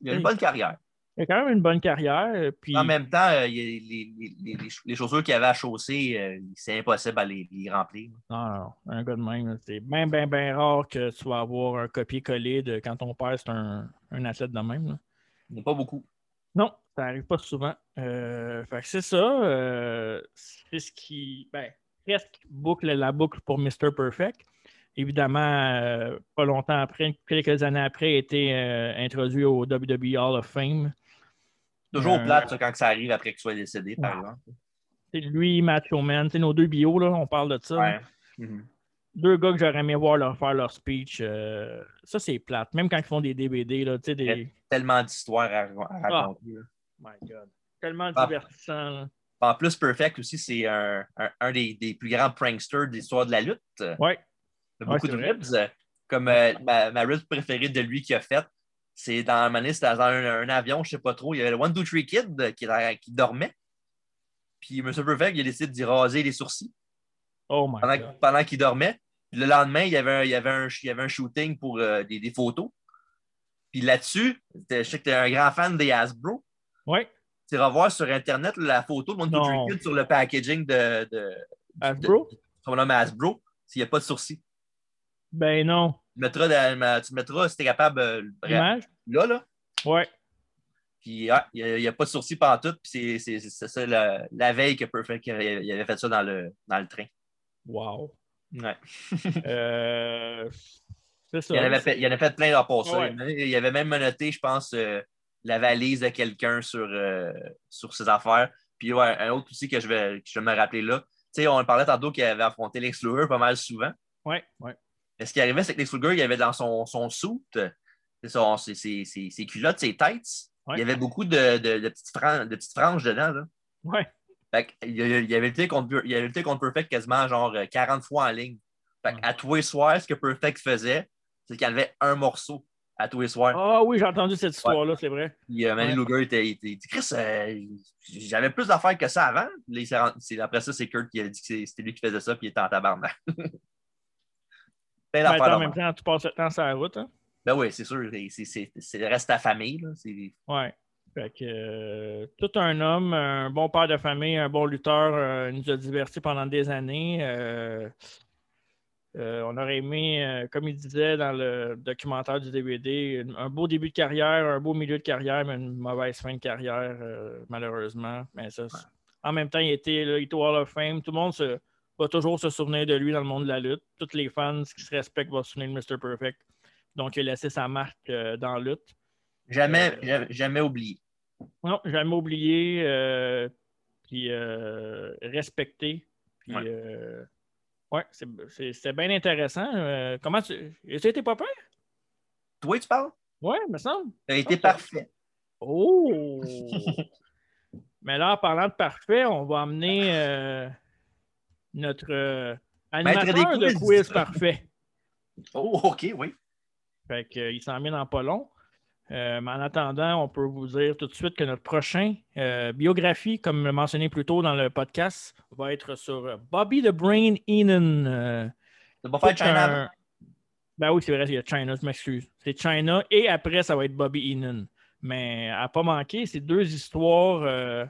Il a une bonne carrière. Il a quand même une bonne carrière. euh, Puis, En même temps, euh, les, les, les, chaussures qu'il avait à chausser, euh, c'est impossible à les, remplir. non, non, un gars de même, c'est bien, bien, bien rare que tu vas avoir un copier-coller de quand ton père, c'est un, un athlète de même. là. Il n'y a pas beaucoup. Non, ça n'arrive pas souvent. Euh, fait que c'est ça. c'est ce qui. Ben, presque boucle la boucle pour Mr. Perfect. Évidemment, pas longtemps après, quelques années après, a été introduit au WWE Hall of Fame. Toujours Euh, plate, ça, quand ça arrive après qu'il soit décédé, par Ouais. exemple. C'est lui, Macho Man, c'est nos deux bios, là, on parle de ça. Ouais. Mhm. Deux gars que j'aurais aimé voir leur faire leur speech. euh, ça, c'est plate. Même quand ils font des DVD, là, tu sais, Il y a des. tellement d'histoires à, à Ah. raconter. là. My God. Tellement Ah. divertissant. là. En plus, Perfect aussi, c'est un, un, un des, des plus grands pranksters de l'histoire de la lutte. Ouais. Il y a Ouais, beaucoup de ribs. Comme euh, ma, ma rib préférée de lui qu'il a faite, c'est dans c'était dans un, un avion, je ne sais pas trop. Il y avait le One, Two, Three Kid euh, qui, qui dormait. Puis M. Perfect, il a décidé d'y raser les sourcils Oh my pendant, God. pendant qu'il dormait. Puis le lendemain, il y avait un, il y avait un, il y avait un shooting pour euh, des, des photos. Puis là-dessus, je sais que tu es un grand fan des Hasbro. Ouais. Tu iras voir sur Internet la photo de One, Two. Three Kid sur le packaging de, de, Hasbro? de son nom Hasbro, s'il n'y a pas de sourcils. Ben non. Tu mettras, dans- tu mettras si tu es capable, euh, bref, là, là. Ouais. Puis ah, il n'y a, pas de sourcils partout. Puis c'est- ça la, la veille que Perfect il avait fait ça dans le, dans le train. Wow. Ouais. Euh, ça. Il en avait fait, il en avait fait plein le passé. Ouais. Il avait même menotté, je pense, euh, la valise de quelqu'un sur, euh, sur ses affaires. Puis ouais, un autre aussi que je vais, que je vais me rappeler là. Tu sais, on parlait tantôt qu'il avait affronté Lex Luger pas mal souvent. Ouais, ouais. Mais ce qui arrivait, c'est que Lex Luger, il avait dans son, son ses, ses- ses- ses culottes, ses têtes, Ouais. il y avait beaucoup de, de- de petites, fran- de petites franges dedans. Là. Ouais. Fait que, il, il avait lutté contre, il avait lutté contre Perfect quasiment genre euh, 40 fois en ligne. Fait à tous les soirs, ce que Perfect faisait, c'est qu'il enlevait un morceau à tous les soirs. Ah oui, j'ai entendu cette histoire-là, c'est vrai. Puis euh, Manny Ouais. Luger était, était- il dit Chris, euh, j'avais plus d'affaires que ça avant. Là, rendu- après ça, c'est Kurt qui a dit que c'était lui qui faisait ça, puis il était en tabarnak. Plein Ben, en même temps, tu passes le temps sur la route. Hein? Ben oui, c'est sûr. c'est- c'est- C'est le reste de ta famille. Là. Ouais. Fait que euh, tout un homme, un bon père de famille, un bon lutteur, euh, nous a divertis pendant des années. Euh, euh, on aurait aimé, comme il disait dans le documentaire du DVD, un beau début de carrière, un beau milieu de carrière, mais une mauvaise fin de carrière, malheureusement. Mais ça, En même temps, il était là, il était au Hall of Fame. Tout le monde se- va toujours se souvenir de lui dans le monde de la lutte. Tous les fans qui se respectent vont se souvenir de Mr. Perfect. Donc, il a laissé sa marque euh, dans la lutte. Jamais, Euh, jamais, jamais oublié. Non, jamais oublié, euh, puis respecté. Puis, Ouais. ouais, c'est- bien intéressant. Comment tu. C'était pas peur? Toi, tu parles? Ouais, me semble. Ça a été parfait. Oh! Mais là, en parlant de parfait, on va amener notre euh, des animateur de quiz. parfait. Oh, OK, oui. Fait que, euh, il s'en vient dans pas long. Euh, mais en attendant, on peut vous dire tout de suite que notre prochain euh, biographie, comme mentionné plus tôt dans le podcast, va être sur Bobby the Brain Heenan. Euh, tout China un-? Ben oui, c'est vrai, il y a China, je m'excuse. C'est China et après, ça va être Bobby Heenan. Mais à pas manquer, c'est deux histoires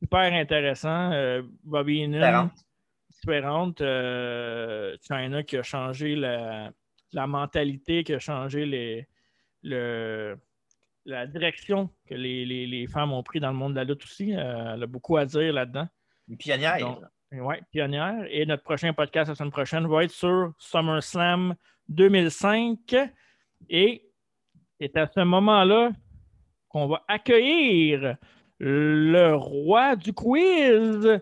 super intéressantes. Bobby Heenan, Différentes. Euh, China qui a changé la, la mentalité, qui a changé les, le, la direction que les, les- les femmes ont pris dans le monde de la lutte aussi. Euh, elle a beaucoup à dire là-dedans. Une pionnière. Oui, pionnière. Et notre prochain podcast la semaine prochaine va être sur SummerSlam 2005. Et c'est à ce moment-là qu'on va accueillir le roi du quiz.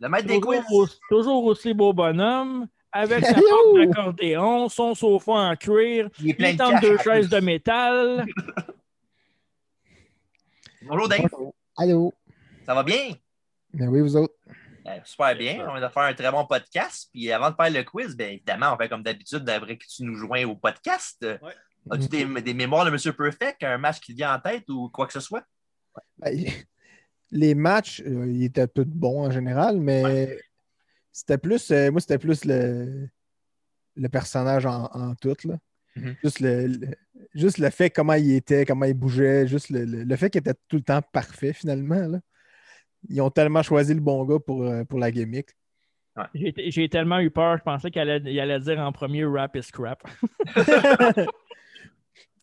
Le maître des quiz. Toujours, au- toujours aussi beau bonhomme, avec sa porte d'accordéon, son sofa en cuir, Il est plein il de deux chaises de métal. Bonjour, Dave. Allô? Ça va bien? Ben oui, vous autres? Euh, super bien. On vient de faire un très bon podcast. Puis avant de faire le quiz, bien évidemment, on fait comme d'habitude, d'après que tu nous joins au podcast. As-tu des, des mémoires de M. Perfect, un match qui te vient en tête ou quoi que ce soit? Ben, les matchs, euh, ils étaient tous bons en général, mais c'était plus, euh, moi, c'était plus le, le personnage en, en tout. Là. Mhm. juste, le, le- juste le fait comment il était, comment il bougeait, juste le, le- le fait qu'il était tout le temps parfait finalement. Là. Ils ont tellement choisi le bon gars pour, euh, pour la gimmick. J'ai j'ai tellement eu peur, je pensais qu'il allait, il allait dire en premier rap is crap.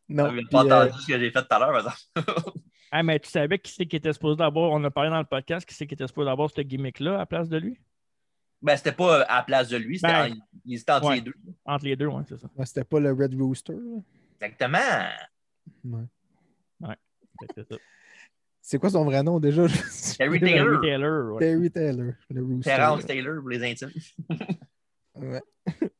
Non. Vous n'avez puis, pas euh, entendu ce que j'ai fait tout à l'heure. Ah, mais tu savais qui c'est qui était supposé d'avoir, on a parlé dans le podcast, qui c'est qui était supposé d'avoir cette gimmick-là à la place de lui? Ben, c'était pas à la place de lui, c'était Ben, en- il hésitait entre ouais. les deux. Entre les deux, oui, c'est ça. c'était pas le Red Rooster. là. Exactement. Ouais. Ouais, ça. C'est quoi son vrai nom déjà? Terry Terry Taylor. Taylor, ouais. Terry Taylor, le Rooster. Terrence Taylor pour les intimes. Ouais.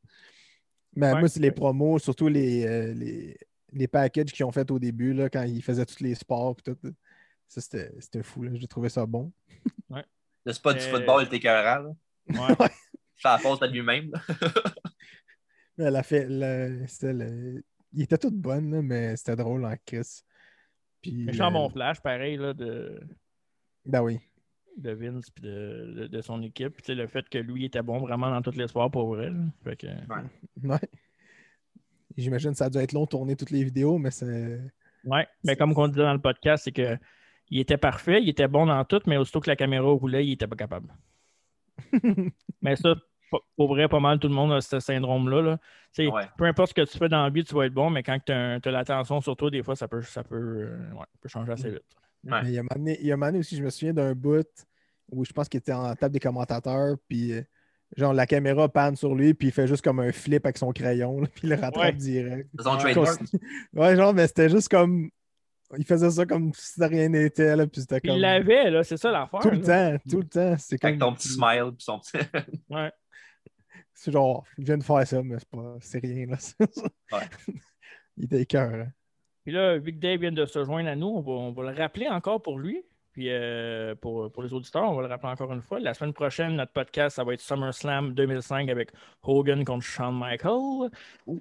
Mais Ouais. moi, c'est les promos, surtout les, euh, les, les packages qu'ils ont fait au début, là, quand ils faisaient tous les sports. pis tout. Ça, c'était c'était fou. là. J'ai trouvé ça bon. Le spot du Euh, football était écœurant. là. Ouais. Fait la faute à lui-même. Elle a fait. le- c'était le- Il était tout bonne, là, mais c'était drôle en Chris. Puis, Méchant le- bon flash, pareil, là, de, Ben oui. de Vince et de, de- de son équipe. Puis, le fait que lui était bon vraiment dans toutes les soirs pour vrai. Fait que, Ouais. J'imagine que ça a dû être long de tourner toutes les vidéos, mais c'est. ouais. Mais comme on disait dans le podcast, c'est que il était parfait, il était bon dans tout, mais aussitôt que la caméra roulait, il était pas capable. mais ça, pour vrai, pas mal tout le monde a ce syndrome-là. là. Ouais. Peu importe ce que tu fais dans la vie, tu vas être bon, mais quand tu as, l'attention sur toi, des fois, ça peut, ça peut, euh, ouais, peut changer assez vite. Ouais. Mais il y a un moment donné- il y a un moment donné aussi, je me souviens d'un bout où je pense qu'il était en table des commentateurs, puis euh, genre la caméra panne sur lui, puis il fait juste comme un flip avec son crayon, là, puis il le rattrape Ouais. direct. Son Ouais. trademark. Ouais, genre, mais c'était juste comme. Il faisait ça comme si rien n'était, là, puis c'était comme. il l'avait, là, c'est ça l'affaire. Tout le là. temps, tout le temps. C'est Avec comme. ton petit smile puis son petit. Ouais. C'est genre, je viens de faire ça, mais c'est pas. C'est rien, là. Ouais. Il était cœur. Hein? Puis là, vu que Dave vient de se joindre à nous, on va, on va le rappeler encore pour lui. Puis euh, pour, pour les auditeurs, on va le rappeler encore une fois. La semaine prochaine, notre podcast, ça va être SummerSlam 2005 avec Hogan contre Shawn Michaels.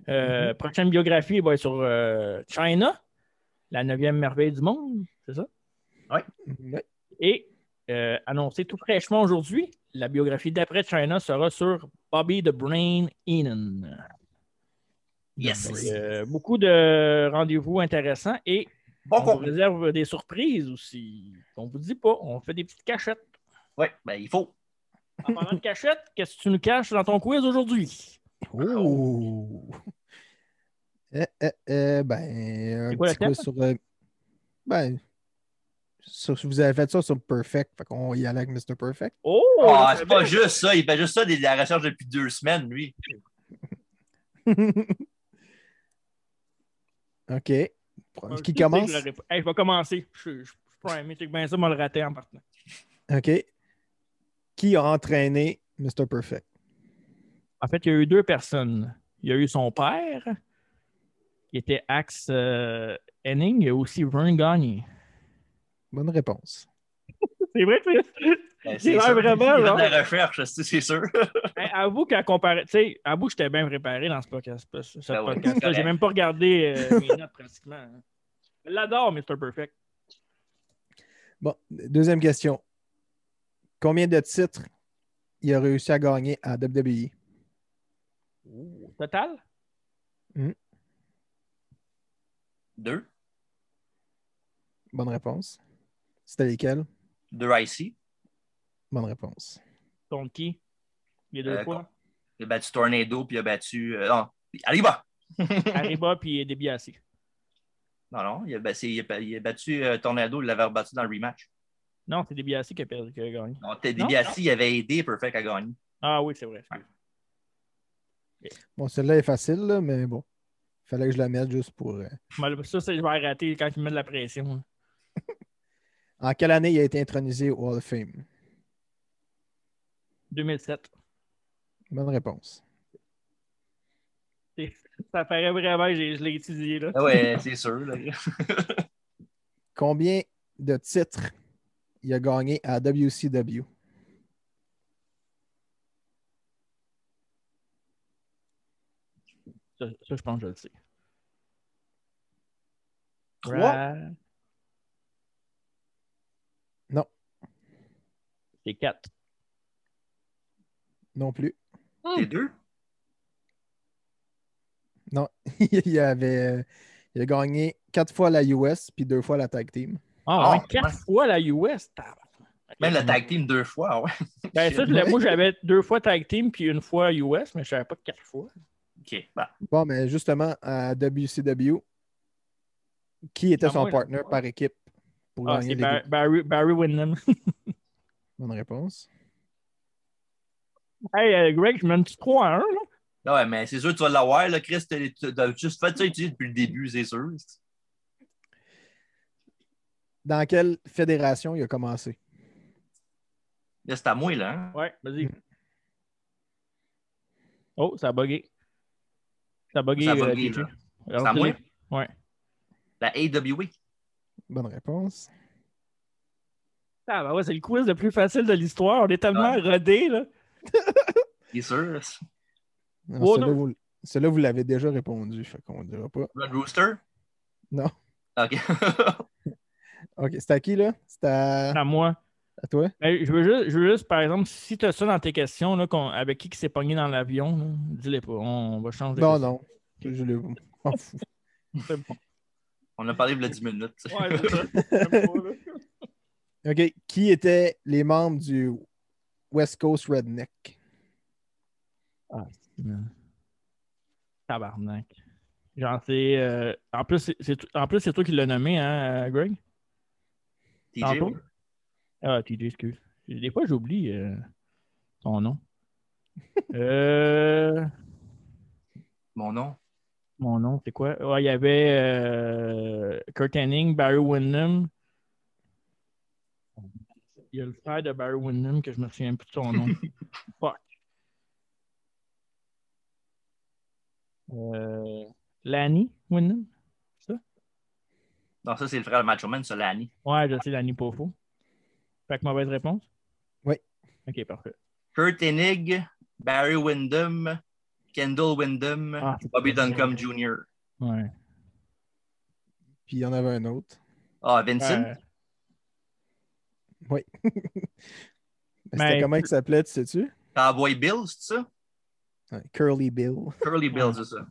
Euh, Prochaine biographie va être sur euh, China, la neuvième merveille du monde, c'est ça? Oui. Et euh, annoncé tout fraîchement aujourd'hui, la biographie d'après China sera sur Bobby the Brain Heenan. Yes. Donc, euh, beaucoup de rendez-vous intéressants et Bon on vous réserve des surprises aussi. On vous dit pas, on fait des petites cachettes. Oui, ben il faut. En parlant de cachettes, qu'est-ce que tu nous caches dans ton quiz aujourd'hui? Oh! Eh, eh, eh, ben, un C'est quoi petit quiz thème? sur. euh, ben, sur- vous avez fait ça sur Perfect, fait qu'on y allait avec Mr. Perfect. Oh! Ah, c'est pas juste ça. Il fait juste ça de la recherche depuis deux semaines, lui. OK. Qui commence? je. Hey, je vais commencer. Je suis primé. Bien ça, moi le raté en partant. OK. Qui a entraîné Mr. Perfect? En fait, il y a eu deux personnes. Il y a eu son père, qui était Axe euh, Henning, et aussi Vern Gagne. Bonne réponse. C'est vrai c'est- Ben, c'est vraiment, genre. la recherche, c'est c'est sûr. Hey, avoue qu'à comparer, tu sais, avoue que j'étais bien préparé dans ce podcast. ce Ben podcast. J'ai même pas regardé euh, mes notes pratiquement. hein. Je l'adore, Mr. Perfect. Bon, deuxième question. Combien de titres il a réussi à gagner à? WWE? Total? Deux. Bonne réponse. C'était lesquels? Deux IC. Bonne réponse. Contre qui? Les deux Euh, fois. Il a battu Tornado, puis il a battu. euh, non, Arriba! Arriba puis Debiassi. Non, non, il a, battu- il a- il a battu euh, Tornado, il l'avait rebattu dans le rematch. Non, c'est Debiassi qui a, perdu, qui a gagné. Non, Non? DiBiase, il avait aidé Perfect à gagner. Ah oui, c'est vrai. Bon, celle-là est facile, là, mais bon. Il fallait que je la mette juste pour. euh, Ça, c'est- je vais arrêter quand il me met de la pression. hein. En quelle année il a été intronisé au Hall of Fame? 2007. Bonne réponse. Ça paraît vraiment, j'ai- je l'ai étudié. Là. Ah ouais, c'est sûr. là. Combien de titres il a gagné à WCW? Ça, ça, je pense que je le sais. Trois? C'est 4. non plus. T'es deux? Non, il avait. Il a gagné quatre fois la US puis deux fois la tag team. Ah, ouais, Ah, 4 ouais. fois la US. Même le tag team deux fois, ouais. Ben, ça, moi, j'avais deux fois tag team puis une fois US, mais je savais pas que quatre fois. OK, bah. Bon, mais justement, à WCW, qui était Ah, son moi, partner par équipe pour Ah, gagner c'est les Bar- deux? Barry, Barry Windham. Bonne réponse. hey, euh, Greg, je mène 3 à 1. Là? Ouais, mais c'est sûr que tu vas l'avoir, là, Chris. t'as- Tu as juste fait ça utiliser depuis le début, c'est sûr. Dans quelle fédération il a commencé? Là, c'est à moi, là. hein? Ouais, vas-y. Oh, ça a bugué. Ça a bugué. Ça a euh, bugué, là. Alors, C'est à moi? Ouais. La AWA. Bonne réponse. Ah, bah ouais, c'est le quiz le plus facile de l'histoire. On est tellement rodés, là. C'est sûr. Oh, Celui-là, vous, l'avez déjà répondu, fait qu'on ne dira pas. Red Rooster? Non. OK. OK, c'est à qui, là? C'est à... À moi. à toi? Ben, je, veux juste, je veux juste, par exemple, si tu as ça dans tes questions, là, qu'on- avec qui qui s'est pogné dans l'avion, dis-les pas. On va changer. de Non, non. Je l'ai... m'en fous. C'est bon. On a parlé de la 10 minutes. Ouais, c'est ça. OK. Qui étaient les membres du West Coast Redneck? Ah, Tabarnak. J'en sais. euh, En plus, c'est- c'est en plus, c'est toi qui l'as nommé, hein, Greg? TJ, Tantôt? Ah, TJ, excuse. Des fois, j'oublie euh, son nom. euh, Mon nom. mon nom, c'est quoi? Ouais, il y avait euh, Kurt Hennig, Barry Windham. Il y a le frère de Barry Windham que je me souviens plus de son nom. Fuck. Euh, Lanny Wyndham? Non, ça, c'est le frère de Macho Man, ça, Lanny. Ouais, je sais, Lanny Pofo. Fait que mauvaise réponse? Oui. Ok, parfait. Kurt Hennig, Barry Windham, Kendall Windham, Ah, Bobby Duncombe Jr. Ouais. Puis il y en avait un autre. Ah, Vincent? Euh, Oui. Mais Mais- C'était comment il s'appelait, tu sais-tu? Cowboy Bill, c'est ça? Ouais, Curly Bill. Curly Bill, c'est ça.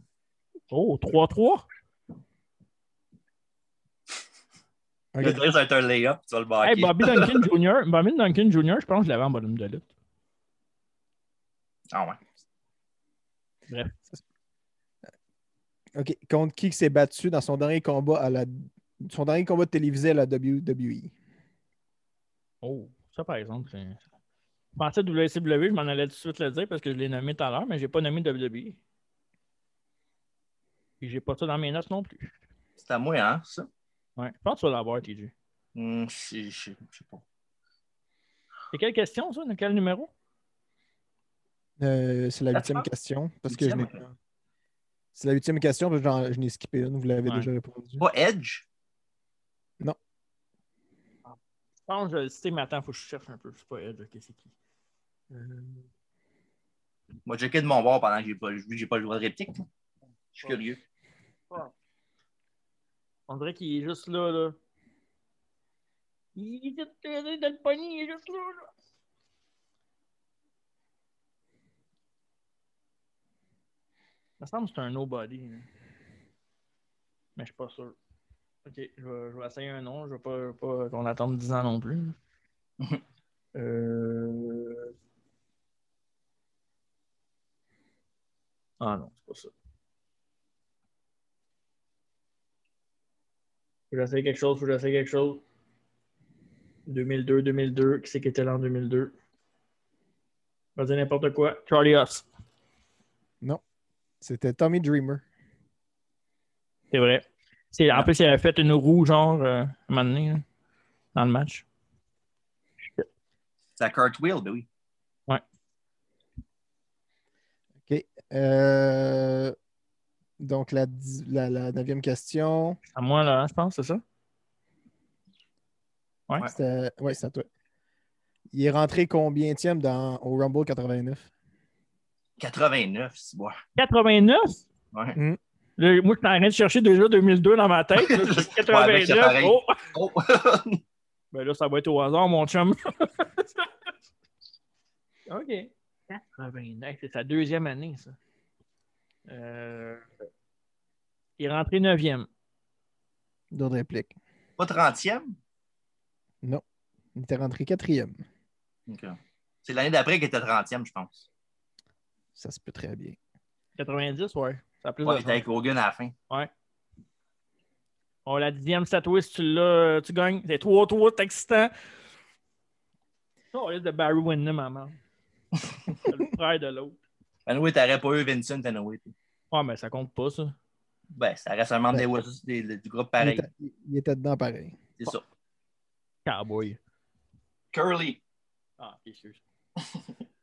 Oh, 3-3? Le ça va être un lay-up, tu vas le. Hey, Bobby Duncan Jr. Bobby Duncan Jr., je pense que je l'avais en bonhomme de lutte. Ah ouais. Bref. OK. Contre qui il s'est battu dans son dernier combat à la son dernier combat télévisé à la WWE? Oh, ça par exemple, c'est. Je pensais WCW, je m'en allais tout de suite le dire parce que je l'ai nommé tout à l'heure, mais j'ai pas nommé WWE. Et j'ai pas ça dans mes notes non plus. C'est à moi, hein, ça? Ouais, je pense que tu vas l'avoir, TJ. Hum, je je- je sais pas. C'est quelle question, ça? De quel numéro? Euh, c'est la huitième question. Parce que je n'ai. C'est la huitième question parce que je n'ai skippé une. Vous l'avez Ouais. déjà répondu. Pas Edge? Non. Je pense que je le sais, mais attends, faut que je cherche un peu. Je sais pas Edge, ok, c'est qui? Euh, Moi, j'ai de mon bord pendant que j'ai pas, j'ai pas le droit de réplique. Je suis curieux. On dirait qu'il est juste là, là. Il est de le pogner, il est juste là, là. Il me semble que c'est un nobody. là. Mais je suis pas sûr. Ok, je vais, je vais essayer un nom. Je veux pas, pas qu'on attende 10 ans non plus. euh... Ah non, c'est pas ça. Faut que j'essaye quelque chose, faut que j'essaye quelque chose. 2002, 2002. Qui c'est qui était là en 2002? Je vais dire n'importe quoi. Charlie Huss. Non. C'était Tommy Dreamer. C'est vrai. C'est, en plus, il avait fait une roue, genre, euh, un moment donné, là, dans le match. C'est à Cartwheel, ben oui. Ouais. OK. Euh, Donc, la, la, la neuvième question. À moi, là, je pense, c'est ça? Ouais. C'était ouais, c'est à toi. Il est rentré combien dans au Rumble 89? 89, c'est bon. 89? Ouais. Hmm. Là, moi, je suis en train de chercher déjà 2002 dans ma tête. là. Ouais, 89. ben, c'est pareil. oh! Oh. Ben là, ça va être au hasard, mon chum. OK. 89, c'est sa deuxième année, ça. Euh, Il est rentré neuvième. D'autres répliques. Pas 30e? Non. Il était rentré quatrième. Ok. C'est l'année d'après qu'il était 30e, je pense. Ça se peut très bien. 90, ouais. Ça a plus Ouais, de il était avec Hogan à la fin. Ouais. Oh, la dixième statuée, si tu l'as, tu gagnes. C'est 3-3, c'est excitant. Oh, liste de Barry Windham, maman. C'est le frère de l'autre. Anyway, t'aurais pas eu Vincent Anyway. Ouais, mais ça compte pas, ça. Ben, ça reste un membre des West- des- du groupe pareil. Il était, il était dedans pareil. C'est ça. Cowboy. Curly. Ah, ok, excuse.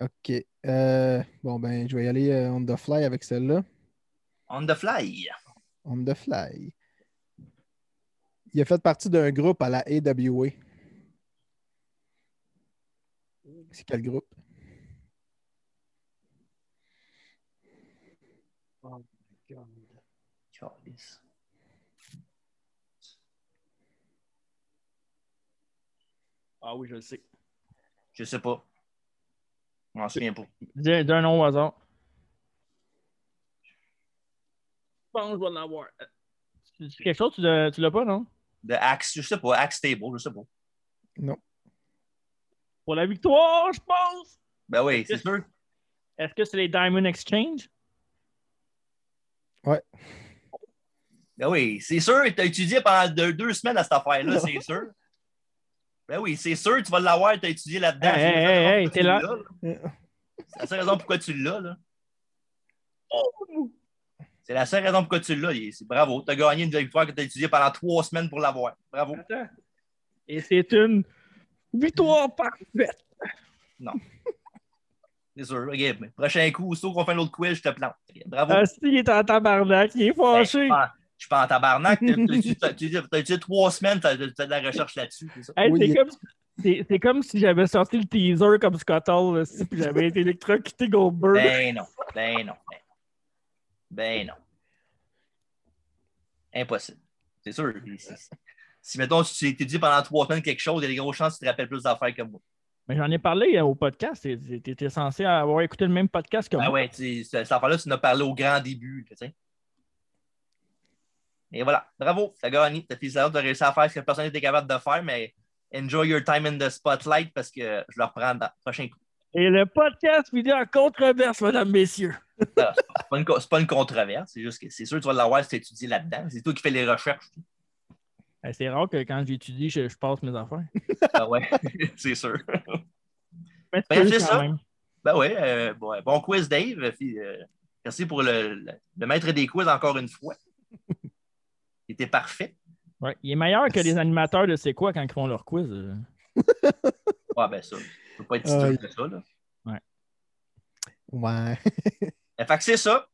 OK. Euh, bon, ben, je vais y aller euh, on the fly avec celle-là. On the fly. On the fly. Il a fait partie d'un groupe à la AWA. C'est quel groupe? Oh my god. Ah oui, je le sais. Je sais pas. Je m'en souviens pas. Dis un nom au hasard. Je pense que je vais l'avoir. Euh, tu- tu- Quelque chose, tu l'as tu l'as pas, non? De Axe, je sais pas. Axe Table, je sais pas. Non. Pour la victoire, je pense! Ben oui, c'est sûr. Est-ce que c'est les Diamond Exchange? Ouais. Ben oui, c'est sûr. T'as étudié pendant deux, deux semaines à cette affaire-là, c'est sûr. Ben oui, c'est sûr, tu vas l'avoir, t'as étudié là-dedans. Hey, C'est la hey, seule hey, raison t'es pourquoi là. tu. C'est la seule raison pourquoi tu l'as, là. C'est la seule raison pourquoi tu l'as. Bravo, t'as gagné une victoire que t'as étudié pendant trois semaines pour l'avoir. Bravo. Attends. Et c'est une victoire parfaite. Non. C'est sûr. Mais prochain coup, aussitôt qu'on fait l'autre quiz, je te plante. Bravo. Ah, si, il est en tabarnak, il est fâché. Ben, je suis pas en tabarnak. Tu as utilisé trois semaines, tu as, fait de la recherche là-dessus. c'est ça? Hey, Oui, c'est il- comme, c'est- c'est comme si j'avais sorti le teaser comme Scott Hall, là, si, puis j'avais été électrocuté Goldberg. Ben non, ben non, ben, ben non. Impossible. C'est sûr. Si, mettons, tu t'es étudié pendant trois semaines quelque chose, il y a des grosses chances que tu te rappelles plus d'affaires que moi. Mais j'en ai parlé euh, au podcast. Tu étais censé avoir écouté le même podcast que Ah moi. ouais, tu sais, cette affaire-là, tu en as parlé au grand début. tu sais. Et voilà, bravo, t'as gagné. T'as fait ça, t'as réussi à faire ce que personne n'était capable de faire, mais enjoy your time in the spotlight parce que je le reprends dans le prochain coup. Et le podcast finit en controverse, mesdames, messieurs. C'est pas, pas une controverse, c'est juste que c'est sûr que tu vas l'avoir si tu étudies là-dedans. C'est toi qui fais les recherches. Eh, C'est rare que quand j'étudie, je, je passe mes affaires. Ah ouais, c'est sûr. Mais Ben, c'est ça. même. Ben ouais, euh, bon, bon quiz, Dave. Puis, euh, merci pour le, le- le maître des quiz encore une fois. Il était parfait. Ouais, il est meilleur que les animateurs de C'est quoi quand ils font leur quiz. euh. Ouais, ben ça. Ça peut pas être si il- que ça. Là. Ouais. Euh, Fait que c'est ça.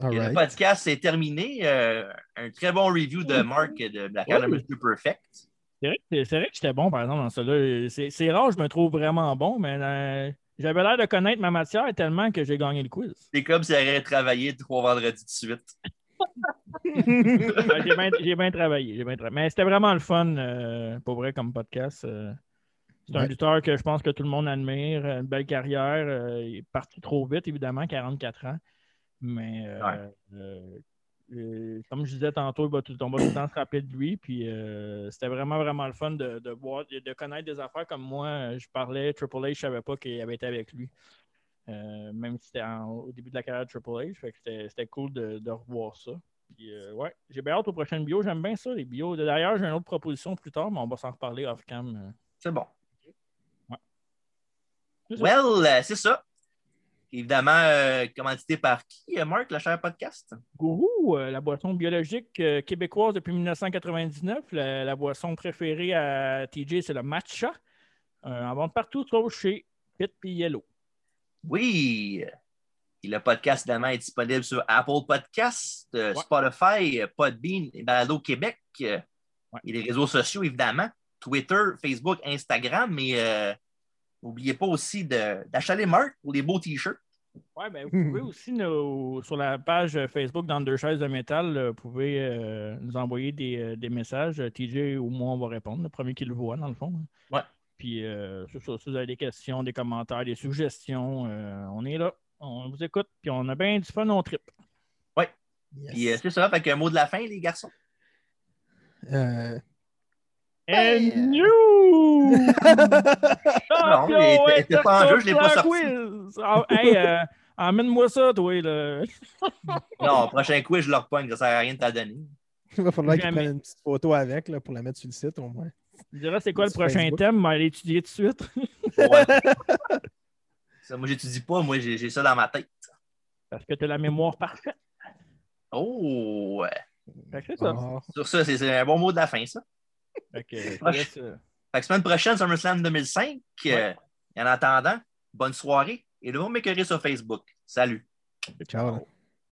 All Et Le podcast est terminé. Euh, un très bon review de Mark de Black Adam Oui. Mr. Perfect. C'est vrai, que- c'est vrai que j'étais bon, par exemple, dans ça. là. C'est rare, je me trouve vraiment bon, mais euh, j'avais l'air de connaître ma matière tellement que j'ai gagné le quiz. C'est comme si elle avait travaillé trois vendredis de suite. Ouais, j'ai bien travaillé. tra- Mais c'était vraiment le fun, euh, pour vrai, comme podcast. euh. c'est un lutteur que je pense que tout le monde admire. Une belle carrière. euh, il est parti trop vite, évidemment, 44 ans. Mais euh, Ouais. euh, euh, comme je disais tantôt, tout, on va tout le temps se rappeler de lui. Puis euh, c'était vraiment, vraiment le fun de, de voir, de, connaître des affaires comme moi. euh, Je parlais, Triple H, je ne savais pas qu'il avait été avec lui. Euh, même si c'était au début de la carrière de Triple H. Fait que c'était cool de, de revoir ça. Puis, euh, ouais, j'ai bien hâte aux prochaines bios. J'aime bien ça, les bios. D'ailleurs, j'ai une autre proposition plus tard, mais on va s'en reparler off-cam. euh. C'est bon. C'est ça. Well, euh, c'est ça. Évidemment, commandité par qui, Mark, le cher podcast? Gourou, la boisson biologique québécoise depuis 1999. La, la boisson préférée à TJ, c'est le matcha. En vente partout, sauf chez Pit et Yellow. Oui. Et le podcast, évidemment, est disponible sur Apple Podcast, euh, Spotify, euh, Podbean et Balado Québec. euh, Et les réseaux sociaux, évidemment. Twitter, Facebook, Instagram. Mais euh, n'oubliez pas aussi d'acheter les marques pour les beaux T-shirts. Ouais, ben, vous pouvez aussi, nous- sur la page Facebook d'Underchise de Métal, vous pouvez euh, nous envoyer des, des messages. TJ ou moi, on va répondre, le premier qui le voit, dans le fond. Ouais. Puis, euh, si vous avez des questions, des commentaires, des suggestions, euh, on est là. On vous écoute, puis on a bien du fun, on trip. Oui. Puis euh, c'est ça. Fait qu'un mot de la fin, les garçons. Euh, And you! Non, mais pas en jeu, je l'ai pas sorti. Quiz! Ah, hey, euh, emmène-moi ça, toi. Là. Non, prochain quiz, je leur pogne. Ça sert à rien de t'en donner. il va falloir qu'il Jamais. prenne une petite photo avec là, pour la mettre sur le site au moins. Je dirais, c'est quoi le prochain Facebook. thème? On va aller étudier tout de suite. Ouais. Ça, moi, j'étudie pas. Moi, j'ai ça dans ma tête. Parce que tu as la mémoire parfaite. Oh! ouais. Fait que c'est ça. Ah. Sur ça, c'est un bon mot de la fin, ça. Euh, Fait que semaine prochaine, SummerSlam 2005. euh, en attendant, bonne soirée et de vous m'écœurer sur Facebook. Salut! Ciao.